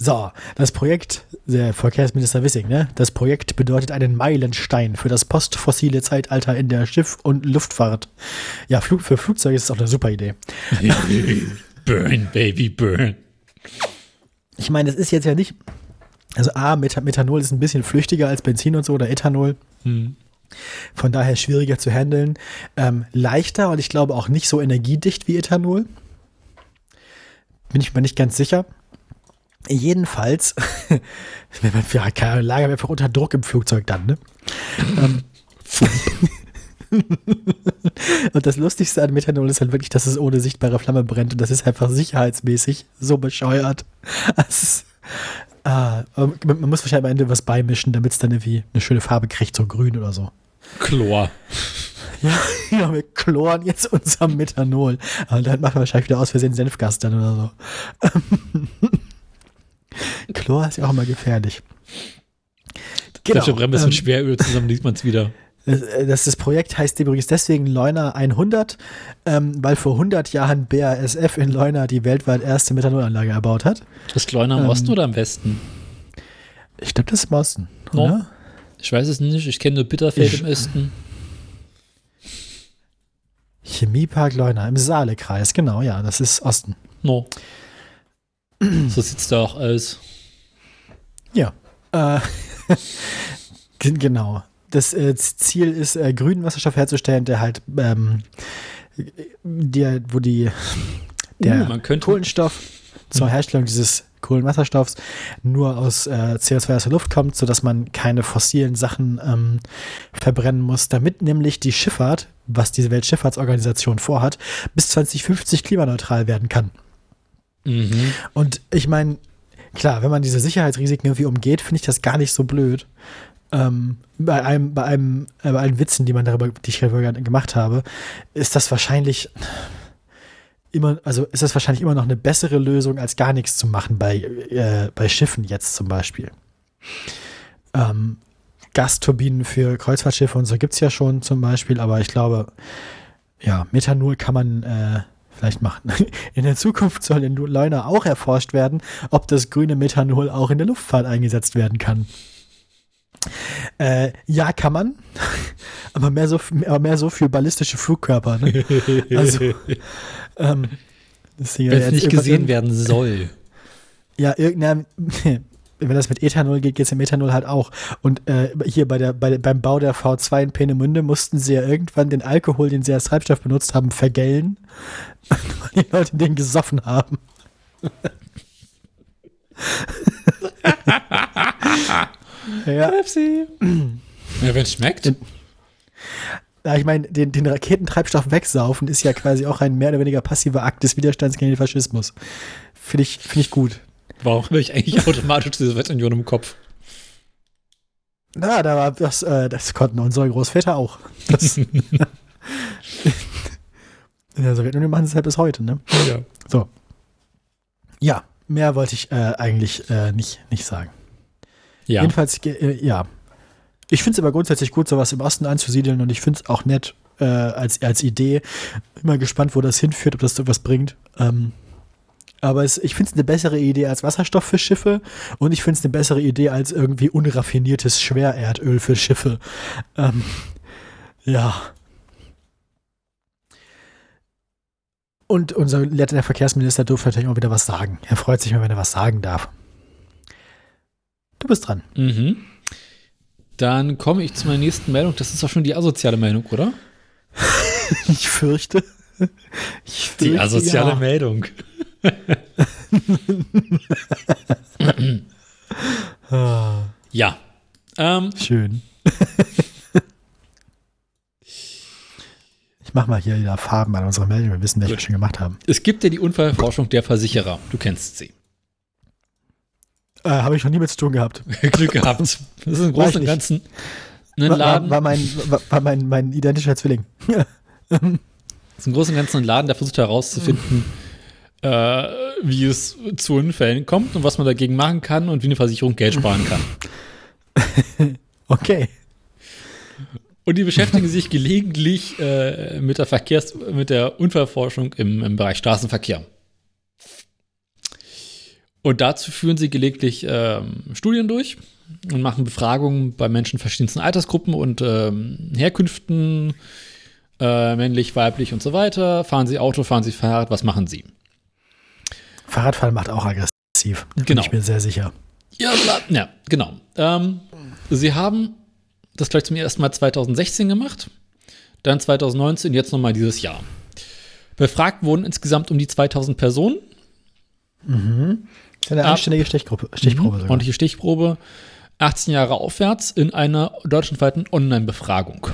So, das Projekt, der Verkehrsminister Wissing, ne? Das Projekt bedeutet einen Meilenstein für das postfossile Zeitalter in der Schiff- und Luftfahrt. Ja, Flug, für Flugzeuge ist es auch eine super Idee. burn, Baby, burn. Ich meine, das ist jetzt ja nicht. Also, A, Meth Methanol ist ein bisschen flüchtiger als Benzin und so oder Ethanol. Hm. Von daher schwieriger zu handeln. Ähm, leichter und ich glaube auch nicht so energiedicht wie Ethanol. Bin ich mir nicht ganz sicher. Jedenfalls, wenn man ja, keine wir einfach unter Druck im Flugzeug dann, ne? ähm, und das Lustigste an Methanol ist halt wirklich, dass es ohne sichtbare Flamme brennt und das ist einfach sicherheitsmäßig so bescheuert. Es ist, ah, man muss wahrscheinlich am Ende was beimischen, damit es dann irgendwie eine schöne Farbe kriegt, so grün oder so. Chlor. Ja, ja, wir chloren jetzt unser Methanol. Aber dann machen wir wahrscheinlich wieder aus Versehen Senfgas dann oder so. Chlor ist ja auch immer gefährlich. Genau, Flasche Bremse ähm, mit Schweröl zusammen liest man es wieder. das, das, Projekt heißt übrigens deswegen Leuna 100, ähm, weil vor 100 Jahren BASF in Leuna die weltweit erste Methanolanlage erbaut hat. Ist Leuna im ähm, Osten oder im Westen? Ich glaube, das ist im Osten, No. Ich weiß es nicht. Ich kenne nur Bitterfeld Ich- im Osten. Chemiepark Leuna im Saalekreis, genau, ja, das ist Osten. No. so sieht's da auch aus. Ja. Äh, gen- genau. Das äh, Ziel ist, äh, grünen Wasserstoff herzustellen, der halt, ähm, der, wo die, der Uh, man könnte- Kohlenstoff zur Herstellung dieses Kohlenwasserstoffs nur aus äh, CO2 aus der Luft kommt, sodass man keine fossilen Sachen ähm, verbrennen muss, damit nämlich die Schifffahrt was diese Weltschifffahrtsorganisation vorhat, bis 2050 klimaneutral werden kann. Mhm. Und ich meine, klar, wenn man diese Sicherheitsrisiken irgendwie umgeht, finde ich das gar nicht so blöd. Ähm, bei einem, bei einem, äh, bei allen Witzen, die man darüber, die ich darüber gemacht habe, ist das wahrscheinlich immer, also ist das wahrscheinlich immer noch eine bessere Lösung, als gar nichts zu machen bei, äh, bei Schiffen jetzt zum Beispiel. Ähm, Gasturbinen für Kreuzfahrtschiffe und so gibt es ja schon zum Beispiel, aber ich glaube, ja, Methanol kann man äh, vielleicht machen. In der Zukunft soll in Leuna auch erforscht werden, ob das grüne Methanol auch in der Luftfahrt eingesetzt werden kann. Äh, ja, kann man, aber mehr so, aber mehr so für ballistische Flugkörper. Ne? Also, ähm, das Wenn es nicht gesehen werden soll. Ja, irgendein, wenn das mit Ethanol geht, geht es im Ethanol halt auch. Und äh, hier bei der, bei, beim Bau der V2 in Peenemünde mussten sie ja irgendwann den Alkohol, den sie als Treibstoff benutzt haben, vergällen, weil die Leute den gesoffen haben. ja, Ja, wenn es schmeckt. ja, ich meine, den, den Raketentreibstoff wegsaufen ist ja quasi auch ein mehr oder weniger passiver Akt des Widerstands gegen den Faschismus. Finde ich, finde ich gut. Warum habe ich eigentlich automatisch diese Sowjetunion im Kopf? Na, da war das, äh, das konnten unsere Großväter auch. Das, in der Sowjetunion machen sie es halt bis heute, ne? Ja. So. Ja, mehr wollte ich äh, eigentlich äh, nicht, nicht sagen. Ja. Jedenfalls, äh, ja. Ich finde es aber grundsätzlich gut, sowas im Osten anzusiedeln und ich finde es auch nett äh, als, als Idee. Immer gespannt, wo das hinführt, ob das so was bringt. Ähm, aber es, ich finde es eine bessere Idee als Wasserstoff für Schiffe und ich finde es eine bessere Idee als irgendwie unraffiniertes Schwererdöl für Schiffe. Ähm, ja. Und unser letzter Verkehrsminister durfte natürlich auch wieder was sagen. Er freut sich mal, wenn er was sagen darf. Du bist dran. Mhm. Dann komme ich zu meiner nächsten Meldung. Das ist doch schon die asoziale Meldung, oder? Ich fürchte. Ich fürchte Die asoziale ja. Meldung. Ja. Ähm, schön. Ich mach mal hier wieder Farben an unserer Meldung. Wir wissen, welche wir schon gemacht haben. es gibt ja die Unfallforschung der Versicherer. Du kennst sie. Äh, Habe ich noch nie mit zu tun gehabt. Glück gehabt. Das ist im Großen und. Ganzen ein War, war, Laden. war, mein, war, war mein, mein identischer Zwilling. Das ist im Großen und Ganzen ein Laden, der versucht herauszufinden, äh, wie es zu Unfällen kommt und was man dagegen machen kann und wie eine Versicherung Geld sparen kann. Okay. Und die beschäftigen sich gelegentlich äh, mit der Verkehrs-, mit der Unfallforschung im, im Bereich Straßenverkehr. Und dazu führen sie gelegentlich ähm, Studien durch und machen Befragungen bei Menschen verschiedensten Altersgruppen und ähm, Herkünften, äh, männlich, weiblich und so weiter. Fahren sie Auto, fahren sie Fahrrad, was machen sie? Fahrradfahren macht auch aggressiv. Da Bin Genau. ich mir sehr sicher. Ja, ja genau. Ähm, sie haben das gleich zum ersten Mal 2016 gemacht, dann 2019, jetzt nochmal dieses Jahr. Befragt wurden insgesamt um die 2000 Personen. Das ist eine anständige Stichprobe. Stichprobe Mhm, sogar. Ordentliche Stichprobe. 18 Jahre aufwärts in einer deutschlandweiten Online-Befragung.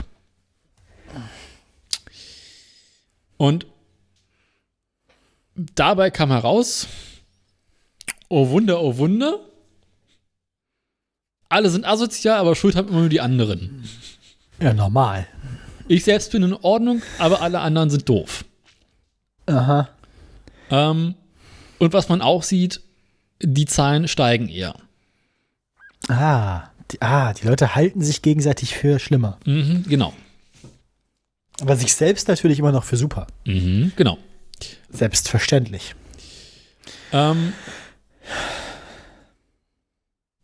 Und dabei kam heraus, oh Wunder, oh Wunder, alle sind asozial, aber Schuld haben immer nur die anderen. Ja, normal. Ich selbst bin in Ordnung, aber alle anderen sind doof. Aha. Ähm, und was man auch sieht, die Zahlen steigen eher. Ah die, ah, die Leute halten sich gegenseitig für schlimmer. Mhm, genau. Aber sich selbst natürlich immer noch für super. Mhm, genau. Selbstverständlich. Ähm,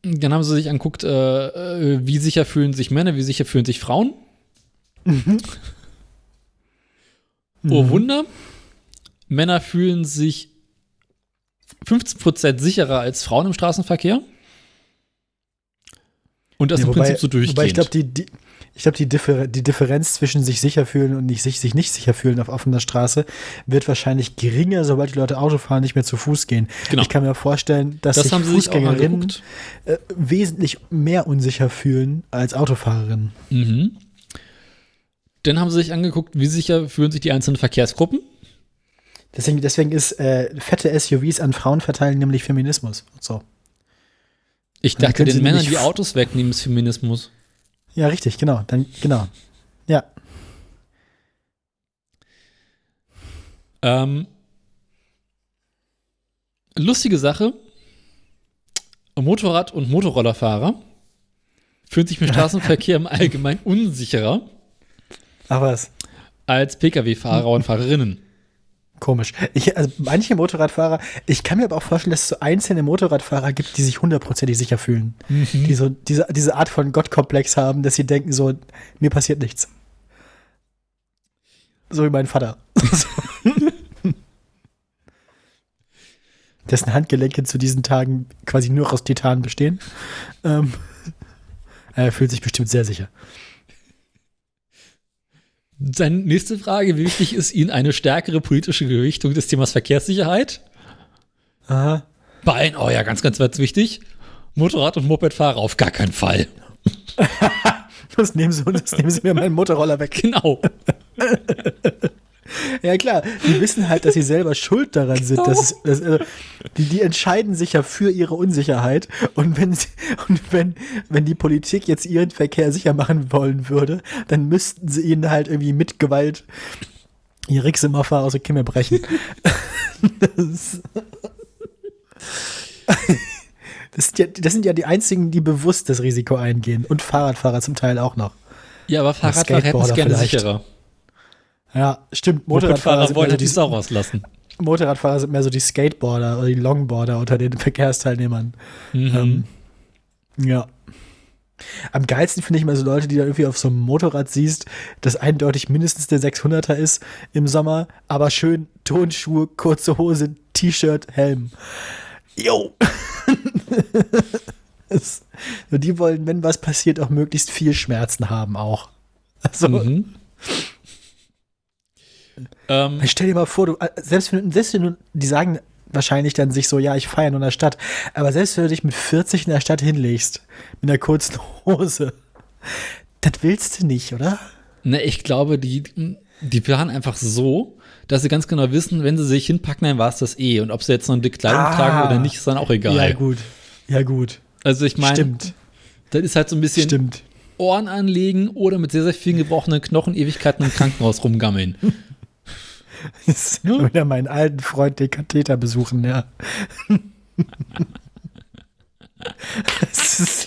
dann haben sie sich anguckt, äh, äh, wie sicher fühlen sich Männer, wie sicher fühlen sich Frauen. Oh Wunder. Männer fühlen sich 15% sicherer als Frauen im Straßenverkehr. Und das Ja, im wobei, Prinzip so durchgehend. Wobei ich glaube, die, die, ich glaub, die, Differ die Differenz zwischen sich sicher fühlen und nicht, sich, sich nicht sicher fühlen auf offener Straße wird wahrscheinlich geringer, sobald die Leute Auto fahren, nicht mehr zu Fuß gehen. Genau. Ich kann mir vorstellen, dass das sich sich Fußgängerinnen angeguckt. äh, wesentlich mehr unsicher fühlen als Autofahrerinnen. Mhm. Dann haben sie sich angeguckt, wie sicher fühlen sich die einzelnen Verkehrsgruppen. Deswegen, deswegen ist äh, fette SUVs an Frauen verteilen nämlich Feminismus. So. Ich dachte, den Männern die Autos wegnehmen, ist Feminismus. Ja, richtig, genau. Dann, genau. Ja. Ähm, lustige Sache. Motorrad- und Motorrollerfahrer fühlen sich im Straßenverkehr im Allgemeinen unsicherer Ach was. als Pkw-Fahrer und Fahrerinnen. Komisch. Ich, also manche Motorradfahrer, ich kann mir aber auch vorstellen, dass es so einzelne Motorradfahrer gibt, die sich hundertprozentig sicher fühlen. Die so diese, diese Art von Gottkomplex haben, dass sie denken, so, mir passiert nichts. So wie mein Vater. Dessen Handgelenke zu diesen Tagen quasi nur aus Titan bestehen. Ähm, er fühlt sich bestimmt sehr sicher. Seine nächste Frage, wie wichtig ist Ihnen eine stärkere politische Gewichtung des Themas Verkehrssicherheit? Aha. Bein, oh ja, ganz, ganz, ganz wichtig. Motorrad- und Mopedfahrer auf gar keinen Fall. Das nehmen, sie, das nehmen sie mir meinen Motorroller weg. Genau. Ja, klar, die wissen halt, dass sie selber schuld daran sind. Dass es, dass, also, die, die entscheiden sich ja für ihre Unsicherheit. Und, wenn, sie, und wenn, wenn die Politik jetzt ihren Verkehr sicher machen wollen würde, dann müssten sie ihnen halt irgendwie mit Gewalt ihr Rixemoffer aus der Kimme brechen. das, das, sind ja, das sind ja die einzigen, die bewusst das Risiko eingehen. Und Fahrradfahrer zum Teil auch noch. Ja, aber Fahrradfahrer hätten es gerne vielleicht. sicherer. Ja, stimmt. So halt die Sau rauslassen. Motorradfahrer sind mehr so die Skateboarder oder die Longboarder unter den Verkehrsteilnehmern. Ähm, ja. Am geilsten finde ich immer so Leute, die dann irgendwie auf so einem Motorrad siehst, das eindeutig mindestens der 600er ist im Sommer, aber schön Tonschuhe, kurze Hose, T-Shirt, Helm. Jo! Das- die wollen, wenn was passiert, auch möglichst viel Schmerzen haben auch. Also, Mhm. Ähm, Stell dir mal vor, du, äh, selbst wenn, selbst wenn du, die sagen wahrscheinlich dann sich so, ja, ich feiere nur in der Stadt, aber selbst wenn du dich mit 40 in der Stadt hinlegst, mit einer kurzen Hose, das willst du nicht, oder? ne, ich glaube, die, die planen einfach so, dass sie ganz genau wissen, wenn sie sich hinpacken, dann war es das eh. Und ob sie jetzt noch eine dicke Kleidung Ah. tragen oder nicht, ist dann auch egal. Ja, gut. Ja, gut. Also ich meine, Stimmt. das ist halt so ein bisschen Stimmt. Ohren anlegen oder mit sehr, sehr vielen gebrochenen Knochen Ewigkeiten im Krankenhaus rumgammeln. Das ist wieder meinen alten Freund den Katheter besuchen, ja. Das ist,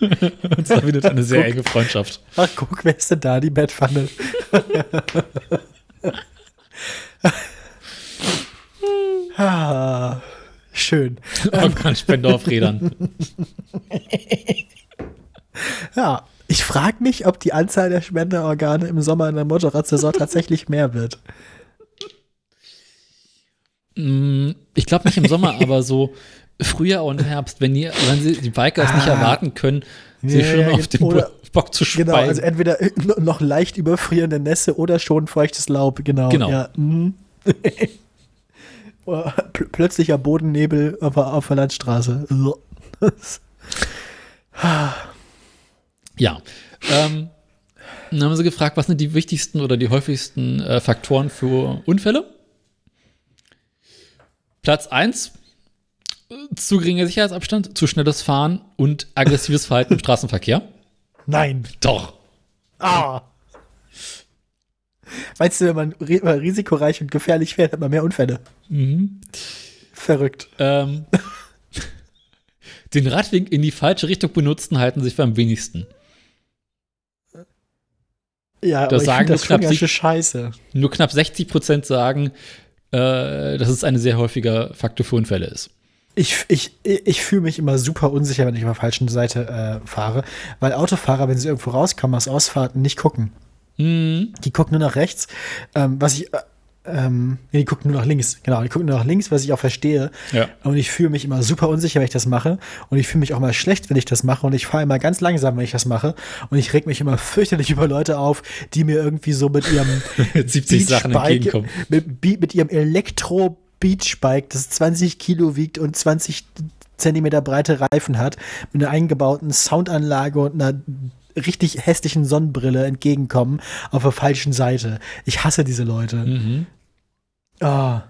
Und das eine sehr enge Freundschaft. ach, guck, wer ist denn da, die Bettpfanne? ah, schön. Organspende auf Rädern. Ja, ich frage mich, ob die Anzahl der Spenderorgane im Sommer in der Motorradsaison tatsächlich mehr wird. Mm, Ich glaube nicht im Sommer, aber so Frühjahr und Herbst, wenn, die, wenn sie die Bikers nicht Ah. erwarten können, sie Ja, schon ja, auf den oder- Bock zu speien. Genau, also entweder noch leicht überfrierende Nässe oder schon feuchtes Laub, genau. Genau. Ja. Pl plötzlicher Bodennebel auf, auf der Landstraße. Ja. Ähm, dann haben sie gefragt, was sind die wichtigsten oder die häufigsten äh, Faktoren für Unfälle? Platz 1, zu geringer Sicherheitsabstand, zu schnelles Fahren und aggressives Verhalten im Straßenverkehr. Nein. Doch. Ah. Weißt du, wenn man ri risikoreich und gefährlich fährt, hat man mehr Unfälle. Mhm. Verrückt. Ähm, den Radweg in die falsche Richtung benutzen, halten sich für am wenigsten. Ja, aber Das ich sagen nur das schon knapp sich- scheiße. Nur knapp 60 Prozent sagen, äh, dass es ein sehr häufiger Faktor für Unfälle ist. Ich, ich, ich fühle mich immer super unsicher, wenn ich auf der falschen Seite äh, fahre, weil Autofahrer, wenn sie irgendwo rauskommen aus Ausfahrten, nicht gucken. Mhm. Die gucken nur nach rechts. Ähm, was ich, äh, ähm, die gucken nur nach links. Genau, die gucken nur nach links, was ich auch verstehe. Ja. Und ich fühle mich immer super unsicher, wenn ich das mache. Und ich fühle mich auch mal schlecht, wenn ich das mache. Und ich fahre immer ganz langsam, wenn ich das mache. Und ich reg mich immer fürchterlich über Leute auf, die mir irgendwie so mit ihrem 70 Sachen entgegenkommen. Mit, mit ihrem Elektro Beachbike, das 20 Kilo wiegt und 20 Zentimeter breite Reifen hat, mit einer eingebauten Soundanlage und einer richtig hässlichen Sonnenbrille entgegenkommen auf der falschen Seite. Ich hasse diese Leute. Mhm. Ah.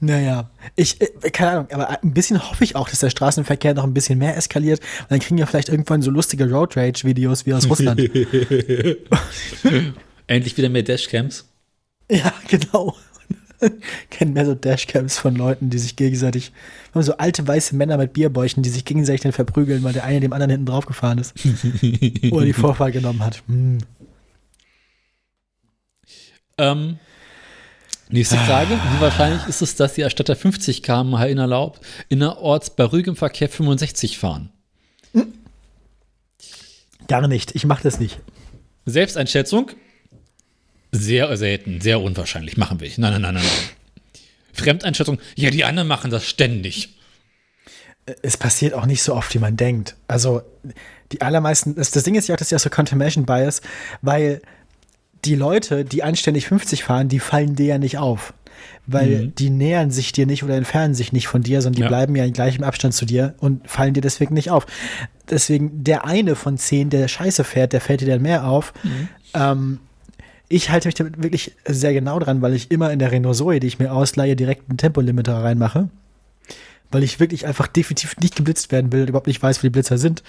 Naja, ich, äh, keine Ahnung, aber ein bisschen hoffe ich auch, dass der Straßenverkehr noch ein bisschen mehr eskaliert. Und dann kriegen wir vielleicht irgendwann so lustige Road Rage-Videos wie aus Russland. Endlich wieder mehr Dashcams. ja, genau. Kennen mehr so Dashcams von Leuten, die sich gegenseitig, so alte weiße Männer mit Bierbäuchen, die sich gegenseitig dann verprügeln, weil der eine dem anderen hinten drauf gefahren ist. oder die Vorfahrt genommen hat. Hm. Ähm, nächste Frage. Wie wahrscheinlich ist es, dass die Erstatter 50 km/h innerorts, innerorts bei ruhigem Verkehr 65 fahren? Gar nicht. Ich mache das nicht. Selbsteinschätzung? Sehr selten, sehr unwahrscheinlich. Machen wir nicht. Nein, nein, nein, nein. nein. Fremdeinschätzung? Ja, die anderen machen das ständig. es passiert auch nicht so oft, wie man denkt. Also die allermeisten, das, das Ding ist ja auch, das ist ja so Confirmation Bias, weil die Leute, die anständig 50 fahren, die fallen dir ja nicht auf. Weil Mhm. die nähern sich dir nicht oder entfernen sich nicht von dir, sondern die Ja. bleiben ja in gleichem Abstand zu dir und fallen dir deswegen nicht auf. Deswegen der eine von zehn, der Scheiße fährt, der fällt dir dann mehr auf. Mhm. Ähm, ich halte mich damit wirklich sehr genau dran, weil ich immer in der Renault Zoe, die ich mir ausleihe, direkt einen Tempolimiter reinmache. Weil ich wirklich einfach definitiv nicht geblitzt werden will und überhaupt nicht weiß, wo die Blitzer sind.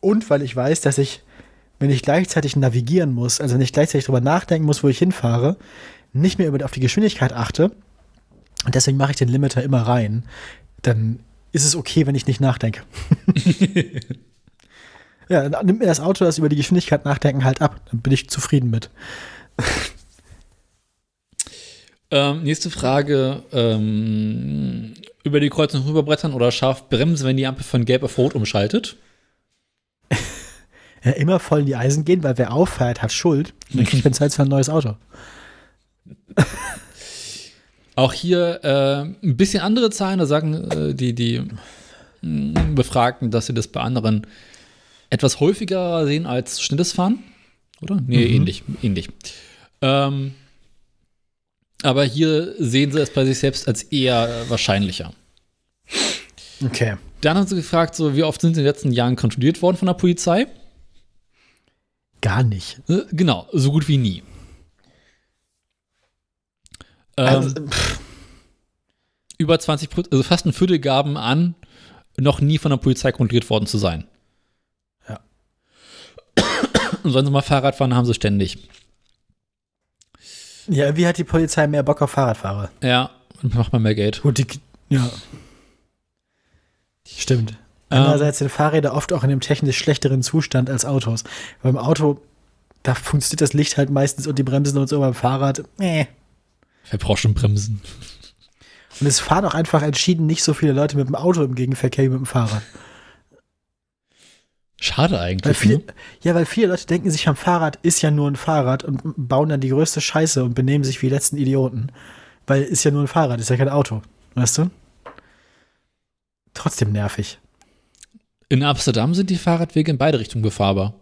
Und weil ich weiß, dass ich, wenn ich gleichzeitig navigieren muss, also wenn ich gleichzeitig drüber nachdenken muss, wo ich hinfahre, nicht mehr auf die Geschwindigkeit achte. Und deswegen mache ich den Limiter immer rein. Dann ist es okay, wenn ich nicht nachdenke. ja, dann nimmt mir das Auto das über die Geschwindigkeit nachdenken halt ab. Dann bin ich zufrieden mit. Ähm, nächste Frage. Ähm, über die Kreuzung rüberbrettern oder scharf bremsen, wenn die Ampel von gelb auf rot umschaltet? Ja, immer voll in die Eisen gehen, weil wer auffährt, hat Schuld. Und dann kriegt man Zeit für ein neues Auto. Auch hier äh, ein bisschen andere Zahlen, da sagen äh, die, die mh, Befragten, dass sie das bei anderen etwas häufiger sehen als schnelles Fahren. Oder? Nee, Mhm. ähnlich. ähnlich. Ähm, aber hier sehen sie es bei sich selbst als eher wahrscheinlicher. Okay. Dann haben sie gefragt, so, wie oft sind sie in den letzten Jahren kontrolliert worden von der Polizei? Gar nicht. Äh, genau, so gut wie nie. Ähm, Also, pff, über 20 Prozent, also fast ein Viertel gaben an, noch nie von der Polizei kontrolliert worden zu sein. Ja. Und sollen sie mal Fahrrad fahren, haben sie ständig. ja, wie hat die Polizei mehr Bock auf Fahrradfahrer? Ja, macht man mehr Geld. Gut, die, ja. Stimmt. Ähm. Andererseits sind Fahrräder oft auch in einem technisch schlechteren Zustand als Autos. Beim Auto, da funktioniert das Licht halt meistens und die Bremsen und so, beim Fahrrad, braucht schon Bremsen? Und es fahren auch einfach entschieden nicht so viele Leute mit dem Auto im Gegenverkehr wie mit dem Fahrrad. Schade Weil eigentlich. viel, ne? Ja, weil viele Leute denken sich, am Fahrrad ist ja nur ein Fahrrad und bauen dann die größte Scheiße und benehmen sich wie die letzten Idioten. Weil ist ja nur ein Fahrrad, ist ja kein Auto. Weißt du? Trotzdem nervig. In Amsterdam sind die Fahrradwege in beide Richtungen befahrbar.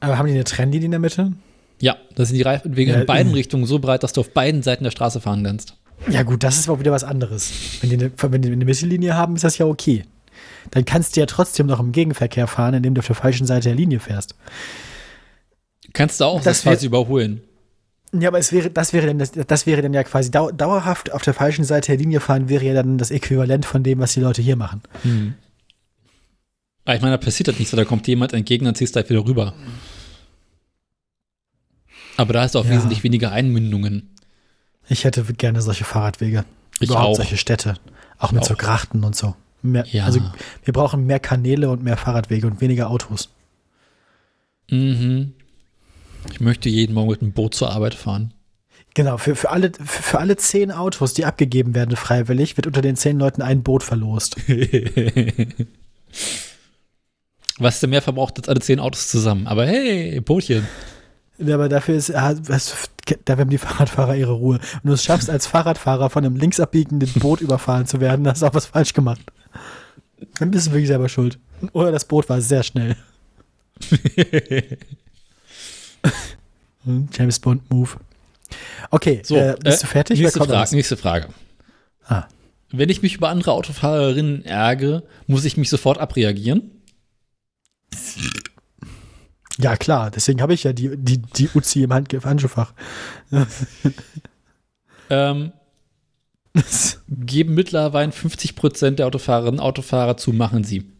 Aber haben die eine Trennlinie in der Mitte? Ja, da sind die Reifenwege Ja, in beiden äh. Richtungen so breit, dass du auf beiden Seiten der Straße fahren kannst. Ja, gut, das ist auch wieder was anderes. Wenn die eine, wenn die eine Mittellinie haben, ist das ja okay. Dann kannst du ja trotzdem noch im Gegenverkehr fahren, indem du auf der falschen Seite der Linie fährst. Kannst du auch Das das quasi überholen. Ja, aber es wäre, das wäre dann, das, das wäre dann ja quasi dau dauerhaft auf der falschen Seite der Linie fahren, wäre ja dann das Äquivalent von dem, was die Leute hier machen. Hm. Aber ich meine, da passiert das nicht so, da kommt jemand entgegen, dann ziehst du halt wieder rüber. Aber da hast du auch Ja. wesentlich weniger Einmündungen. Ich hätte gerne solche Fahrradwege. Ich Überhaupt auch. solche Städte. Auch mit so auch. Grachten und so. Mehr, Ja. Also wir brauchen mehr Kanäle und mehr Fahrradwege und weniger Autos. Mhm. Ich möchte jeden Morgen mit einem Boot zur Arbeit fahren. Genau, für, für, alle, für, für alle zehn Autos, die abgegeben werden freiwillig, wird unter den zehn Leuten ein Boot verlost. Was der mehr verbraucht als alle zehn Autos zusammen. Aber hey, Bootchen. Ja, Aber dafür ist, ah, was- da haben die Fahrradfahrer ihre Ruhe. Wenn du es schaffst, als Fahrradfahrer von einem linksabbiegenden Boot überfahren zu werden, dann hast du auch was falsch gemacht. Dann bist du wirklich selber schuld. Oder das Boot war sehr schnell. James Bond Move. Okay, So, äh, bist äh, du fertig? Nächste Frage, nächste Frage. Ah. wenn ich mich über andere Autofahrerinnen ärgere, muss ich mich sofort abreagieren. Ja, klar, deswegen habe ich ja die, die, die Uzi im Hand Handschuhfach. Ähm, geben mittlerweile 50% der Autofahrerinnen und Autofahrer zu, machen sie.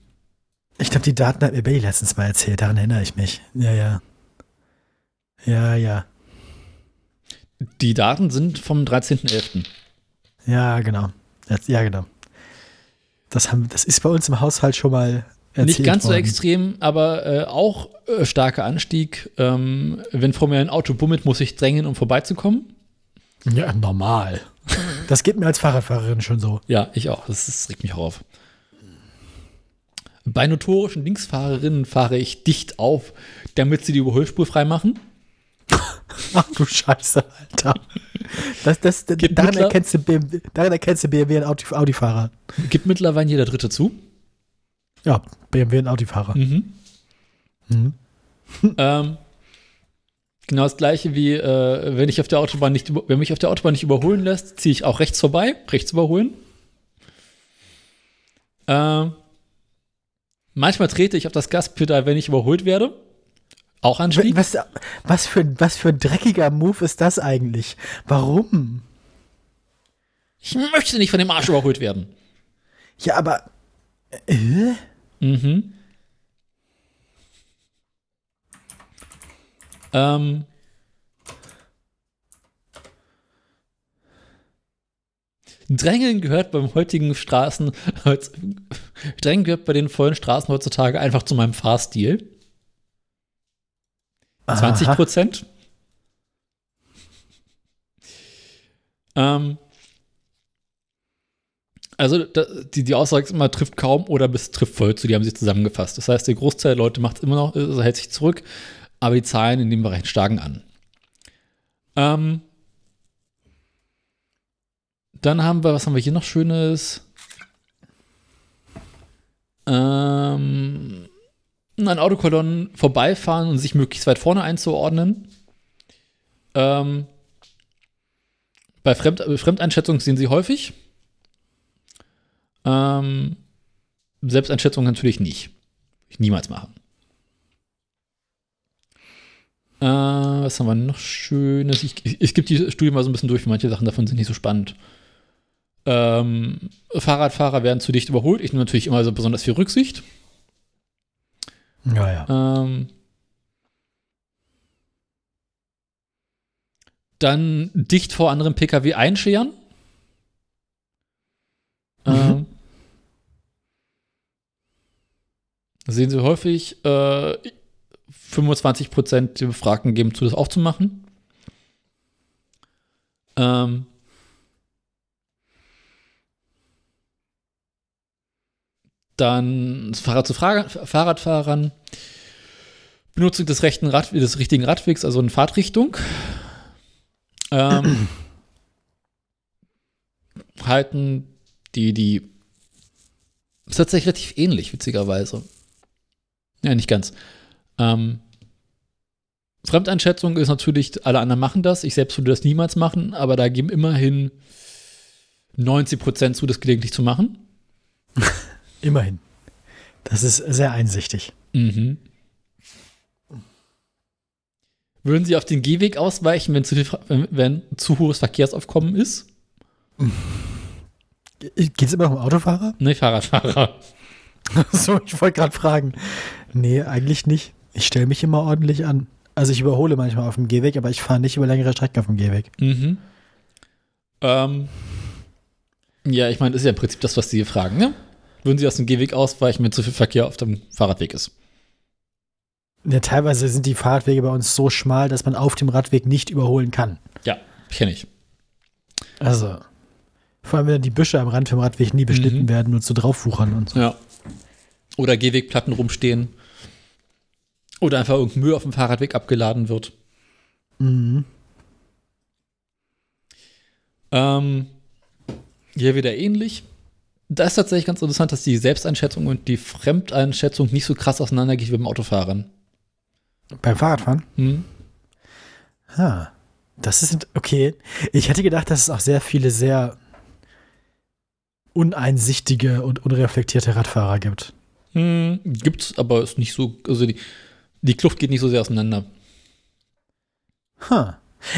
Ich glaube, die Daten hat mir Bailey letztens mal erzählt, daran erinnere ich mich. Ja, ja. Ja, ja. Die Daten sind vom 13.11. Ja, genau. Ja, genau. Das, haben, das ist bei uns im Haushalt schon mal Nicht ganz so worden. extrem, aber äh, auch äh, starker Anstieg. Ähm, wenn vor mir ein Auto bummelt, muss ich drängen, um vorbeizukommen. Ja, normal. Das geht mir als Fahrradfahrerin schon so. Ja, ich auch. Das, das regt mich auch auf. Bei notorischen Linksfahrerinnen fahre ich dicht auf, damit sie die Überholspur freimachen. Ach du Scheiße, Alter. Das, das, daran, erkennst du BMW, daran erkennst du BMW ein Audi, Audi-Fahrer. Gibt mittlerweile jeder Dritte zu. Ja, BMW ein Audi-Fahrer. Mhm. Mhm. Ähm, genau das gleiche wie, äh, wenn ich auf der Autobahn nicht, wenn mich auf der Autobahn nicht überholen lässt, ziehe ich auch rechts vorbei, rechts überholen. Ähm, manchmal trete ich auf das Gaspedal, wenn ich überholt werde. Auch Anstieg. Was, was, für, was für ein dreckiger Move ist das eigentlich? Warum? Ich möchte nicht von dem Arsch überholt werden. Ja, aber. Äh? Mhm. Ähm. Drängeln gehört beim heutigen Straßen, Drängeln gehört bei den vollen Straßen heutzutage einfach zu meinem Fahrstil. 20 Aha. Prozent. Ähm, also da, die, die Aussage ist immer, trifft kaum oder bis trifft voll zu, die haben sich zusammengefasst. Das heißt, der Großteil der Leute macht es immer noch, also hält sich zurück, aber die Zahlen in dem Bereich steigen an. Ähm, dann haben wir, was haben wir hier noch Schönes? Ähm, an Autokolonnen vorbeifahren und sich möglichst weit vorne einzuordnen. Ähm, bei Fremd Fremdeinschätzung sehen sie häufig. Ähm, Selbsteinschätzung natürlich nicht. Ich niemals machen. Äh, was haben wir noch Schönes? Ich, ich, ich gebe die Studie mal so ein bisschen durch, weil manche Sachen davon sind nicht so spannend. Ähm, Fahrradfahrer werden zu dicht überholt. Ich nehme natürlich immer so besonders viel Rücksicht. Ja, ja. Ähm, dann dicht vor anderen Pkw einscheren. Ähm, sehen Sie häufig, äh, 25% der Befragten geben zu, das aufzumachen. Ähm, dann Fahrrad zu Fahrrad, Fahrradfahrern. Benutzung des rechten Rad, des richtigen Radwegs, also in Fahrtrichtung. Ähm, halten die, die ist tatsächlich relativ ähnlich, witzigerweise. Ja, nicht ganz. Ähm, Fremdeinschätzung ist natürlich, alle anderen machen das. Ich selbst würde das niemals machen, aber da geben immerhin 90% zu, das gelegentlich zu machen. Immerhin. Das ist sehr einsichtig. Mhm. Würden Sie auf den Gehweg ausweichen, wenn zu, viel, wenn, wenn zu hohes Verkehrsaufkommen ist? Geht es immer noch um Autofahrer? Ne, Fahrradfahrer. so, ich wollte gerade fragen. Nee, eigentlich nicht. Ich stelle mich immer ordentlich an. Also ich überhole manchmal auf dem Gehweg, aber ich fahre nicht über längere Strecken auf dem Gehweg. Mhm. Ähm, ja, ich meine, das ist ja im Prinzip das, was Sie hier fragen, ne? Würden Sie aus dem Gehweg ausweichen, wenn zu viel Verkehr auf dem Fahrradweg ist? Ja, teilweise sind die Fahrradwege bei uns so schmal, dass man auf dem Radweg nicht überholen kann. Ja, kenne ich. Also, vor allem, wenn die Büsche am Rand vom Radweg nie beschnitten Mhm. werden und so draufwuchern und so. Ja. Oder Gehwegplatten rumstehen. Oder einfach irgendein Müll auf dem Fahrradweg abgeladen wird. Mhm. Ähm, hier wieder ähnlich. Da ist tatsächlich ganz interessant, dass die Selbsteinschätzung und die Fremdeinschätzung nicht so krass auseinandergeht wie beim Autofahren. Beim Fahrradfahren? Hm? Ha. Das ist okay. Ich hätte gedacht, dass es auch sehr viele sehr uneinsichtige und unreflektierte Radfahrer gibt. Hm, gibt's, aber ist nicht so, also die, die Kluft geht nicht so sehr auseinander. Huh.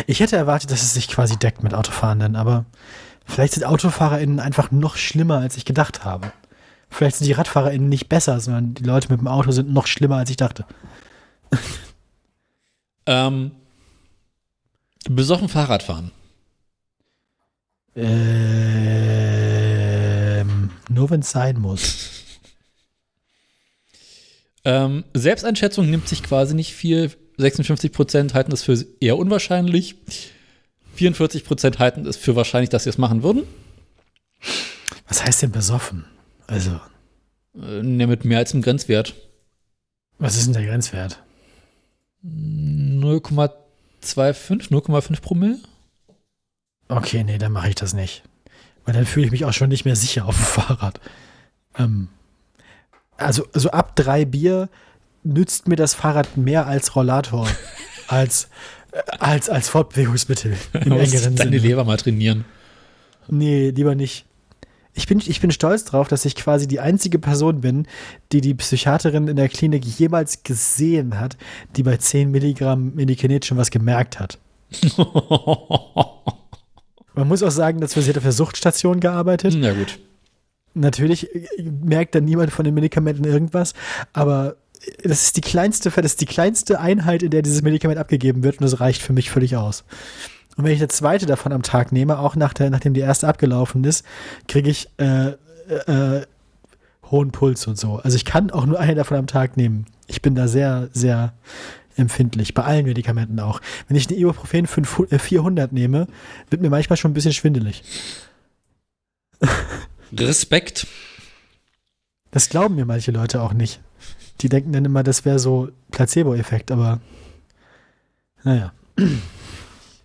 Ich hätte erwartet, dass es sich quasi deckt mit Autofahrenden, aber vielleicht sind AutofahrerInnen einfach noch schlimmer, als ich gedacht habe. Vielleicht sind die RadfahrerInnen nicht besser, sondern die Leute mit dem Auto sind noch schlimmer, als ich dachte. Ähm, besoffen Fahrradfahren. Ähm, nur wenn es sein muss. Ähm, Selbsteinschätzung nimmt sich quasi nicht viel. 56% halten es für eher unwahrscheinlich. 44% halten es für wahrscheinlich, dass sie es machen würden. Was heißt denn besoffen? Also, Äh, ne, mit mehr als im Grenzwert. was ist denn der Grenzwert? 0,25, 0,5 Promille? Okay, nee, dann mache ich das nicht. Weil dann fühle ich mich auch schon nicht mehr sicher auf dem Fahrrad. Ähm, also, also ab drei Bier nützt mir das Fahrrad mehr als Rollator. als, äh, als, als Fortbewegungsmittel. Im engeren deine Sinne. Leber mal trainieren. Nee, lieber nicht. Ich bin, ich bin stolz drauf, dass ich quasi die einzige Person bin, die die Psychiaterin in der Klinik jemals gesehen hat, die bei 10 Milligramm Medikinet schon was gemerkt hat. Man muss auch sagen, dass wir sie hat auf der Suchtstation gearbeitet. Na gut. Natürlich äh, merkt dann niemand von den Medikamenten irgendwas, aber das ist die kleinste, das ist die kleinste Einheit, in der dieses Medikament abgegeben wird und das reicht für mich völlig aus. Und wenn ich eine zweite davon am Tag nehme, auch nach der, nachdem die erste abgelaufen ist, kriege ich äh, äh, hohen Puls und so. Also ich kann auch nur eine davon am Tag nehmen. Ich bin da sehr, sehr empfindlich, bei allen Medikamenten auch. Wenn ich eine Ibuprofen 500, äh, 400 nehme, wird mir manchmal schon ein bisschen schwindelig. Respekt. Das glauben mir manche Leute auch nicht. Die denken dann immer, das wäre so Placebo-Effekt, aber naja.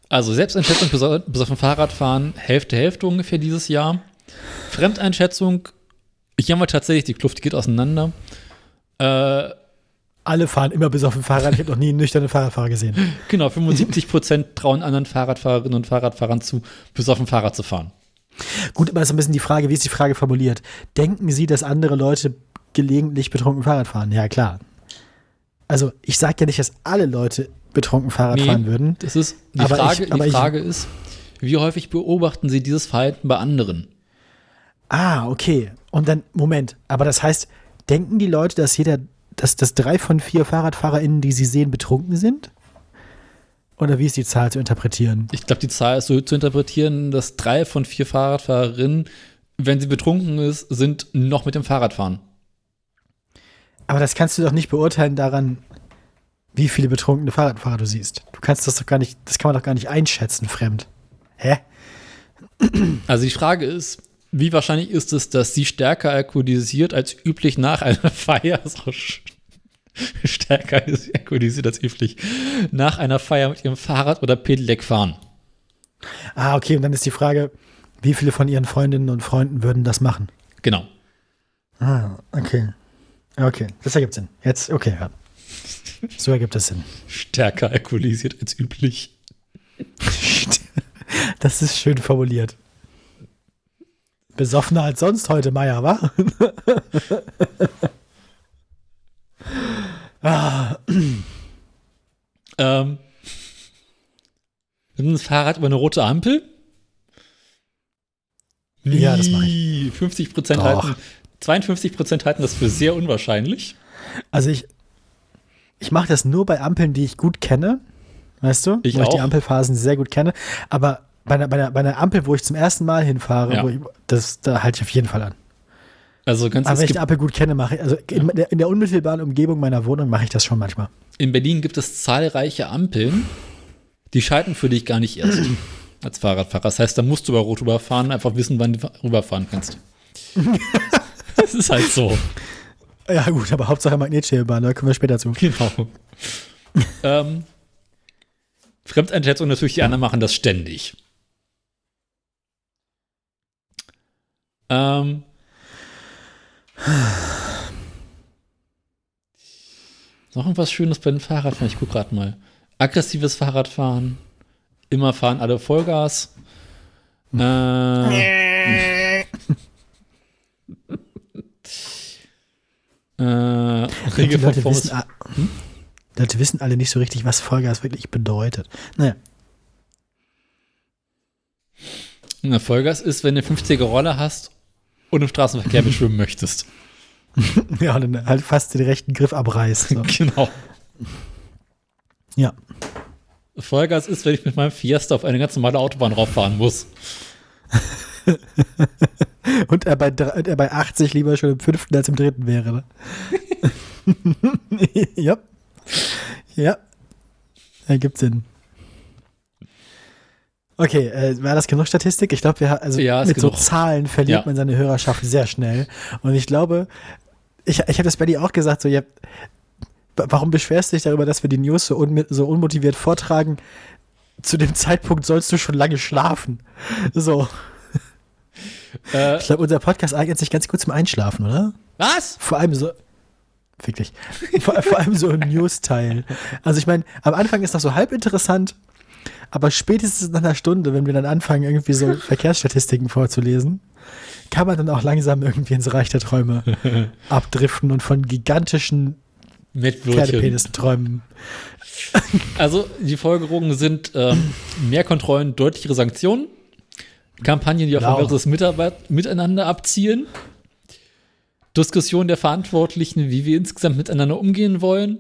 Also Selbsteinschätzung beso- besoffen Fahrradfahren, Hälfte, Hälfte ungefähr dieses Jahr. Fremdeinschätzung, hier haben wir tatsächlich, die Kluft geht auseinander. Äh, Alle fahren immer besoffen Fahrrad. Ich habe noch nie einen nüchternen Fahrradfahrer gesehen. genau, 75% trauen anderen Fahrradfahrerinnen und Fahrradfahrern zu, besoffen Fahrrad zu fahren. Gut, aber das ist ein bisschen die Frage, wie ist die Frage formuliert? Denken Sie, dass andere Leute gelegentlich betrunken Fahrrad fahren? Ja, klar. Also, ich sage ja nicht, dass alle Leute betrunken Fahrrad Nee. fahren würden. Das ist, die Aber Frage, ich- aber die ich- Frage ist, wie häufig beobachten Sie dieses Verhalten bei anderen? Ah, okay. Und dann, Moment, aber das heißt, denken die Leute, dass jeder, dass, dass drei von vier FahrradfahrerInnen, die sie sehen, betrunken sind? Oder wie ist die Zahl zu interpretieren? Ich glaube, die Zahl ist so zu interpretieren, dass drei von vier Fahrradfahrerinnen, wenn sie betrunken ist, sind noch mit dem Fahrrad fahren. Aber das kannst du doch nicht beurteilen daran, wie viele betrunkene Fahrradfahrer du siehst. Du kannst das doch gar nicht, das kann man doch gar nicht einschätzen, fremd. Hä? Also die Frage ist, wie wahrscheinlich ist es, dass sie stärker alkoholisiert als üblich nach einer Feier, sch- stärker alkoholisiert als üblich, nach einer Feier mit ihrem Fahrrad oder Pedelec fahren? Ah, okay, und dann ist die Frage, wie viele von ihren Freundinnen und Freunden würden das machen? Genau. Ah, okay. Okay, das ergibt Sinn. Jetzt, okay, ja. So ergibt es Sinn. Stärker alkoholisiert als üblich. Das ist schön formuliert. Besoffener als sonst heute, Meier, wa? ah, Ähm, nimmt das Fahrrad über eine rote Ampel? Ja, das mach ich. 50 Prozent halten, 52 Prozent halten das für sehr unwahrscheinlich. also ich, ich mache das nur bei Ampeln, die ich gut kenne. Weißt du? Ich wo ich die auch. Ampelphasen sehr gut kenne. Aber bei einer, bei, einer, bei einer Ampel, wo ich zum ersten Mal hinfahre, Ja. ich, das, da halte ich auf jeden Fall an. Also ganz Aber wenn ich die Ampel gut kenne, mache ich, also in, der, in der unmittelbaren Umgebung meiner Wohnung mache ich das schon manchmal. in Berlin gibt es zahlreiche Ampeln, die schalten für dich gar nicht erst als Fahrradfahrer. Das heißt, da musst du über Rot rüberfahren, einfach wissen, wann du rüberfahren kannst. das ist halt so. Ja, gut, aber Hauptsache Magnetschwebebahn, da kommen wir später zu. Genau. ähm, Fremdeinschätzung natürlich, die anderen machen das ständig. Ähm. Noch irgendwas Schönes bei den Fahrradfahren. Ich gucke gerade mal. Aggressives Fahrradfahren. Immer fahren alle Vollgas. Äh, äh, Regel Leute, wissen, hm? Leute wissen alle nicht so richtig, was Vollgas wirklich bedeutet. Naja. Na, Vollgas ist, wenn du 50er Rolle hast und im Straßenverkehr beschwimmen möchtest. ja, und dann halt fast den rechten Griff abreißt. So. Genau. Ja. Vollgas ist, wenn ich mit meinem Fiesta auf eine ganz normale Autobahn rauffahren muss. Und er bei, er bei 80 lieber schon im fünften als im dritten wäre. Ne? ja. Ja. Ergibt Sinn. Okay, äh, war das genug Statistik? Ich glaube, wir also Ja, mit so genug. Zahlen verliert Ja. man seine Hörerschaft sehr schnell. Und ich glaube, ich, ich habe das bei dir auch gesagt, so, wa- warum beschwerst du dich darüber, dass wir die News so, unmi- so unmotiviert vortragen? Zu dem Zeitpunkt sollst du schon lange schlafen. So. Äh, Ich glaube, unser Podcast eignet sich ganz gut zum Einschlafen, oder? was? Vor allem so. Fick dich. Vor, vor allem so ein News-Teil. Also ich meine, am Anfang ist das so halb interessant, aber spätestens nach einer Stunde, wenn wir dann anfangen, irgendwie so Verkehrsstatistiken vorzulesen, kann man dann auch langsam irgendwie ins Reich der Träume abdriften und von gigantischen. Pferdepenissen träumen. Also, die Folgerungen sind ähm, mehr Kontrollen, deutlichere Sanktionen, Kampagnen, die auf Genau. ein besseres Mitarbeit miteinander abzielen, Diskussion der Verantwortlichen, wie wir insgesamt miteinander umgehen wollen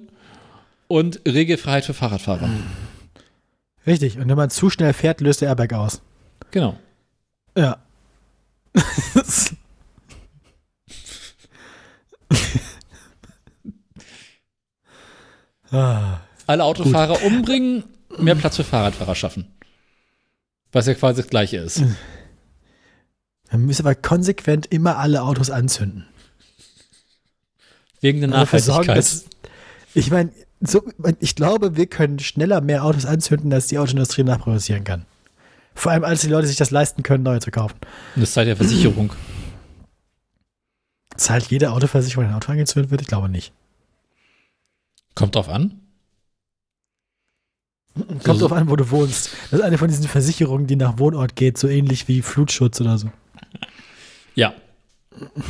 und Regelfreiheit für Fahrradfahrer. Richtig. Und wenn man zu schnell fährt, löst der Airbag aus. Genau. Ja. ah. Alle Autofahrer umbringen, mehr Platz für Fahrradfahrer schaffen. Was ja quasi das Gleiche ist. Man müsste aber konsequent immer alle Autos anzünden. Wegen der dafür sorgen, Nachhaltigkeit. dass, ich meine, so, ich glaube, wir können schneller mehr Autos anzünden, als die Autoindustrie nachproduzieren kann. Vor allem, als die Leute sich das leisten können, neue zu kaufen. Und das Zeit der Versicherung. Zahlt jede Autoversicherung, wenn ein Auto angezündet wird? Ich glaube nicht. Kommt drauf an. Kommt Also- drauf an, wo du wohnst. Das ist eine von diesen Versicherungen, die nach Wohnort geht, so ähnlich wie Flutschutz oder so. Ja.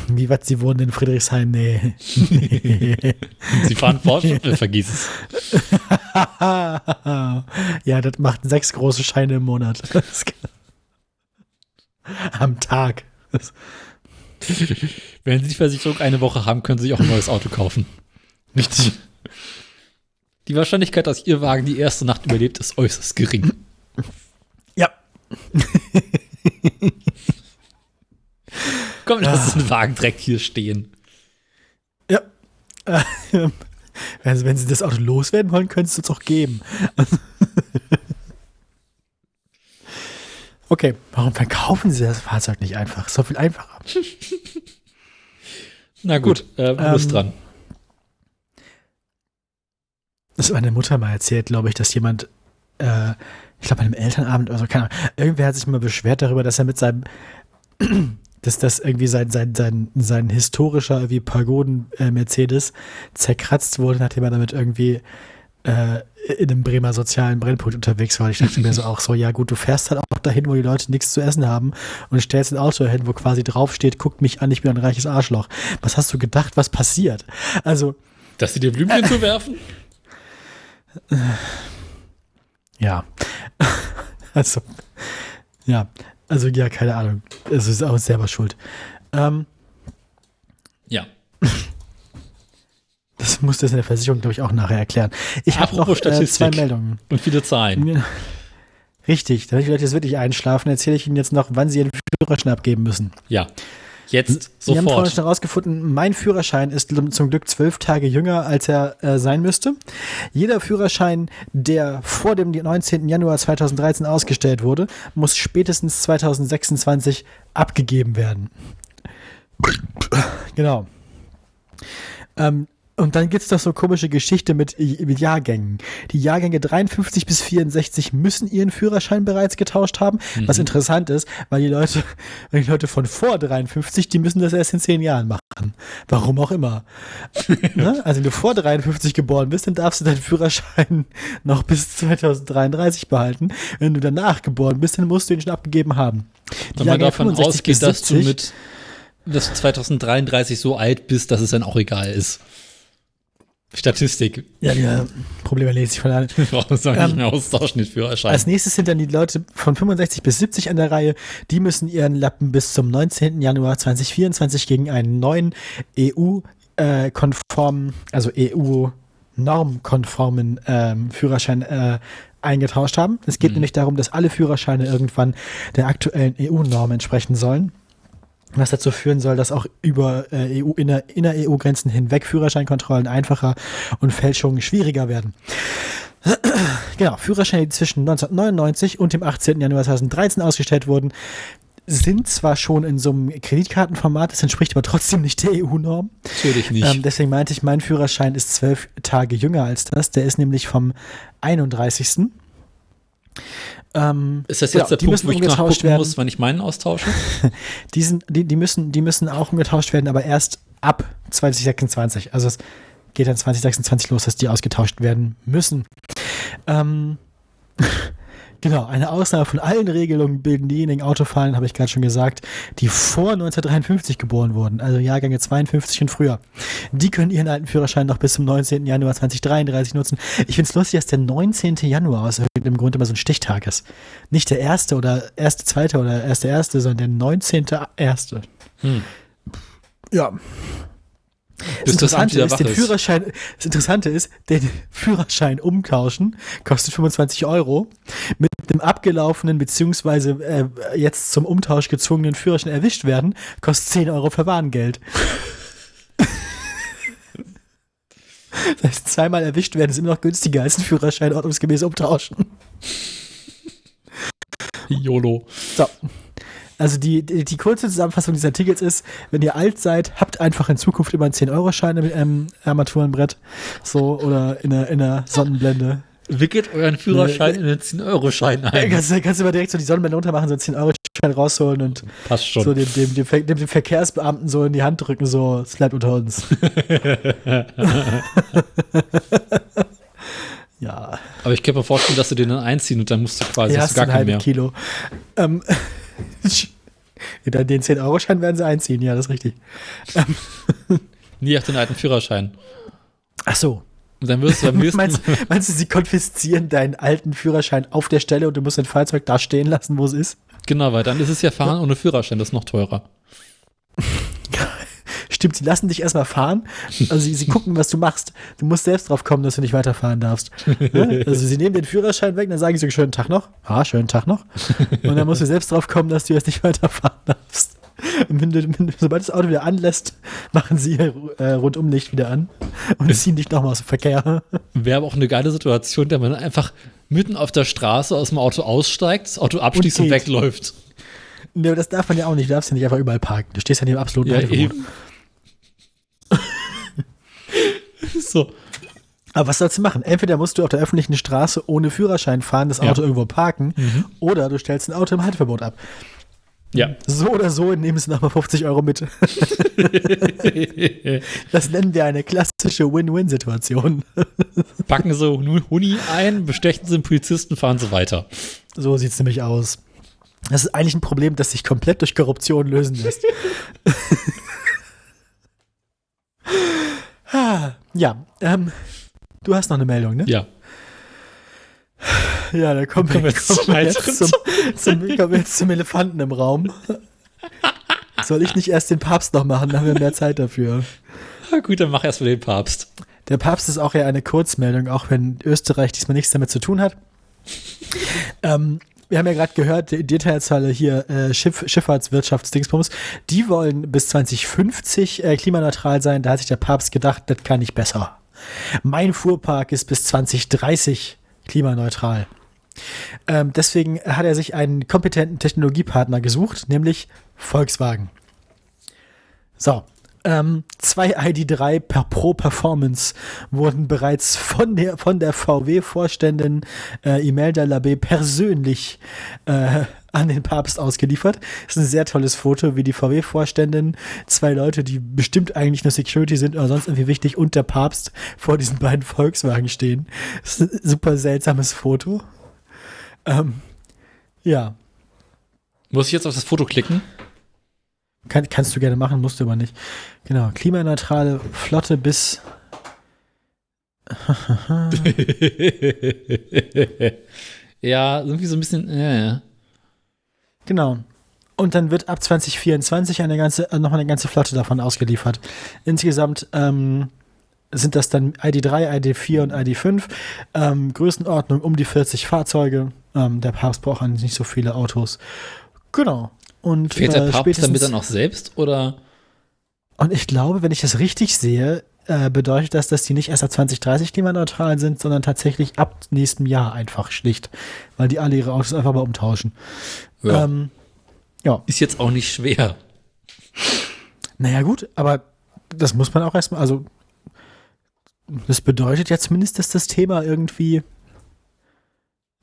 Wie was, sie wohnen in Friedrichshain? Nee. Sie fahren Porsche, vergiss es. ja, das macht sechs große Scheine im Monat. Am Tag. Wenn Sie die Versicherung eine Woche haben, können Sie sich auch ein neues Auto kaufen. Richtig. Die Wahrscheinlichkeit, dass Ihr Wagen die erste Nacht überlebt, ist äußerst gering. Ja. Komm, lass den Wagen direkt hier stehen. Ja. Ähm, Also, wenn sie das Auto loswerden wollen, können sie es auch geben. Okay, warum verkaufen sie das Fahrzeug nicht einfach? So viel einfacher. Na gut, äh, du bist ähm, dran. Das hat meine Mutter mal erzählt, glaube ich, dass jemand, äh, ich glaube, bei einem Elternabend oder so, keine Ahnung, irgendwer hat sich mal beschwert darüber, dass er mit seinem, dass das irgendwie sein, sein, sein, sein historischer wie Pagoden-Mercedes zerkratzt wurde, nachdem er damit irgendwie äh, in einem Bremer sozialen Brennpunkt unterwegs war. Ich dachte mir so auch so, ja gut, du fährst halt auch dahin, wo die Leute nichts zu essen haben und stellst ein Auto hin, wo quasi draufsteht, guckt mich an, ich bin ein reiches Arschloch. Was hast du gedacht, was passiert? Also, Dass Sie dir Blümchen zu werfen? Ja. Also, ja. Also, ja, keine Ahnung. Es ist auch selber schuld. Ähm, Ja. das muss das in der Versicherung, glaube ich, auch nachher erklären. Ich habe noch äh, zwei. Meldungen. Und viele Zahlen. Richtig, damit die Leute jetzt wirklich einschlafen, erzähle ich Ihnen jetzt noch, wann Sie Ihren Führerschein abgeben müssen. Ja. Jetzt Wir haben vorhin sofort. schon herausgefunden, mein Führerschein ist zum Glück zwölf Tage jünger, als er äh, sein müsste. Jeder Führerschein, der vor dem 19. Januar 2013 ausgestellt wurde, muss spätestens 2026 abgegeben werden. Genau. Ähm, und dann gibt es doch so komische Geschichte mit, mit Jahrgängen. Die Jahrgänge 53 bis 64 müssen ihren Führerschein bereits getauscht haben, was interessant ist, weil die Leute, die Leute von vor 53, die müssen das erst in zehn Jahren machen. Warum auch immer. ne? Also wenn du vor 53 geboren bist, dann darfst du deinen Führerschein noch bis 2033 behalten. Wenn du danach geboren bist, dann musst du ihn schon abgegeben haben. Die Wenn man davon 65 bis ausgeht, dass du 70 mit dass du 2033 so alt bist, dass es dann auch egal ist. Statistik. Ja, ja, Probleme lese ich von allen. Wir brauchen uns auch nicht mehr austauschen, den Führerschein. Als nächstes sind dann die Leute von 65 bis 70 an der Reihe. Die müssen ihren Lappen bis zum 19. Januar 2024 gegen einen neuen EU-konformen, also EU-normkonformen ähm, Führerschein äh, eingetauscht haben. Es geht Mhm. nämlich darum, dass alle Führerscheine irgendwann der aktuellen EU-Norm entsprechen sollen. Was dazu führen soll, dass auch über äh, EU, inner, inner EU-Grenzen hinweg Führerscheinkontrollen einfacher und Fälschungen schwieriger werden. Genau, Führerscheine, die zwischen 1999 und dem 18. Januar 2013 ausgestellt wurden, sind zwar schon in so einem Kreditkartenformat, das entspricht aber trotzdem nicht der EU-Norm. Natürlich nicht. Ähm, deswegen meinte ich, mein Führerschein ist zwölf Tage jünger als das. Der ist nämlich vom 31. Ähm, ist das genau, jetzt der die Punkt, müssen wo ich umgetauscht nachgucken werden. muss, wann ich meinen austausche? Die, sind, die, die, müssen, die müssen auch umgetauscht werden, aber erst ab 2026. Also es geht dann 2026 los, dass die ausgetauscht werden müssen. Ähm, genau, eine Ausnahme von allen Regelungen bilden diejenigen Autofahrer, habe ich gerade schon gesagt, die vor 1953 geboren wurden, also Jahrgänge 52 und früher. Die können ihren alten Führerschein noch bis zum 19. Januar 2033 nutzen. Ich finde es lustig, dass der 19. Januar aus irgendeinem Grund immer so ein Stichtag ist. Nicht der erste oder erste, zweite oder erste, erste, sondern der 19. erste. Hm. Ja. Das Interessante ist, den. Führerschein, das Interessante ist, den Führerschein umtauschen kostet 25 Euro. Mit dem abgelaufenen beziehungsweise äh, jetzt zum Umtausch gezwungenen Führerschein erwischt werden, kostet 10 Euro Verwarngeld. das heißt, zweimal erwischt werden ist immer noch günstiger als ein Führerschein ordnungsgemäß umtauschen. YOLO. So. Also die, die, die kurze Zusammenfassung dieses Artikels ist, wenn ihr alt seid, habt einfach in Zukunft immer einen 10-Euro-Schein im ähm, Armaturenbrett. So, oder in der, in der Sonnenblende. Wickelt euren Führerschein in den 10-Euro-Schein Äh, ein. kannst, du- kannst du mal direkt so die Sonnenblende runtermachen, so einen 10-Euro-Schein rausholen und Passt schon. so dem, dem, dem, Ver- dem, dem Verkehrsbeamten so in die Hand drücken, so, es bleibt unter uns. ja, Aber ich kann mir vorstellen, dass du den dann einziehen und dann musst du quasi ja, hast gar ein keinen mehr. Kilo. Ähm, den 10-Euro-Schein werden sie einziehen, ja, das ist richtig. Nie auf den alten Führerschein. Ach so. Und dann wirst du beim nächsten Meinst, meinst du, sie konfiszieren deinen alten Führerschein auf der Stelle und du musst dein Fahrzeug da stehen lassen, wo es ist? Genau, weil dann ist es ja Fahren ohne Führerschein, das ist noch teurer. Stimmt, sie lassen dich erstmal fahren. Also sie, sie gucken, was du machst. Du musst selbst drauf kommen, dass du nicht weiterfahren darfst. Also sie nehmen den Führerschein weg, dann sagen sie, schönen Tag noch. Ah, schönen Tag noch. Und dann musst du selbst drauf kommen, dass du jetzt nicht weiterfahren darfst. Und wenn du, wenn, sobald das Auto wieder anlässt, machen sie ihr äh, Rundumlicht wieder an und ziehen dich nochmal aus dem Verkehr. Wäre aber auch eine geile Situation, der man einfach mitten auf der Straße aus dem Auto aussteigt, das Auto abschließt und, geht. wegläuft. Ne, das darf man ja auch nicht. Du darfst ja nicht einfach überall parken. Du stehst ja neben absoluten Ja, Halteverbot. eben. so. Aber was sollst du machen? Entweder musst du auf der öffentlichen Straße ohne Führerschein fahren, das Ja. Auto irgendwo parken, oder du stellst ein Auto im Halteverbot ab. Ja. So oder so nehmen sie nochmal 50 Euro mit. Das nennen wir eine klassische Win-Win-Situation. Packen sie Huni ein, bestechen sie den Polizisten, fahren sie weiter. So sieht es nämlich aus. Das ist eigentlich ein Problem, das sich komplett durch Korruption lösen lässt. Ja, ähm, du hast noch eine Meldung, ne? Ja. Ja, da kommen wir, jetzt, zum kommen wir jetzt, zum, zum, kommen wir jetzt zum Elefanten im Raum. Soll ich nicht erst den Papst noch machen? Dann haben wir mehr Zeit dafür. Na gut, dann mach erst mal den Papst. Der Papst ist auch ja eine Kurzmeldung, auch wenn Österreich diesmal nichts damit zu tun hat. ähm, wir haben ja gerade gehört, die Detailzahl hier, äh, Schiff, Schifffahrtswirtschaftsdingsbums, die wollen bis 2050 äh, klimaneutral sein. Da hat sich der Papst gedacht, das kann ich besser. Mein Fuhrpark ist bis 2030 klimaneutral. Ähm, deswegen hat er sich einen kompetenten Technologiepartner gesucht, nämlich Volkswagen. So, ähm, zwei ID3 per Pro Performance wurden bereits von der, von der VW-Vorständin äh, Imelda Labé persönlich äh, an den Papst ausgeliefert. Das ist ein sehr tolles Foto, wie die VW-Vorständin, zwei Leute, die bestimmt eigentlich nur Security sind oder sonst irgendwie wichtig, und der Papst vor diesen beiden Volkswagen stehen. Das ist ein super seltsames Foto. Ähm, ja. Muss ich jetzt auf das Foto klicken? Kann, kannst du gerne machen, musst du aber nicht. Genau, klimaneutrale Flotte bis. ja, irgendwie so ein bisschen, ja, ja. Genau. Und dann wird ab 2024 eine ganze, äh, noch eine ganze Flotte davon ausgeliefert. Insgesamt ähm, sind das dann ID3, ID4 und ID5. Ähm, Größenordnung um die 40 Fahrzeuge. Ähm, der Papst braucht eigentlich nicht so viele Autos. Genau. Und, Fährt der äh, Papst damit dann auch selbst oder? Und ich glaube, wenn ich das richtig sehe, äh, bedeutet das, dass die nicht erst ab 2030 klimaneutral sind, sondern tatsächlich ab nächstem Jahr einfach schlicht. Weil die alle ihre Autos einfach mal umtauschen. Ja. Ähm, ja. Ist jetzt auch nicht schwer. Naja, gut, aber das muss man auch erstmal, also das bedeutet ja zumindest, dass das Thema irgendwie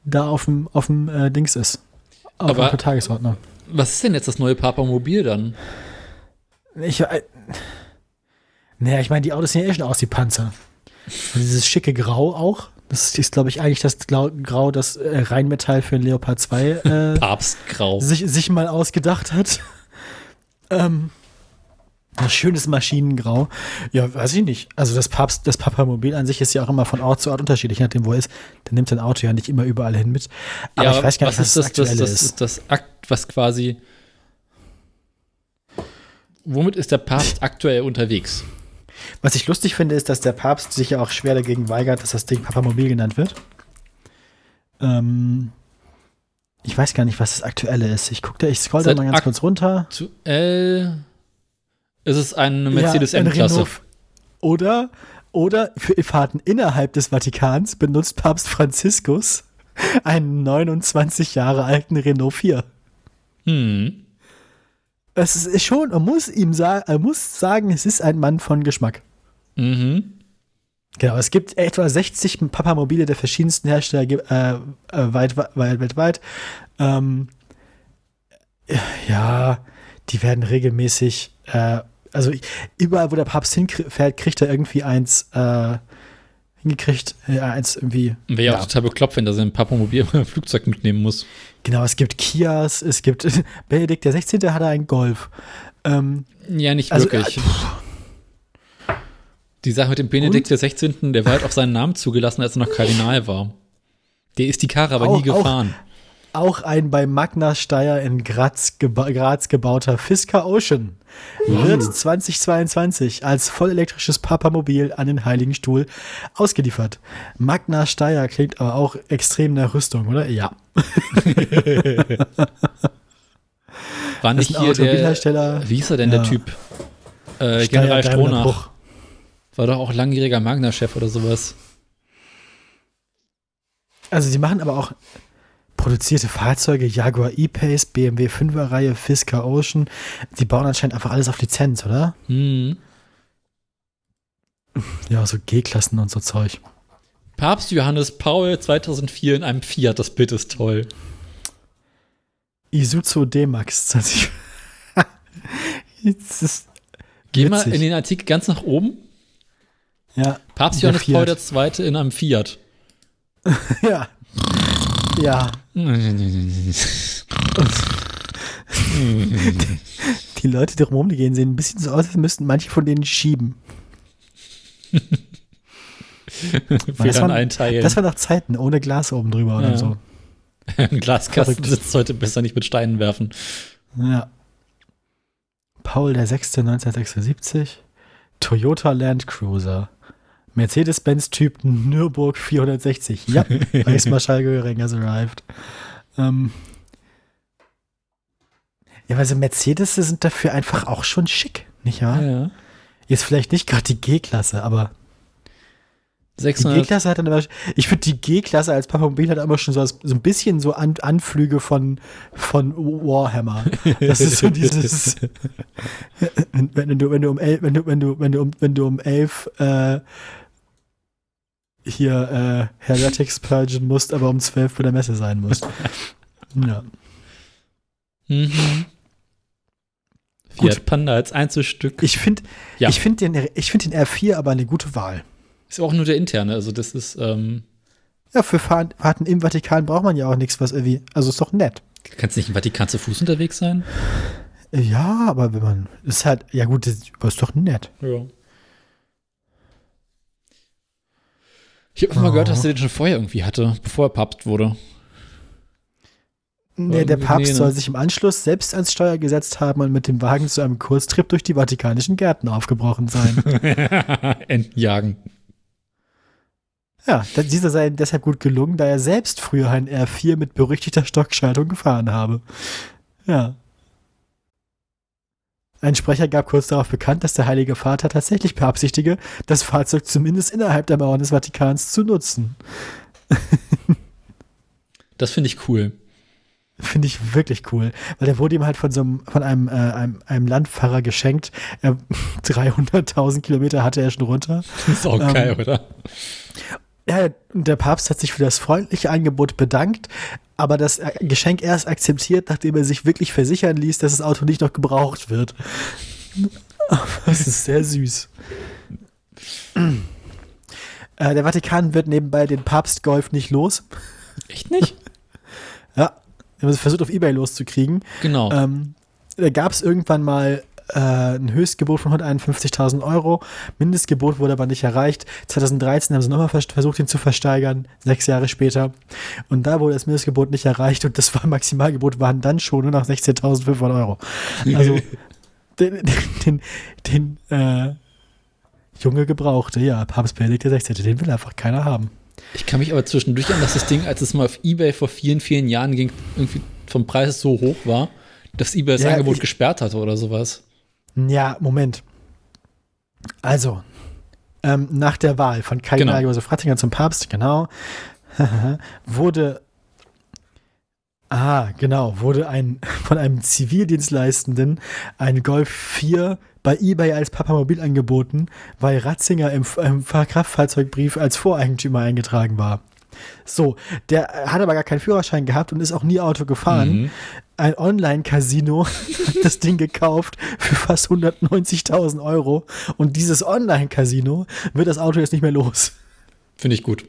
da auf dem, auf dem äh, Dings ist. Auf Aber- der Tagesordnung. Was ist denn jetzt das neue Papamobil dann? Ich, äh, naja, ich meine, die Autos sehen ja eh schon aus wie Panzer. Und dieses schicke Grau auch. Das ist, glaube ich, eigentlich das Grau, das äh, Rheinmetall für ein Leopard 2 äh, Papstgrau. sich, sich mal ausgedacht hat. Ähm, ein schönes Maschinengrau. Ja, weiß ich nicht. Also das Papst, das Papamobil an sich ist ja auch immer von Ort zu Ort unterschiedlich, nachdem wo er ist. Der nimmt sein Auto ja nicht immer überall hin mit. Aber ich weiß gar nicht, was, ist das, das, das ist. ist das Akt, was quasi. Womit ist der Papst aktuell unterwegs? Was ich lustig finde, ist, dass der Papst sich ja auch schwer dagegen weigert, dass das Ding Papamobil genannt wird. Ähm, ich weiß gar nicht, was das Aktuelle ist. Ich gucke da, ich scroll da mal ganz kurz runter. Aktuell ist es eine Ja, Mercedes ein M-Klasse. Oder, oder für Fahrten innerhalb des Vatikans benutzt Papst Franziskus einen 29 Jahre alten Renault 4. Hm. Es ist schon, man muss ihm sagen, er muss sagen, es ist ein Mann von Geschmack. Mhm. Genau, es gibt etwa 60 Papamobile der verschiedensten Hersteller äh, äh, weit, weit, weltweit. Ähm, ja, die werden regelmäßig, äh, also überall, wo der Papst hinfährt, kriegt er irgendwie eins äh, hingekriegt, äh, eins irgendwie. Wäre ja auch total bekloppt, wenn der sein Papamobil im Flugzeug mitnehmen muss. Genau, es gibt Kias, es gibt Benedikt der 16. hatte einen Golf. Ähm, Ja, nicht Also, wirklich. äh, die Sache mit dem Benedikt der 16., der war halt auf seinen Namen zugelassen, als er noch Kardinal war. Der ist die Karre aber Auch- nie gefahren. auch ein bei Magna Steyr in Graz, geba Graz gebauter Fisker Ocean wird 2022 als vollelektrisches Papamobil an den Heiligen Stuhl ausgeliefert. Magna Steyr klingt aber auch extrem nach Rüstung, oder? Ja. War nicht hier der, wie hieß er denn, Ja. der Typ? Äh, General Stronach. War doch auch langjähriger Magna-Chef oder sowas. Also sie machen aber auch produzierte Fahrzeuge, Jaguar E-Pace, BMW 5er Reihe, Fisker Ocean. Die bauen anscheinend einfach alles auf Lizenz, oder? Hm. Ja, so G-Klassen und so Zeug. Papst Johannes Paul 2004 in einem Fiat, das Bild ist toll. Isuzu D-Max 20. das ist, Geh mal in den Artikel ganz nach oben. ja, Papst Johannes Paul. II in einem Fiat. ja. Ja, die Leute, die rumrum, die gehen, sehen ein bisschen so aus, als müssten manche von denen schieben. Federn waren- einteilen. Das waren noch Zeiten ohne Glas oben drüber oder Ja. so. Ein Glaskasten Verrückt. sitzt heute besser nicht mit Steinen werfen. Ja. Paul der 6. 1976. Toyota Land Cruiser. Mercedes-Benz Typ Nürburg 460. Ja, Reichsmarschall Göring has arrived. Ähm. Ja, weil so Mercedes sind dafür einfach auch schon schick, nicht wahr? Ja. Jetzt vielleicht nicht gerade die G-Klasse, aber die 600, G-Klasse hat dann immer, ich finde die G-Klasse als Papamobil hat immer schon so, so ein bisschen so An Anflüge von, von Warhammer. Das ist so dieses, wenn, du, wenn du um elf, wenn du, wenn du, wenn du um, wenn du um elf, äh, hier, äh, Heretics purgen musst, aber um zwölf bei der Messe sein musst. Ja. Mhm. Gut. Fiat Panda als Einzelstück. Ich finde, Ja. ich finde den, ich finde den R4 aber eine gute Wahl. Ist auch nur der interne, also das ist, ähm, Ja, für Fahr- Fahrten im Vatikan braucht man ja auch nichts, was irgendwie, also ist doch nett. kannst nicht im Vatikan zu Fuß unterwegs sein? Ja, aber wenn man. Ist halt. Ja, gut, das ist doch nett. Ja. Ich habe Oh. gehört, dass er den schon vorher irgendwie hatte, bevor er Papst wurde. Nee, der Papst nee, soll ne? sich im Anschluss selbst ans Steuer gesetzt haben und mit dem Wagen zu einem Kurztrip durch die vatikanischen Gärten aufgebrochen sein. Enten jagen. Ja, dieser sei ihm deshalb gut gelungen, da er selbst früher ein R4 mit berüchtigter Stockschaltung gefahren habe. Ja. Ein Sprecher gab kurz darauf bekannt, dass der Heilige Vater tatsächlich beabsichtige, das Fahrzeug zumindest innerhalb der Mauern des Vatikans zu nutzen. Das finde ich cool. Finde ich wirklich cool, weil der wurde ihm halt von so einem, von einem, äh, einem, einem Landpfarrer geschenkt. Er, 300.000 Kilometer hatte er schon runter. Das ist auch Ähm, geil, oder? Ja, der Papst hat sich für das freundliche Angebot bedankt, aber das Geschenk erst akzeptiert, nachdem er sich wirklich versichern ließ, dass das Auto nicht noch gebraucht wird. Das ist sehr süß. Äh, der Vatikan wird nebenbei den Papstgolf nicht los. Echt nicht? Ja, wir haben es versucht, auf Ebay loszukriegen. Genau. Ähm, da gab es irgendwann mal äh, ein Höchstgebot von 151.000 Euro. Mindestgebot wurde aber nicht erreicht. 2013 haben sie nochmal vers versucht, ihn zu versteigern, sechs Jahre später. Und da wurde das Mindestgebot nicht erreicht und das war Maximalgebot waren dann schon nur noch 16.500 Euro. Also den, den, den äh, Junge Gebrauchte, ja, Papst Benedikt XVI., den will einfach keiner haben. Ich kann mich aber zwischendurch an, dass das Ding, als es mal auf Ebay vor vielen, vielen Jahren ging, irgendwie vom Preis so hoch war, dass Ebay das Ja, Angebot ich- gesperrt hatte oder sowas. Ja, Moment. Also, ähm, nach der Wahl von Kardinal Genau. Josef Ratzinger zum Papst, genau, wurde, ah, genau, wurde ein, von einem Zivildienstleistenden ein Golf 4 bei eBay als Papamobil angeboten, weil Ratzinger im, im Kraftfahrzeugbrief als Voreigentümer eingetragen war. So, der hat aber gar keinen Führerschein gehabt und ist auch nie Auto gefahren. Mhm. Ein Online-Casino hat das Ding gekauft für fast 190.000 Euro und dieses Online-Casino wird das Auto jetzt nicht mehr los. Finde ich gut.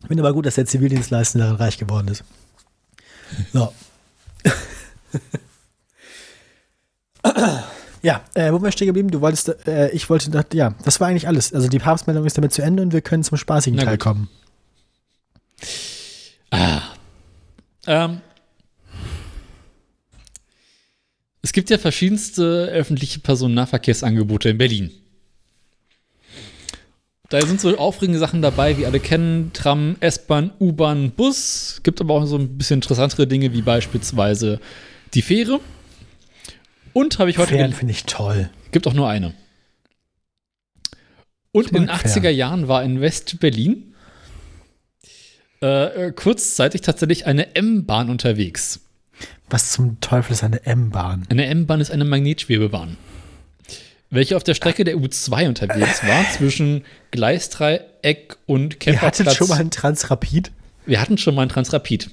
Ich finde aber gut, dass der Zivildienstleister daran reich geworden ist. So. ja, äh, wo wir stehen geblieben? Du wolltest, äh, ich wollte, ja, das war eigentlich alles. Also die Papstmeldung ist damit zu Ende und wir können zum spaßigen Na Teil gut. kommen. Ah. Ähm. Es gibt ja verschiedenste öffentliche Personennahverkehrsangebote in Berlin. Da sind so aufregende Sachen dabei, wie alle kennen: Tram, S-Bahn, U-Bahn, Bus. Gibt aber auch so ein bisschen interessantere Dinge, wie beispielsweise die Fähre. Und habe ich heute gel- finde ich toll. Gibt auch nur eine. Und in den mag 80er Fern. Jahren war in West-Berlin äh, äh, kurzzeitig tatsächlich eine M-Bahn unterwegs. Was zum Teufel ist eine M-Bahn? Eine M-Bahn ist eine Magnetschwebebahn, welche auf der Strecke der U2 unterwegs war, zwischen Gleisdreieck und Ihr hattet Camperplatz. schon mal einen Transrapid? Wir hatten schon mal einen Transrapid.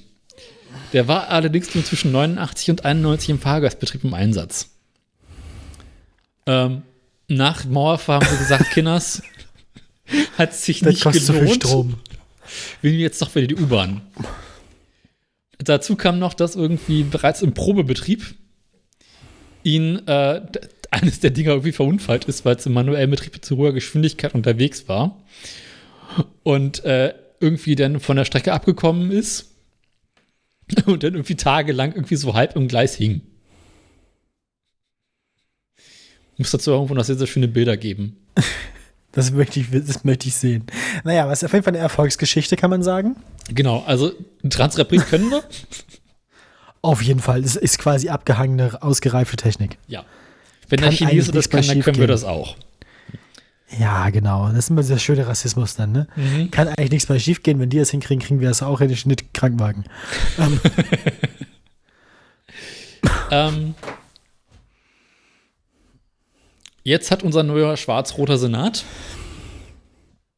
Der war allerdings nur zwischen 89 und 91 im Fahrgastbetrieb im Einsatz. Ähm, nach Mauerfall haben wir gesagt, Kinders, hat sich Das nicht so gelohnt. Strom. Wir nehmen jetzt doch wieder die U-Bahn. Dazu kam noch, dass irgendwie bereits im Probebetrieb ihn äh, eines der Dinger irgendwie verunfallt ist, weil es im manuellen Betrieb zu hoher Geschwindigkeit unterwegs war und äh, irgendwie dann von der Strecke abgekommen ist und dann irgendwie tagelang irgendwie so halb im Gleis hing. Muss dazu irgendwo noch sehr, sehr schöne Bilder geben. Das möchte ich, das möchte ich sehen. Naja, was ist auf jeden Fall eine Erfolgsgeschichte, kann man sagen. Genau, also Transrapid können wir. Auf jeden Fall. Das ist quasi abgehangene, ausgereifte Technik. Ja. Wenn Kann der Chinese das kann, dann können wir das auch. Ja, genau. Das ist immer dieser schöne Rassismus dann, ne? Mhm. Kann eigentlich nichts mehr schief gehen. Wenn die das hinkriegen, kriegen wir das auch in den Schnitt Krankenwagen. Ähm, Ähm, jetzt hat unser neuer schwarz-roter Senat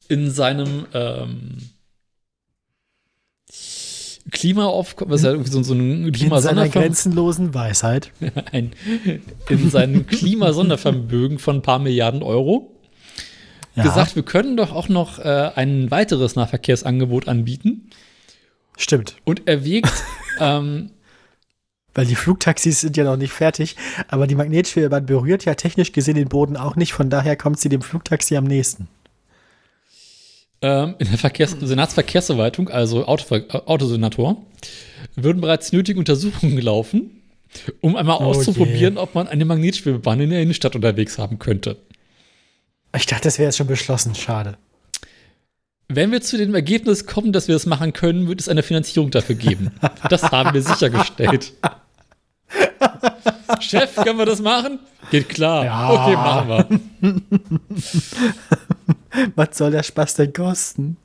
in seinem ähm, Klimaaufkommen, was ist ja irgendwie so, so ein in seiner Klimasondervermögen, grenzenlosen Weisheit. ein, in seinem Klimasondervermögen von ein paar Milliarden Euro Ja, gesagt, wir können doch auch noch äh, ein weiteres Nahverkehrsangebot anbieten stimmt. und erwägt, ähm, Weil die Flugtaxis sind ja noch nicht fertig, aber die Magnetschwebebahn berührt ja technisch gesehen den Boden auch nicht, von daher kommt sie dem Flugtaxi am nächsten. Ähm, in der Verkehrs Senatsverkehrsverwaltung, also Autover Autosenator, würden bereits nötige Untersuchungen laufen, um einmal Oh auszuprobieren, je. ob man eine Magnetschwebebahn in der Innenstadt unterwegs haben könnte. Ich dachte, das wäre jetzt schon beschlossen, schade. Wenn wir zu dem Ergebnis kommen, dass wir das machen können, wird es eine Finanzierung dafür geben. Das haben wir sichergestellt. Chef, können wir das machen? Geht klar. Ja. Okay, machen wir. Was soll der Spaß denn kosten?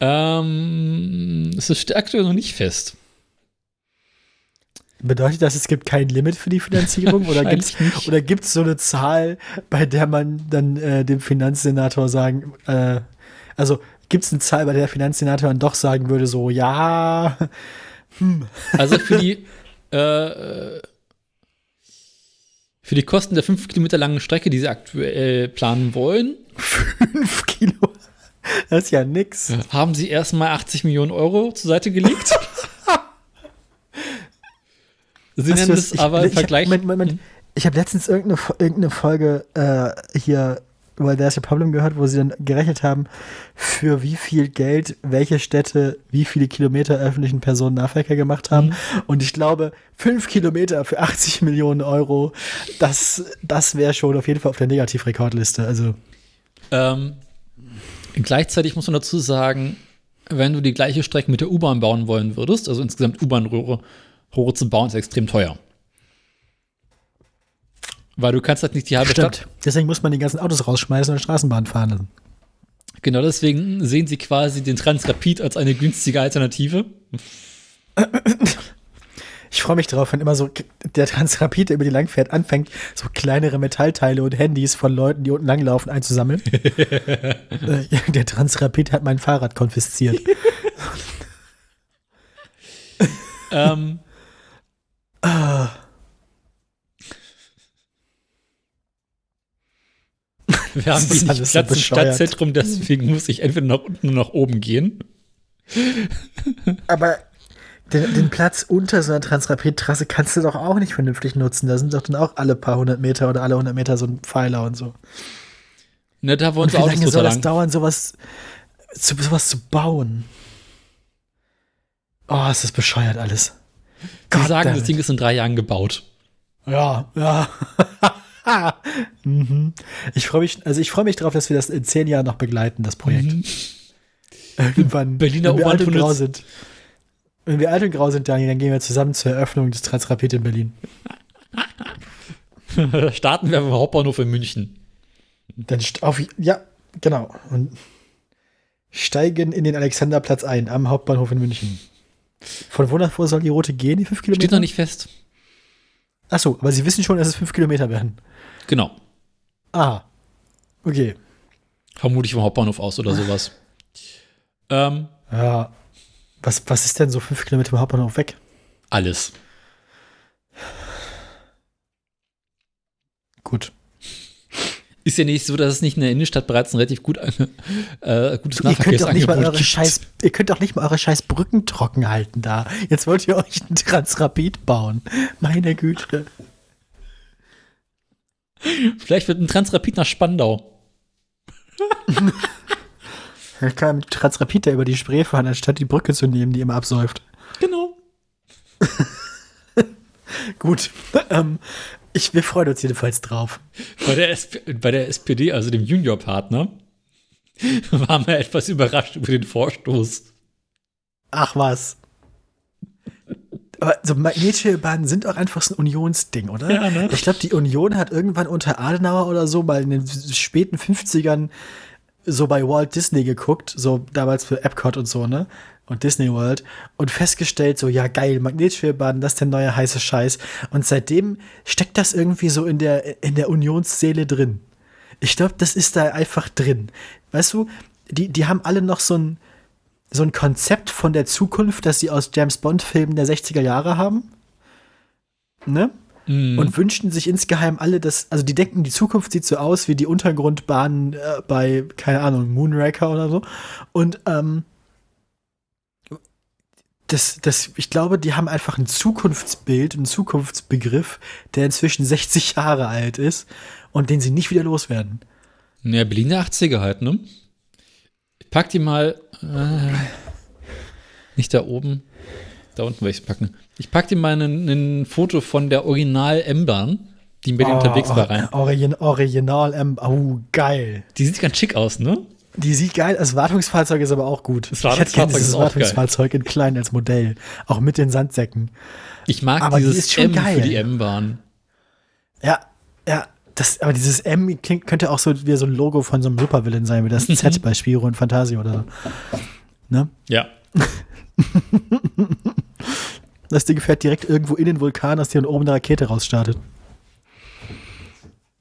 Ähm, es ist aktuell noch nicht fest. Bedeutet das, es gibt kein Limit für die Finanzierung? Oder gibt es so eine Zahl, bei der man dann äh, dem Finanzsenator sagen, äh, also gibt es eine Zahl, bei der der Finanzsenator dann doch sagen würde, so, ja, Also für die, äh, für die Kosten der fünf Kilometer langen Strecke, die sie aktuell planen wollen, fünf Kilo. Das ist ja nix. haben sie erstmal 80 Millionen Euro zur Seite gelegt. sie nennen ich- aber im Vergleich. Ich habe letztens irgendeine, irgendeine Folge äh, hier weil There's a Problem gehört, wo sie dann gerechnet haben, für wie viel Geld welche Städte wie viele Kilometer öffentlichen Personennahverkehr gemacht haben. Und ich glaube, fünf Kilometer für 80 Millionen Euro, das, das wäre schon auf jeden Fall auf der Negativrekordliste. Also, Ähm, gleichzeitig muss man dazu sagen, wenn du die gleiche Strecke mit der U-Bahn bauen wollen würdest, also insgesamt U-Bahn-Rohre Rohre zu bauen, ist extrem teuer. Weil du kannst halt nicht die halbe Stadt. Deswegen muss man die ganzen Autos rausschmeißen und Straßenbahn fahren lassen. Genau deswegen sehen sie quasi den Transrapid als eine günstige Alternative. Ich freue mich drauf, wenn immer so der Transrapid, der über die lang fährt, anfängt, so kleinere Metallteile und Handys von Leuten, die unten langlaufen, einzusammeln. Der Transrapid hat mein Fahrrad konfisziert. ähm, Wir haben Das wenig alles so Platz im. Stadtzentrum, deswegen muss ich entweder nach unten oder nach oben gehen. Aber den, den Platz unter so einer Transrapid-Trasse kannst du doch auch nicht vernünftig nutzen. Da sind doch dann auch alle paar hundert Meter oder alle hundert Meter so ein Pfeiler und so. Ne, da wollen Und sie wie Autos lange soll das lang. dauern, sowas zu, sowas zu bauen? Oh, ist das bescheuert alles. Die sagen, Goddammit. das Ding ist in drei Jahren gebaut. Ja, ja. mhm. Ich freue mich, also ich freue mich darauf, dass wir das in zehn Jahren noch begleiten, das Projekt. Irgendwann, Berliner wenn wir alt und grau sind. Wenn wir alt und grau sind, Daniel, dann gehen wir zusammen zur Eröffnung des Transrapid in Berlin. Starten wir am Hauptbahnhof in München. Dann auf, ja, genau. Und steigen in den Alexanderplatz ein, am Hauptbahnhof in München. Von wo nach wo soll die Route gehen, die fünf Kilometer? Steht noch nicht fest. Achso, aber Sie wissen schon, dass es fünf Kilometer werden. Genau. Ah. Okay. Vermutlich vom Hauptbahnhof aus oder sowas. ähm, Ja. Was, was ist denn so fünf Kilometer vom Hauptbahnhof weg? alles. Gut. Ist ja nicht so, dass es nicht in der Innenstadt bereits ein relativ gut, äh, gutes Nahverkehrsangebot gibt. scheiß, ihr könnt doch nicht mal eure scheiß Brücken trocken halten da. Jetzt wollt ihr euch einen Transrapid bauen. Meine Güte. Vielleicht wird ein Transrapid nach Spandau. Ich kann mit Transrapid da über die Spree fahren, anstatt die Brücke zu nehmen, die immer absäuft. Genau. Gut. ähm, ich, wir freuen uns jedenfalls drauf. Bei der, SP bei der SPD, also dem Juniorpartner, waren wir etwas überrascht über den Vorstoß. Ach was. Aber so Magnetschwebebahnen sind auch einfach so ein Unionsding, oder? Ja, ne? Ich glaube, die Union hat irgendwann unter Adenauer oder so mal in den späten 50ern so bei Walt Disney geguckt, so damals für Epcot und so, ne? Und Disney World und festgestellt, so, ja, geil, Magnetschwebebahn, das ist der neue heiße Scheiß. Und seitdem steckt das irgendwie so in der, in der Unionsseele drin. Ich glaube, das ist da einfach drin. Weißt du, die, die haben alle noch so ein, so ein Konzept von der Zukunft, das sie aus James Bond-Filmen der 60er Jahre haben. Ne? Mhm. Und wünschten sich insgeheim alle, dass, also die denken, die Zukunft sieht so aus wie die Untergrundbahnen äh, bei, keine Ahnung, Moonraker oder so. Und ähm, das, das, ich glaube, die haben einfach ein Zukunftsbild, einen Zukunftsbegriff, der inzwischen 60 Jahre alt ist und den sie nicht wieder loswerden. Ja, Berlin der 80er halt, ne? Ich pack die mal. Äh, nicht da oben. Da unten werde ich es packen. Ich pack dir mal ein, Foto von der Original M-Bahn, die in Berlin unterwegs war, rein. Origin, Original M. Oh, geil. Die sieht ganz schick aus, ne? Die sieht geil. Das Wartungsfahrzeug ist aber auch gut. Das ich hätte gerne Wartungsfahrzeug dieses ist auch Wartungsfahrzeug in klein als Modell. Auch mit den Sandsäcken. Ich mag Aber die dieses schon M geil. für die M-Bahn. Ja, ja. Das, aber dieses M klingt, könnte auch so wie so ein Logo von so einem Supervillain sein, wie das Z bei Spiro und Fantasie oder so. Ne? Ja. Das Ding fährt direkt irgendwo in den Vulkan, aus dem oben eine Rakete rausstartet.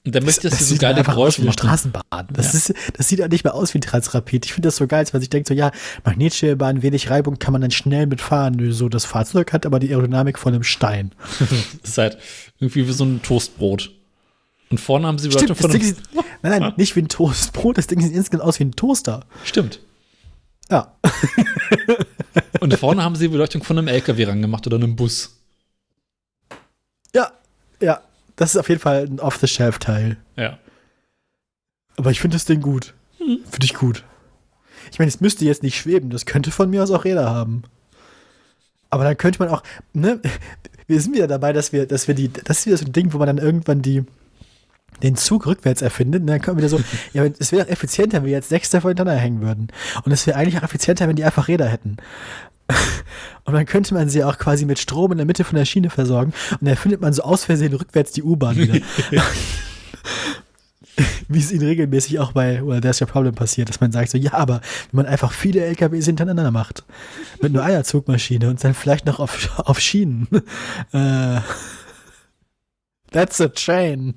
Und dann möchtest du so geile einfach aus Geräusche machen. Straßenbahn. Das, Ja. ist, das sieht ja nicht mehr aus wie ein Transrapid. Ich finde das so geil, man sich denkt, so ja, Magnetschwebebahn, wenig Reibung, kann man dann schnell mitfahren. Nö, So, das Fahrzeug hat aber die Aerodynamik von einem Stein. Das ist halt irgendwie wie so ein Toastbrot. Und vorne haben sie Stimmt, Leute das von sieht, nein, nein, nicht wie ein Toastbrot, das Ding sieht insgesamt aus wie ein Toaster. Stimmt. Ja. Und vorne haben sie Beleuchtung von einem LKW rangemacht oder einem Bus. Ja, ja. Das ist auf jeden Fall ein Off-the-Shelf-Teil. Ja. Aber ich finde das Ding gut. Finde ich gut. Ich meine, es müsste jetzt nicht schweben. Das könnte von mir aus auch Räder haben. Aber dann könnte man auch, ne, wir sind wieder dabei, dass wir, dass wir die, das ist wieder so ein Ding, wo man dann irgendwann die, den Zug rückwärts erfindet. Und dann kommen wir wieder so, ja, es wäre effizienter, wenn wir jetzt sechs davon hintereinander hängen würden. Und es wäre eigentlich auch effizienter, wenn die einfach Räder hätten. Und dann könnte man sie auch quasi mit Strom in der Mitte von der Schiene versorgen. Und dann findet man so aus Versehen rückwärts die U-Bahn wieder. Wie es ihnen regelmäßig auch bei Well, There's Your Problem passiert, dass man sagt so, ja, aber wenn man einfach viele LKWs hintereinander macht, mit nur einer Zugmaschine und dann vielleicht noch auf, auf Schienen. äh, that's a train.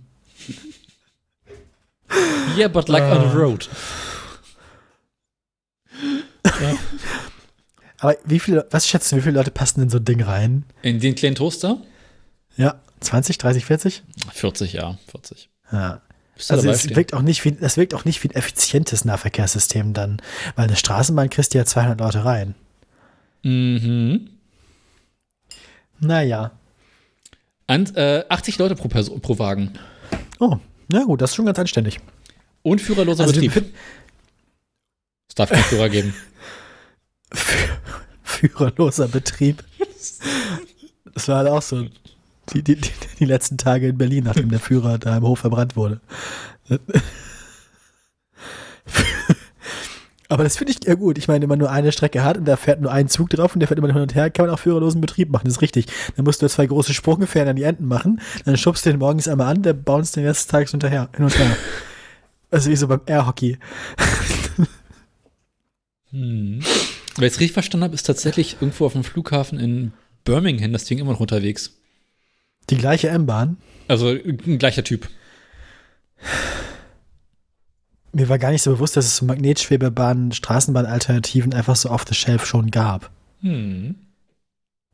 Yeah, but like on Ah. the road. Aber wie viele, was schätzt du, wie viele Leute passen in so ein Ding rein? In den kleinen Toaster? Ja, 20, 30, 40? 40, ja, 40. Ja. Also es stehen? wirkt auch nicht wie, das wirkt auch nicht wie ein effizientes Nahverkehrssystem dann, weil eine Straßenbahn kriegst du ja 200 Leute rein. Mhm. Naja. Und, äh, 80 Leute pro, Person, pro Wagen. Oh, na gut, das ist schon ganz anständig. Und führerloser Also. Betrieb. Es darf keinen Führer geben. Führerloser Betrieb. Das war halt auch so die, die, die, die letzten Tage in Berlin, nachdem der Führer da im Hof verbrannt wurde. Aber das finde ich ja gut. Ich meine, wenn man nur eine Strecke hat und da fährt nur ein Zug drauf und der fährt immer hin und her, kann man auch führerlosen Betrieb machen. Das ist richtig. Dann musst du zwei große Sprungfähren an die Enden machen. Dann schubst du den morgens einmal an, der bounced den Rest des Tages hinterher, hin und her. Also wie so beim Airhockey. Hm. Weil ich es richtig verstanden habe, ist tatsächlich irgendwo auf dem Flughafen in Birmingham das Ding immer noch unterwegs. Die gleiche M-Bahn. Also ein gleicher Typ. Mir war gar nicht so bewusst, dass es so Magnetschwebebahnen, Straßenbahnalternativen einfach so off the shelf schon gab. Hm.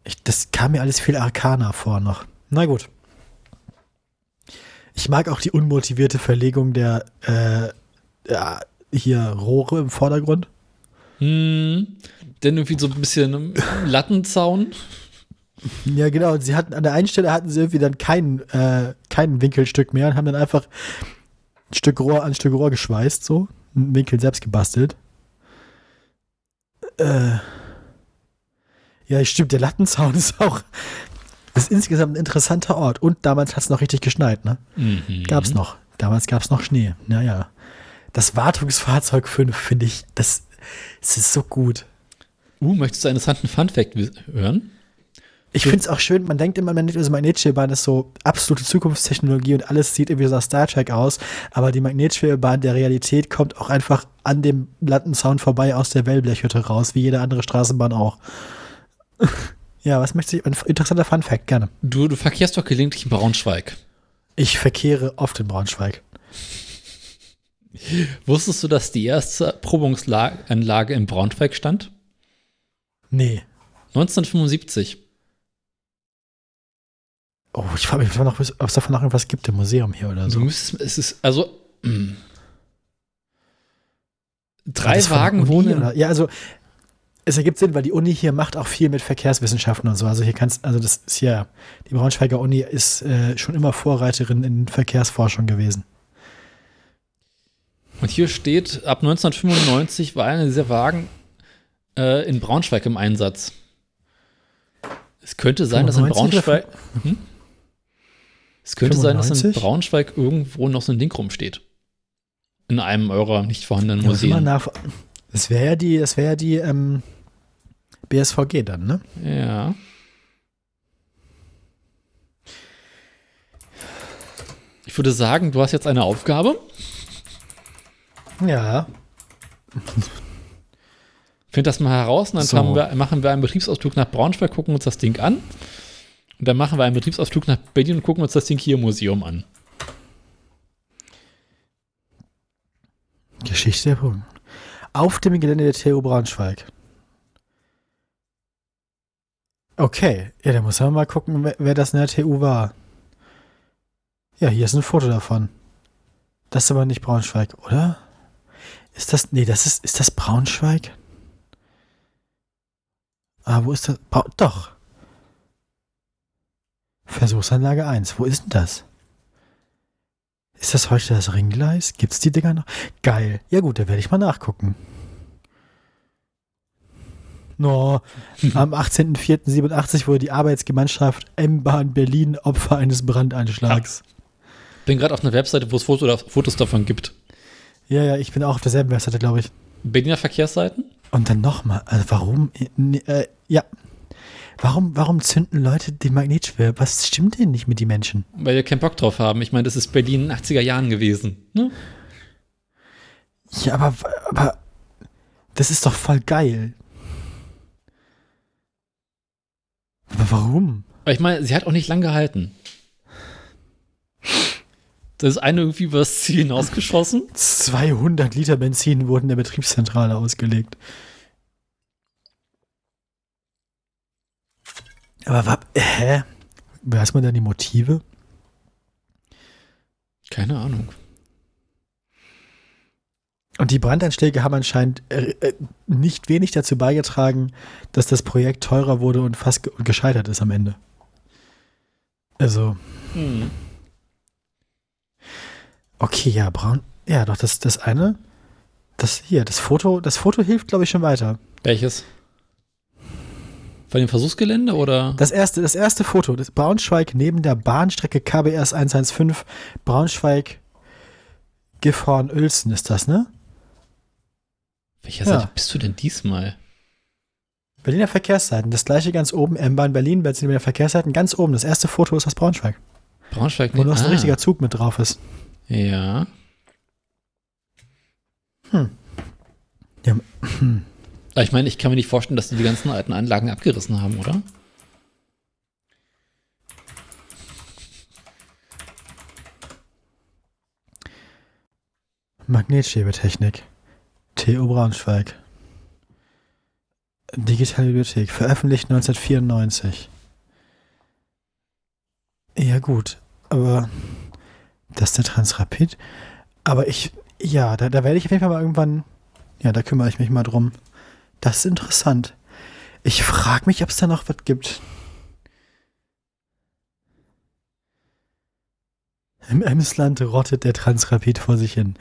Ich, das kam mir alles viel arkaner vor noch. Na gut. Ich mag auch die unmotivierte Verlegung der äh, ja, hier Rohre im Vordergrund. Hm. Denn irgendwie so ein bisschen Lattenzaun. Ja, genau. Und sie hatten an der einen Stelle hatten sie irgendwie dann kein, äh, kein Winkelstück mehr und haben dann einfach ein Stück Rohr an ein Stück Rohr geschweißt, so. Einen Winkel selbst gebastelt. Äh. Ja, stimmt, der Lattenzaun ist auch. ist insgesamt ein interessanter Ort. Und damals hat es noch richtig geschneit, ne? Mhm. Gab's noch. Damals gab's noch Schnee. Naja. Das Wartungsfahrzeug 5 finde ich, das, das ist so gut. Uh, möchtest du einen interessanten Fun-Fact hören? Ich finde es auch schön, man denkt immer, man denkt, also Magnetschwebebahn ist so absolute Zukunftstechnologie und alles sieht irgendwie so nach Star Trek aus, aber die Magnetschwebebahn der Realität kommt auch einfach an dem Lattenzaun vorbei aus der Wellblechhütte raus, wie jede andere Straßenbahn auch. ja, was möchte ich, ein interessanter Funfact, gerne. Du, du verkehrst doch gelegentlich in Braunschweig. Ich verkehre oft in Braunschweig. Wusstest du, dass die erste Erprobungsanlage in Braunschweig stand? Nee. 1975. Oh, ich frage mich, ob es davon noch irgendwas gibt im Museum hier oder Du so. müsstest, es ist, also. War drei Wagen wohnen. Ja, also es ergibt Sinn, weil die Uni hier macht auch viel mit Verkehrswissenschaften und so. Also hier kannst, also das ist ja, die Braunschweiger Uni ist äh, schon immer Vorreiterin in Verkehrsforschung gewesen. Und hier steht, ab 1995 war einer dieser Wagen äh, in Braunschweig im Einsatz. Es könnte sein, dass in 95 Braunschweig. Hm? Es könnte sein, dass in 95? Braunschweig irgendwo noch so ein Ding rumsteht. In einem eurer nicht vorhandenen Ja, Museen. nach, das wäre ja die, das wäre ja die ähm, BSVG dann, ne? Ja. Ich würde sagen, du hast jetzt eine Aufgabe. Ja. Find das mal heraus und dann So. wir, machen wir einen Betriebsausflug nach Braunschweig, gucken uns das Ding an. Und dann machen wir einen Betriebsausflug nach Berlin und gucken uns das Ding hier Museum an. Geschichte der Brücken. Auf dem Gelände der TU Braunschweig. Okay, ja, dann muss man mal gucken, wer, wer das in der TU war. Ja, hier ist ein Foto davon. Das ist aber nicht Braunschweig, oder? Ist das, nee, das ist, ist das Braunschweig? Ah, wo ist das? Brau Doch. Versuchsanlage 1, wo ist denn das? Ist das heute das Ringgleis? Gibt's die Dinger noch? Geil. Ja gut, da werde ich mal nachgucken. No, am 18.04.87 wurde die Arbeitsgemeinschaft M-Bahn Berlin Opfer eines Brandeinschlags. Bin gerade auf einer Webseite, wo es Foto, Fotos davon gibt. Ja, ja, ich bin auch auf derselben Webseite, glaube ich. Berliner Verkehrsseiten? Und dann nochmal, also warum, äh, äh, ja, warum, warum zünden Leute den Magnetschwer? Was stimmt denn nicht mit den Menschen? Weil wir keinen Bock drauf haben. Ich meine, das ist Berlin in den 80er Jahren gewesen. Ne? Ja, aber, aber, das ist doch voll geil. Aber warum? Aber ich meine, sie hat auch nicht lang gehalten. Das ist eine irgendwie übers Ziel hinausgeschossen. 200 Liter Benzin wurden der Betriebszentrale ausgelegt. Aber wa- hä? Weiß man dann die Motive? Keine Ahnung. Und die Brandeinschläge haben anscheinend äh, äh, nicht wenig dazu beigetragen, dass das Projekt teurer wurde und fast ge gescheitert ist am Ende. Also, Hm. okay, ja, braun. Ja, doch, das, das eine. Das hier, das Foto, das Foto hilft, glaube ich, schon weiter. Welches? Von dem Versuchsgelände oder? Das erste, das erste Foto, das Braunschweig neben der Bahnstrecke KBS 115, Braunschweig Gifhorn-Uelzen ist das, ne? Welcher Ja. Seite bist du denn diesmal? Berliner Verkehrsseiten, das gleiche ganz oben, M-Bahn Berlin, Berliner Verkehrsseiten, ganz oben. Das erste Foto ist aus Braunschweig, Braunschweig wo noch so ein ah, richtiger Zug mit drauf ist. Ja. Ja, Aber ich meine, ich kann mir nicht vorstellen, dass die die ganzen alten Anlagen abgerissen haben, oder? Magnetschäbetechnik. TU Braunschweig. Digitale Bibliothek, veröffentlicht 1994. Ja, gut, aber das ist der Transrapid. Aber ich, ja, da, da werde ich auf jeden Fall mal irgendwann, ja, da kümmere ich mich mal drum. Das ist interessant. Ich frage mich, ob es da noch was gibt. Im Emsland rottet der Transrapid vor sich hin.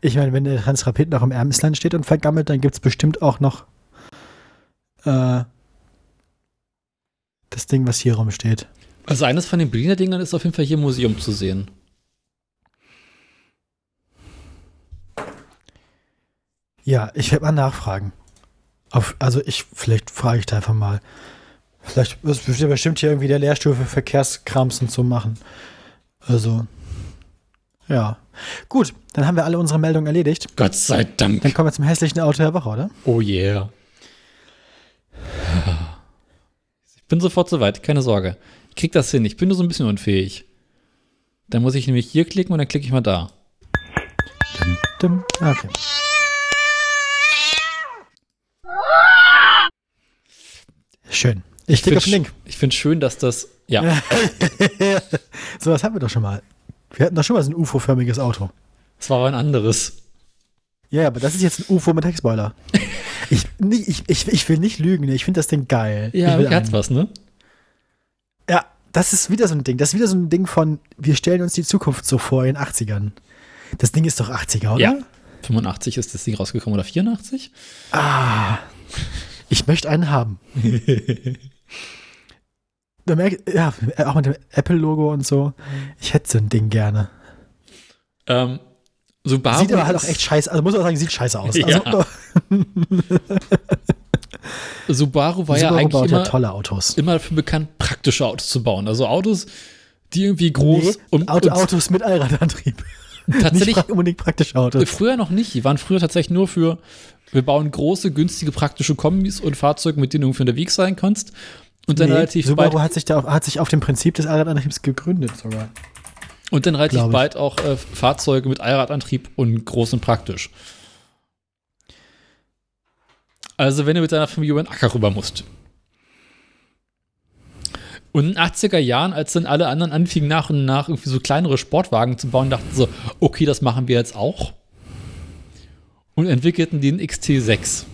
Ich meine, wenn der Transrapid noch im Emsland steht und vergammelt, dann gibt es bestimmt auch noch äh, das Ding, was hier rumsteht. Also eines von den Berliner Dingern ist auf jeden Fall hier im Museum zu sehen. Ja, ich werde mal nachfragen. Auf, also ich, vielleicht frage ich da einfach mal. Vielleicht wird ja bestimmt hier irgendwie der Lehrstuhl für Verkehrskrams und so machen. Also, ja. Gut, dann haben wir alle unsere Meldungen erledigt. Gott sei Dank. Dann kommen wir zum hässlichen Auto der Woche, oder? Oh yeah. Ich bin sofort soweit, keine Sorge. Ich krieg das hin, ich bin nur so ein bisschen unfähig. Dann muss ich nämlich hier klicken und dann klicke ich mal da. Dim, dim. Okay. Schön. Ich klicke auf den Link. Ich finde schön, dass das. Ja, so, was haben wir doch schon mal. Wir hatten doch schon mal so ein UFO-förmiges Auto. es war aber ein anderes. Ja, aber das ist jetzt ein UFO mit Heckspoiler. Ich, ich, ich, ich will nicht lügen, ich finde das Ding geil. Ja, ich einen. was, ne? Ja, das ist wieder so ein Ding. Das ist wieder so ein Ding von, wir stellen uns die Zukunft so vor in den 80ern. Das Ding ist doch 80er, oder? Ja. 85 ist das Ding rausgekommen oder 84? Ah, ich möchte einen haben. Ja, auch mit dem Apple-Logo und so. Ich hätte so ein Ding gerne. Ähm, Subaru Sieht aber halt auch echt scheiße, also muss man sagen, sieht scheiße aus. Ja. Also, Subaru war ja Subaru eigentlich baut immer, ja tolle Autos. immer dafür bekannt, praktische Autos zu bauen. Also Autos, die irgendwie groß Nee, und, Auto, und Autos mit Allradantrieb. Tatsächlich Nicht unbedingt praktische Autos. früher noch nicht. Die waren früher tatsächlich nur für, wir bauen große, günstige, praktische Kombis und Fahrzeuge, mit denen du unterwegs sein kannst. Und dann Nee, relativ Subaru bald, hat sich, da hat sich auf dem Prinzip des Allradantriebs gegründet sogar. und dann relativ bald auch äh, Fahrzeuge mit Allradantrieb und groß und praktisch. Also wenn du mit deiner Familie über den Acker rüber musst. Und in den 80er Jahren, als dann alle anderen anfingen, nach und nach irgendwie so kleinere Sportwagen zu bauen, dachten sie so, okay, das machen wir jetzt auch. Und entwickelten den XT6.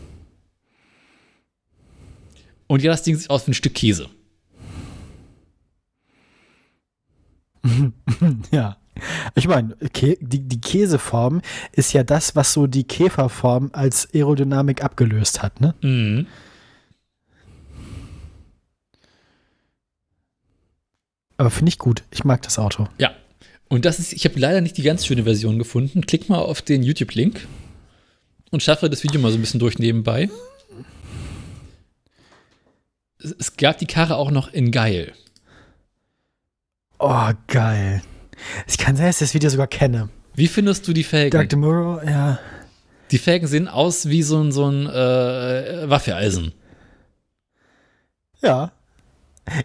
Und ja, das Ding sieht aus wie ein Stück Käse. Ja. Ich meine, die Käseform ist ja das, was so die Käferform als Aerodynamik abgelöst hat, ne? Mhm. Aber finde ich gut. Ich mag das Auto. Ja. Und das ist, ich habe leider nicht die ganz schöne Version gefunden. Klick mal auf den YouTube-Link und schaffe das Video mal so ein bisschen durch nebenbei. Es, gab die Karre auch noch in geil. Oh, geil. Es kann sein, dass ich das Video sogar kenne. Wie findest du die Felgen? Doug DeMuro, ja. Die Felgen sehen aus wie so ein, so ein äh, Waffeeisen. Ja.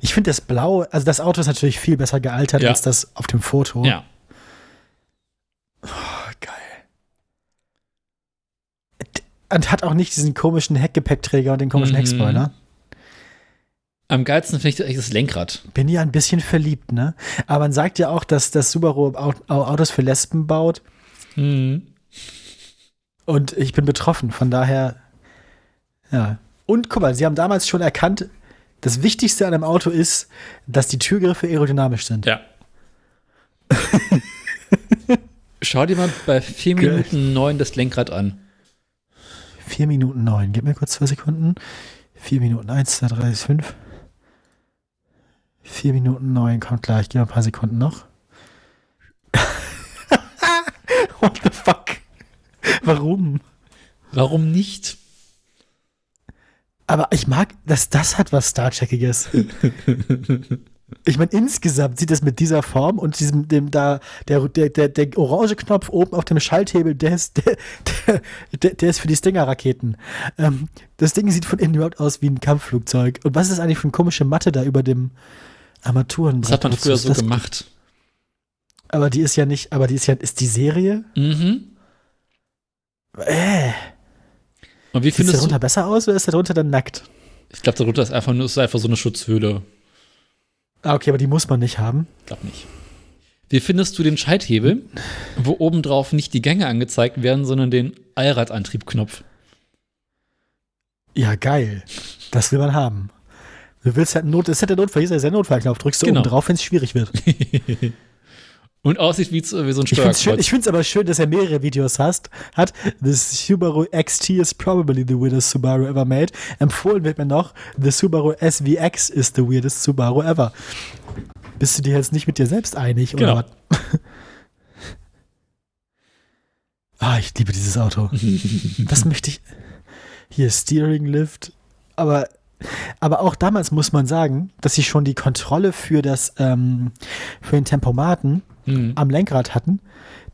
Ich finde das Blau, also das Auto ist natürlich viel besser gealtert Ja. als das auf dem Foto. Ja. Oh, geil. Und hat auch nicht diesen komischen Heckgepäckträger und den komischen Mhm. Heckspoiler. Am geilsten finde ich das Lenkrad. Bin ja ein bisschen verliebt, ne? Aber man sagt ja auch, dass das Subaru Au- Au- Autos für Lesben baut. Mhm. Und ich bin betroffen, von daher, ja. Und guck mal, sie haben damals schon erkannt, das Wichtigste an einem Auto ist, dass die Türgriffe aerodynamisch sind. Ja. Schau dir mal bei 4 Geil. Minuten 9 das Lenkrad an. 4 Minuten 9. Gib mir kurz zwei Sekunden. 4 Minuten 1, 2, 3, 5. 4 Minuten 9 kommt gleich. Gib mir ein paar Sekunden noch. What the fuck? Warum? Warum nicht? Aber ich mag, dass das hat was Star-Checkiges. Ich meine, insgesamt sieht es mit dieser Form und diesem, dem da, der, der, der, der orange Knopf oben auf dem Schalthebel, der ist, der, der, der, ist für die Stinger-Raketen. Ähm, das Ding sieht von innen überhaupt aus wie ein Kampfflugzeug. Und was ist eigentlich für eine komische Matte da über dem Armaturenbrett? Das hat man früher so gemacht. Aber die ist ja nicht, aber die ist ja, ist die Serie? Mhm. Äh, Und wie sieht der darunter du? besser aus oder ist der darunter dann nackt? Ich glaube, darunter ist einfach nur ist einfach so eine Schutzhöhle. Ah, okay, aber die muss man nicht haben. Glaub nicht. Wie findest du den Schalthebel, wo obendrauf nicht die Gänge angezeigt werden, sondern den Allradantriebknopf? Ja, geil. Das will man haben. Du willst halt Not, das ist halt der Notfall, hier ist ja der Notfallknopf. Drückst du Genau. oben drauf, wenn es schwierig wird. Und aussieht wie, wie so ein Ich finde es Steuerkreuz. aber schön, dass er mehrere Videos hast, hat. The Subaru XT is probably the weirdest Subaru ever made. Empfohlen wird mir noch, The Subaru SVX is the weirdest Subaru ever. Bist du dir jetzt nicht mit dir selbst einig? Genau. Oder was? ah, ich liebe dieses Auto. Das möchte ich. Hier Steering Lift. Aber, aber auch damals muss man sagen, dass sie schon die Kontrolle für das, ähm, für den Tempomaten Mhm. am Lenkrad hatten.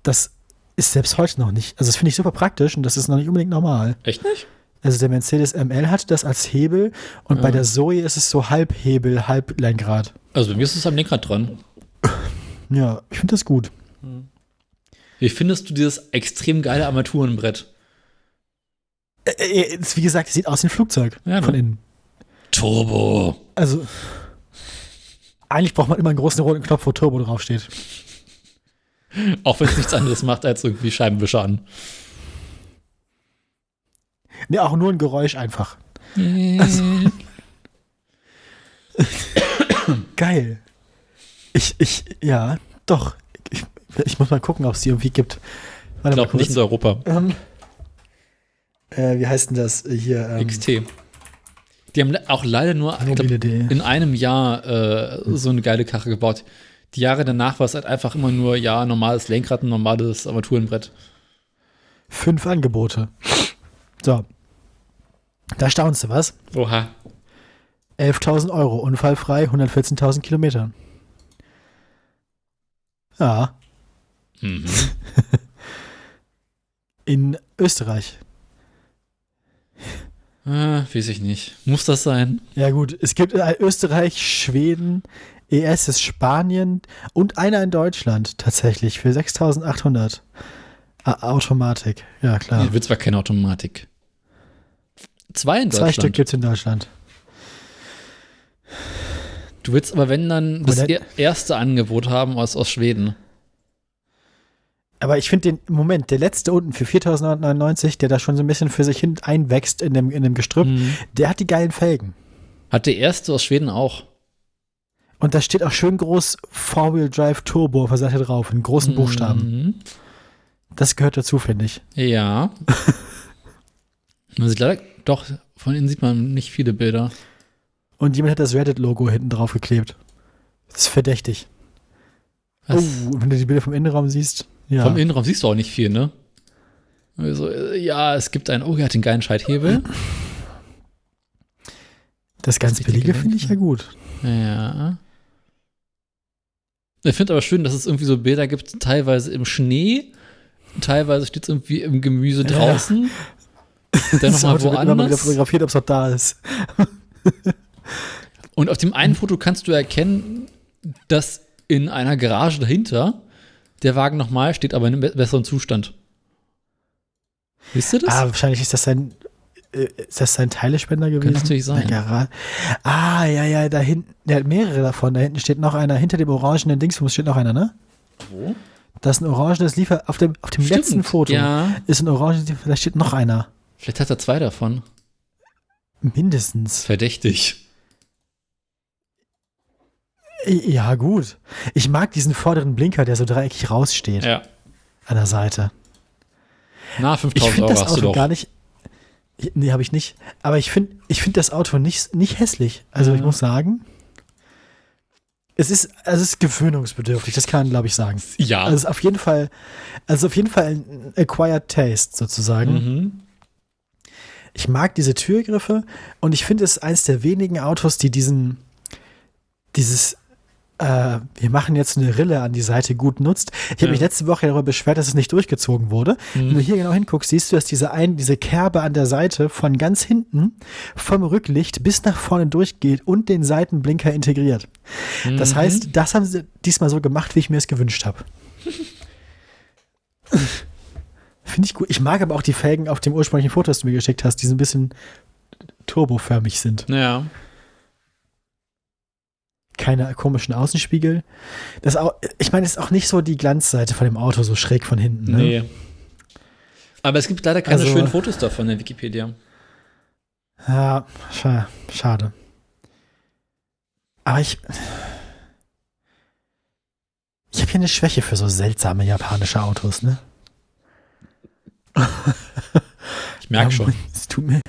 Das ist selbst heute noch nicht. Also das finde ich super praktisch und das ist noch nicht unbedingt normal. Echt nicht? Also der Mercedes ML hat das als Hebel und bei Ja. der Zoe ist es so halb Hebel, halb Lenkrad. Also bei mir ist es am Lenkrad dran. Ja, ich finde das gut. Wie findest du dieses extrem geile Armaturenbrett? Äh, äh, ist, wie gesagt, es sieht aus wie ein Flugzeug Ja, von ne? innen. Turbo. Also eigentlich braucht man immer einen großen roten Knopf, wo Turbo draufsteht. Auch wenn es nichts anderes macht, als irgendwie Scheibenwischer an. Nee, auch nur ein Geräusch einfach. Geil. Ich, ich, ja, doch. Ich, ich muss mal gucken, ob es die irgendwie gibt. Ich Warte mal glaube nicht in Europa. Ähm, äh, wie heißt denn das hier? Ähm, XT. Die haben auch leider nur ich glaub, in einem Jahr äh, so eine geile Karre gebaut. Die Jahre danach war es halt einfach immer nur, ja, normales Lenkrad, ein normales Armaturenbrett. Fünf Angebote. So. Da staunst du was? Oha. 11.000 Euro, unfallfrei, 114.000 Kilometer. Ja, Mhm. in Österreich. Ah, weiß ich nicht. Muss das sein? Ja gut, es gibt Österreich, Schweden, ES ist Spanien und einer in Deutschland tatsächlich für 6.800. A- Automatik, ja klar. Hier wird zwar keine Automatik. Zwei in Zwei Deutschland. Stück gibt es in Deutschland. Du willst aber, wenn dann, das er- erste Angebot haben aus, aus Schweden. Aber ich finde den, Moment, der letzte unten für 4.999, der da schon so ein bisschen für sich hin einwächst in dem, in dem Gestrüpp, Mhm. der hat die geilen Felgen. Hat der erste aus Schweden auch. Und da steht auch schön groß Four-Wheel Drive Turbo auf der Seite drauf, in großen Buchstaben. Mhm. Das gehört dazu, finde ich. Ja. man sieht leider, doch, von innen sieht man nicht viele Bilder. Und jemand hat das Reddit-Logo hinten drauf geklebt. Das ist verdächtig. Was? Oh, wenn du die Bilder vom Innenraum siehst. Ja. Vom Innenraum siehst du auch nicht viel, ne? Also, ja, es gibt einen, oh, er hat den geilen Schalthebel. das ganz richtige billige finde ich ja gut. Ja. Ich finde aber schön, dass es irgendwie so Bilder gibt, teilweise im Schnee, teilweise steht es irgendwie im Gemüse draußen, dann Das nochmal wird immer mal wieder woanders. fotografiert, ob es noch da ist. Und auf dem einen Foto kannst du erkennen, dass in einer Garage dahinter der Wagen nochmal steht, aber in einem be- besseren Zustand. Wisst ihr das? Ah, wahrscheinlich ist das äh, ist das sein Teilespender gewesen? natürlich sein. Gara- Ah, ja, ja, da hinten, der hat mehrere davon. Da hinten steht noch einer, hinter dem orangenen Dingsbums steht noch einer, ne? Wo? Das ist ein orangenes Liefer, auf dem, auf dem letzten Foto Ja, ist ein orangenes Liefer, da steht noch einer. vielleicht hat er zwei davon. Mindestens. Verdächtig. Ja, gut. Ich mag diesen vorderen Blinker, der so dreieckig raussteht Ja. an der Seite. Na, Ich 5000 finde Euro das hast du Auto doch. gar nicht. Nee, habe ich nicht. Aber ich finde ich find das Auto nicht, nicht hässlich. Also, ich Ja. muss sagen, es ist, also es ist gewöhnungsbedürftig, das kann man, glaube ich, sagen. Ja. Also, es ist auf jeden Fall, also auf jeden Fall ein acquired taste sozusagen. mhm. Ich mag diese Türgriffe und ich finde es eins der wenigen Autos, die diesen, dieses, äh, wir machen jetzt eine Rille an die Seite gut nutzt. Ich habe Ja. mich letzte Woche darüber beschwert, dass es nicht durchgezogen wurde. Mhm. Wenn du hier genau hinguckst, siehst du, dass diese, ein, diese Kerbe an der Seite von ganz hinten vom Rücklicht bis nach vorne durchgeht und den Seitenblinker integriert. Das Mhm. heißt, das haben sie diesmal so gemacht, wie ich mir es gewünscht habe. Finde ich gut. Ich mag aber auch die Felgen auf dem ursprünglichen Foto, das du mir geschickt hast, die so ein bisschen turboförmig sind. Ja. Keine komischen Außenspiegel. Das auch, ich meine, es ist auch nicht so die Glanzseite von dem Auto so schräg von hinten. Ne? Nee. Aber es gibt leider keine Also- schönen Fotos davon in der Wikipedia. Ja, scha schade. Aber ich. Ich habe hier eine Schwäche für so seltsame japanische Autos, ne? Ich merke schon. Es tut mir.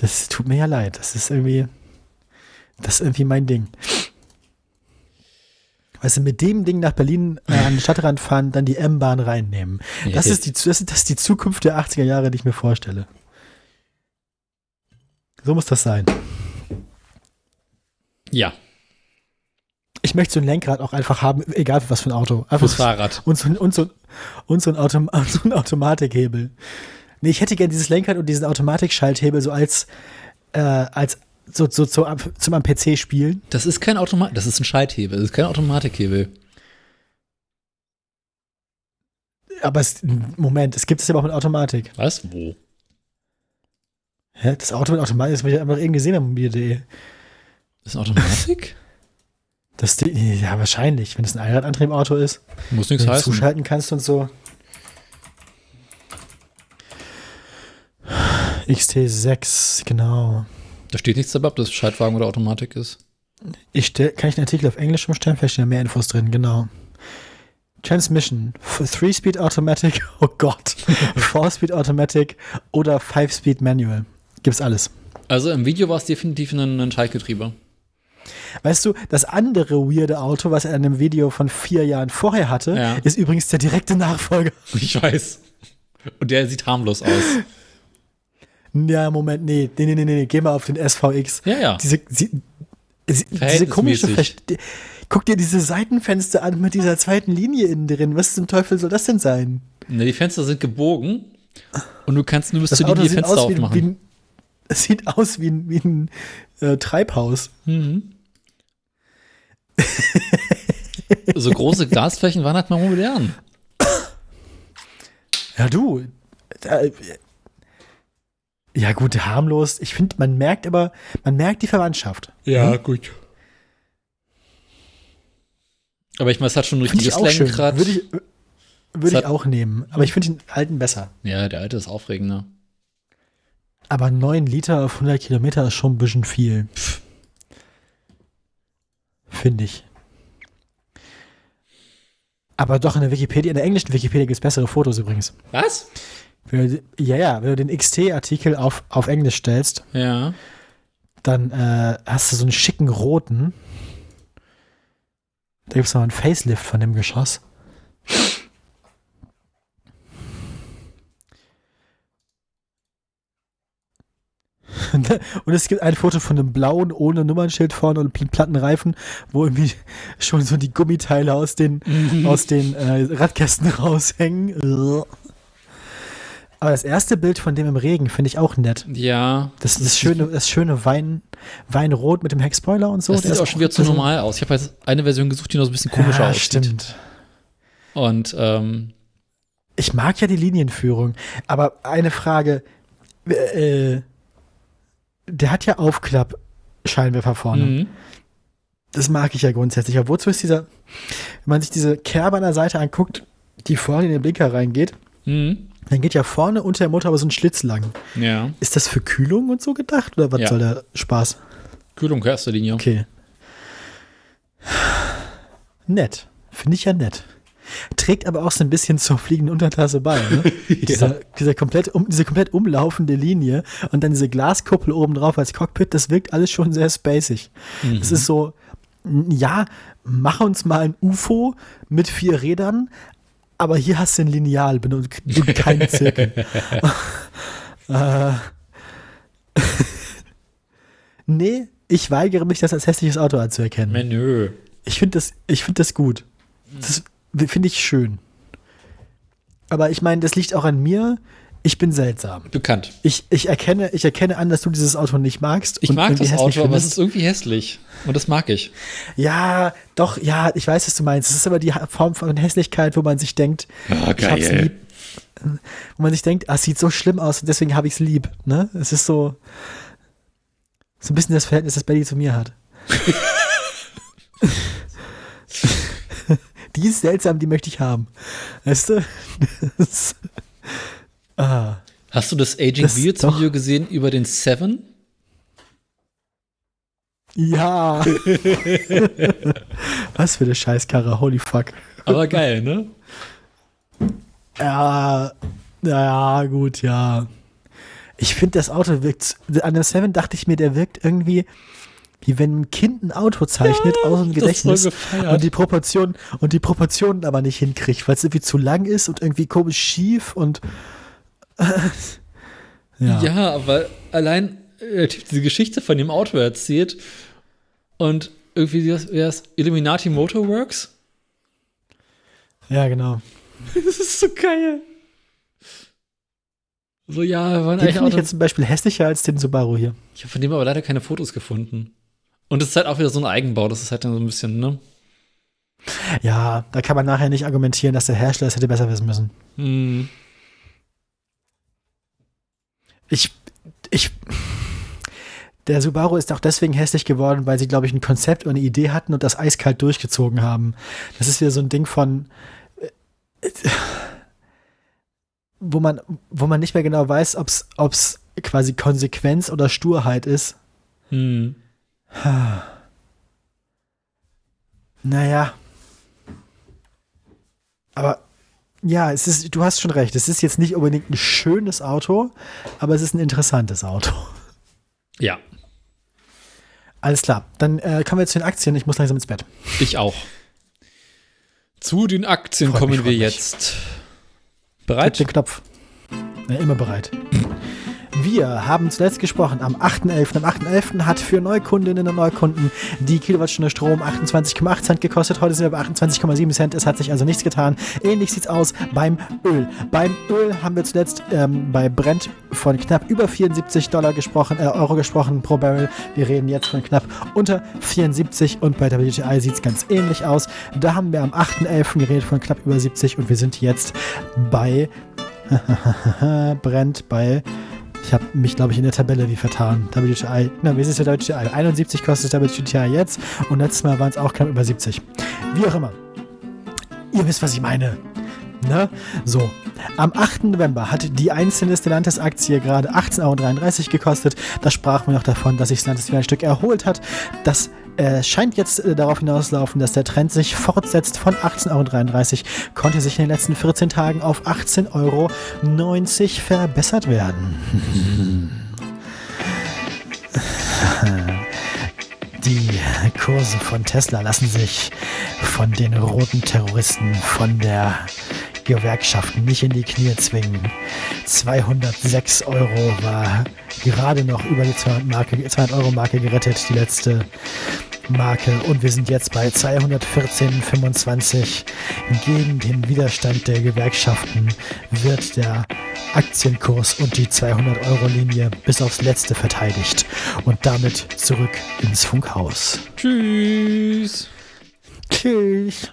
Das tut mir ja leid. Das ist irgendwie. Das ist irgendwie mein Ding. Weißt du, mit dem Ding nach Berlin äh, an den Stadtrand fahren, dann die M-Bahn reinnehmen. Das Ja, ist, die, das, ist, das ist die Zukunft der 80er Jahre, die ich mir vorstelle. So muss das sein. Ja, Ich möchte so ein Lenkrad auch einfach haben, egal für was für ein Auto. Einfach fürs Fahrrad. Und so, ein- und so, und so, ein, Autom so ein Automatikhebel. Nee, ich hätte gern dieses Lenkrad und diesen Automatikschalthebel so als, äh, als so, so, so zum am PC spielen. Das ist kein Automat, das ist ein Schalthebel, das ist kein Automatikhebel. Aber es, Moment, es gibt es ja auch mit Automatik. Was? Wo? Hä? Das Auto mit Automatik, das habe ich einfach eben gesehen am mobile.de. Das ist Automatik? Das, ja, wahrscheinlich, wenn es ein Einradantriebauto ist. Muss nichts du heißen. zuschalten kannst und so. XT6, genau. Da steht nichts dabei, ob das Schaltwagen oder Automatik ist. Ich stell, kann ich einen Artikel auf Englisch umstellen? Vielleicht stehen da mehr Infos drin, genau. Transmission, 3-Speed Automatic, oh Gott, 4-Speed Automatic oder 5-Speed Manual. Gibt's alles. Also im Video war es definitiv ein, ein Schaltgetriebe. Weißt du, das andere weirde Auto, was er in einem Video von vier Jahren vorher hatte, Ja. ist übrigens der direkte Nachfolger. Ich weiß. Und der sieht harmlos aus. Ja, Moment, nee, nee, nee, nee, nee, geh mal auf den SVX. Ja, ja. Diese, sie, sie, diese komische, guck dir diese Seitenfenster an mit dieser zweiten Linie innen drin. Was zum Teufel soll das denn sein? Ne, die Fenster sind gebogen und du kannst nur bis Auto Linie Fenster aus wie, ein- wie aufmachen. ein, es sieht aus wie ein, wie ein äh, Treibhaus. Mhm. so große Glasflächen waren halt mal modern. Ja, du. Äh, ja, gut, harmlos. Ich finde, man merkt aber, man merkt die Verwandtschaft. Ja, gut. Aber ich meine, es hat schon ein Finde ich richtiges auch schön. Lenkrad. Würde ich, würde Es ich auch nehmen. Aber ich finde den alten besser. Ja, der alte ist aufregender. Aber 9 Liter auf 100 Kilometer ist schon ein bisschen viel. Finde ich. Aber doch in der Wikipedia, in der englischen Wikipedia gibt es bessere Fotos übrigens. Was? Wenn du, ja, ja, wenn du den XT-Artikel auf, auf Englisch stellst, Ja. dann äh, hast du so einen schicken roten. Da gibt es noch einen Facelift von dem Geschoss. Und es gibt ein Foto von einem blauen ohne Nummernschild vorne und pl- platten Reifen, wo irgendwie schon so die Gummiteile aus den, aus den äh, Radkästen raushängen. Aber das erste Bild von dem im Regen finde ich auch nett. Ja. Das, das schöne, das schöne Wein, Weinrot mit dem Heckspoiler und so. Das sieht auch schon wieder zu normal aus. Ich habe jetzt eine Version gesucht, die noch so ein bisschen komischer ja, aussieht. stimmt. Und ähm, Ich mag ja die Linienführung, aber eine Frage, äh, der hat ja Aufklapp-Scheinwerfer vorne. mhm. Das mag ich ja grundsätzlich. Aber wozu ist dieser, wenn man sich diese Kerbe an der Seite anguckt, die vorne in den Blinker reingeht, Mhm. Dann geht ja vorne unter der Motor aber so ein Schlitz lang. Ja. Ist das für Kühlung und so gedacht oder was Ja. soll der Spaß? Kühlung erster Linie. Okay. Nett. Finde ich ja nett. Trägt aber auch so ein bisschen zur fliegenden Unterklasse bei. Ne? dieser, dieser komplett um, diese komplett umlaufende Linie und dann diese Glaskuppel oben drauf als Cockpit, das wirkt alles schon sehr spacig. Mhm. Es ist so, ja, mach uns mal ein UFO mit vier Rädern, aber hier hast du ein Lineal benutzt, keinen Zirkel. äh, nee, ich weigere mich, das als hässliches Auto anzuerkennen. Menü. Ich finde das, ich find das gut. Das finde ich schön. Aber ich meine, das liegt auch an mir. Ich bin seltsam. Bekannt. Ich, ich, erkenne, ich erkenne an, dass du dieses Auto nicht magst. Ich mag das Auto, aber es ist irgendwie hässlich. Und das mag ich. Ja, doch, ja, ich weiß, was du meinst. Es ist aber die Form von Hässlichkeit, wo man sich denkt, Ah, ich hab's lieb. Wo man sich denkt, ah, es sieht so schlimm aus und deswegen habe ich es lieb. Ne? Es ist so, so ein bisschen das Verhältnis, das Betty zu mir hat. die ist seltsam, die möchte ich haben. Weißt du? Ah. Hast du das Aging Das Beards doch. Video gesehen über den Seven? Ja. Was für eine Scheißkarre, holy fuck. Aber geil, ne? Ja, ja, gut, ja. Ich finde, das Auto wirkt. An der Seven dachte ich mir, der wirkt irgendwie, wie wenn ein Kind ein Auto zeichnet aus dem Gedächtnis und die Proportionen und die Proportionen aber nicht hinkriegt, weil es irgendwie zu lang ist und irgendwie komisch schief und ja. Ja, aber allein äh, der Typ diese Geschichte von dem Auto erzählt und irgendwie das, wer ist Illuminati Motorworks? ja, genau. Das ist so geil. So, ja, waren Den finde ich jetzt zum Beispiel hässlicher als den Subaru hier. Ich habe von dem aber leider keine Fotos gefunden. Und es ist halt auch wieder so ein Eigenbau, das ist halt dann so ein bisschen, ne? Ja, da kann man nachher nicht argumentieren, dass der Hersteller es hätte besser wissen müssen. Hm. Ich, ich, der Subaru ist auch deswegen hässlich geworden, weil sie, glaube ich, ein Konzept und eine Idee hatten und das eiskalt durchgezogen haben. Das ist wieder so ein Ding von, äh, wo man, wo man nicht mehr genau weiß, ob es quasi Konsequenz oder Sturheit ist. Hm. Naja. Aber ja, es ist, du hast schon recht. Es ist jetzt nicht unbedingt ein schönes Auto, aber es ist ein interessantes Auto. Ja, Alles klar. Dann äh, kommen wir zu den Aktien. Ich muss langsam ins Bett. ich auch. Zu den Aktien Freut kommen mich, wir mich. jetzt. Drück Bereit? den Knopf. Ja, immer bereit. Wir haben zuletzt gesprochen am 8.11. Am 8.11. hat für Neukundinnen und Neukunden die Kilowattstunde Strom 28,8 Cent gekostet. Heute sind wir bei 28,7 Cent. Es hat sich also nichts getan. Ähnlich sieht's aus beim Öl. Beim Öl haben wir zuletzt ähm, bei Brent von knapp über 74 Dollar gesprochen, äh, Euro gesprochen pro Barrel. Wir reden jetzt von knapp unter 74 und bei WTI sieht's ganz ähnlich aus. Da haben wir am 8.11. geredet von knapp über 70 und wir sind jetzt bei brennt bei. Ich habe mich, glaube ich, in der Tabelle wie vertan. WTI. Na, wie ist es für WTI? 71 kostet WTI jetzt und letztes Mal waren es auch knapp über 70. Wie auch immer. Ihr wisst, was ich meine. Ne? So. Am 8. November hat die einzelne Stellantis-Aktie gerade 18,33 Euro gekostet. Da sprach man noch davon, dass sich Stellantis wieder ein Stück erholt hat. Das äh, scheint jetzt äh, darauf hinauslaufen, dass der Trend sich fortsetzt. Von 18,33 Euro konnte sich in den letzten 14 Tagen auf 18,90 Euro verbessert werden. Die Kurse von Tesla lassen sich von den roten Terroristen, von der Gewerkschaft nicht in die Knie zwingen. 206 Euro war gerade noch über die 200, Marke, 200 Euro Marke gerettet, die letzte Marke. Und wir sind jetzt bei 214,25. Gegen den Widerstand der Gewerkschaften wird der Aktienkurs und die 200-Euro-Linie bis aufs Letzte verteidigt. Und damit zurück ins Funkhaus. Tschüss. Tschüss.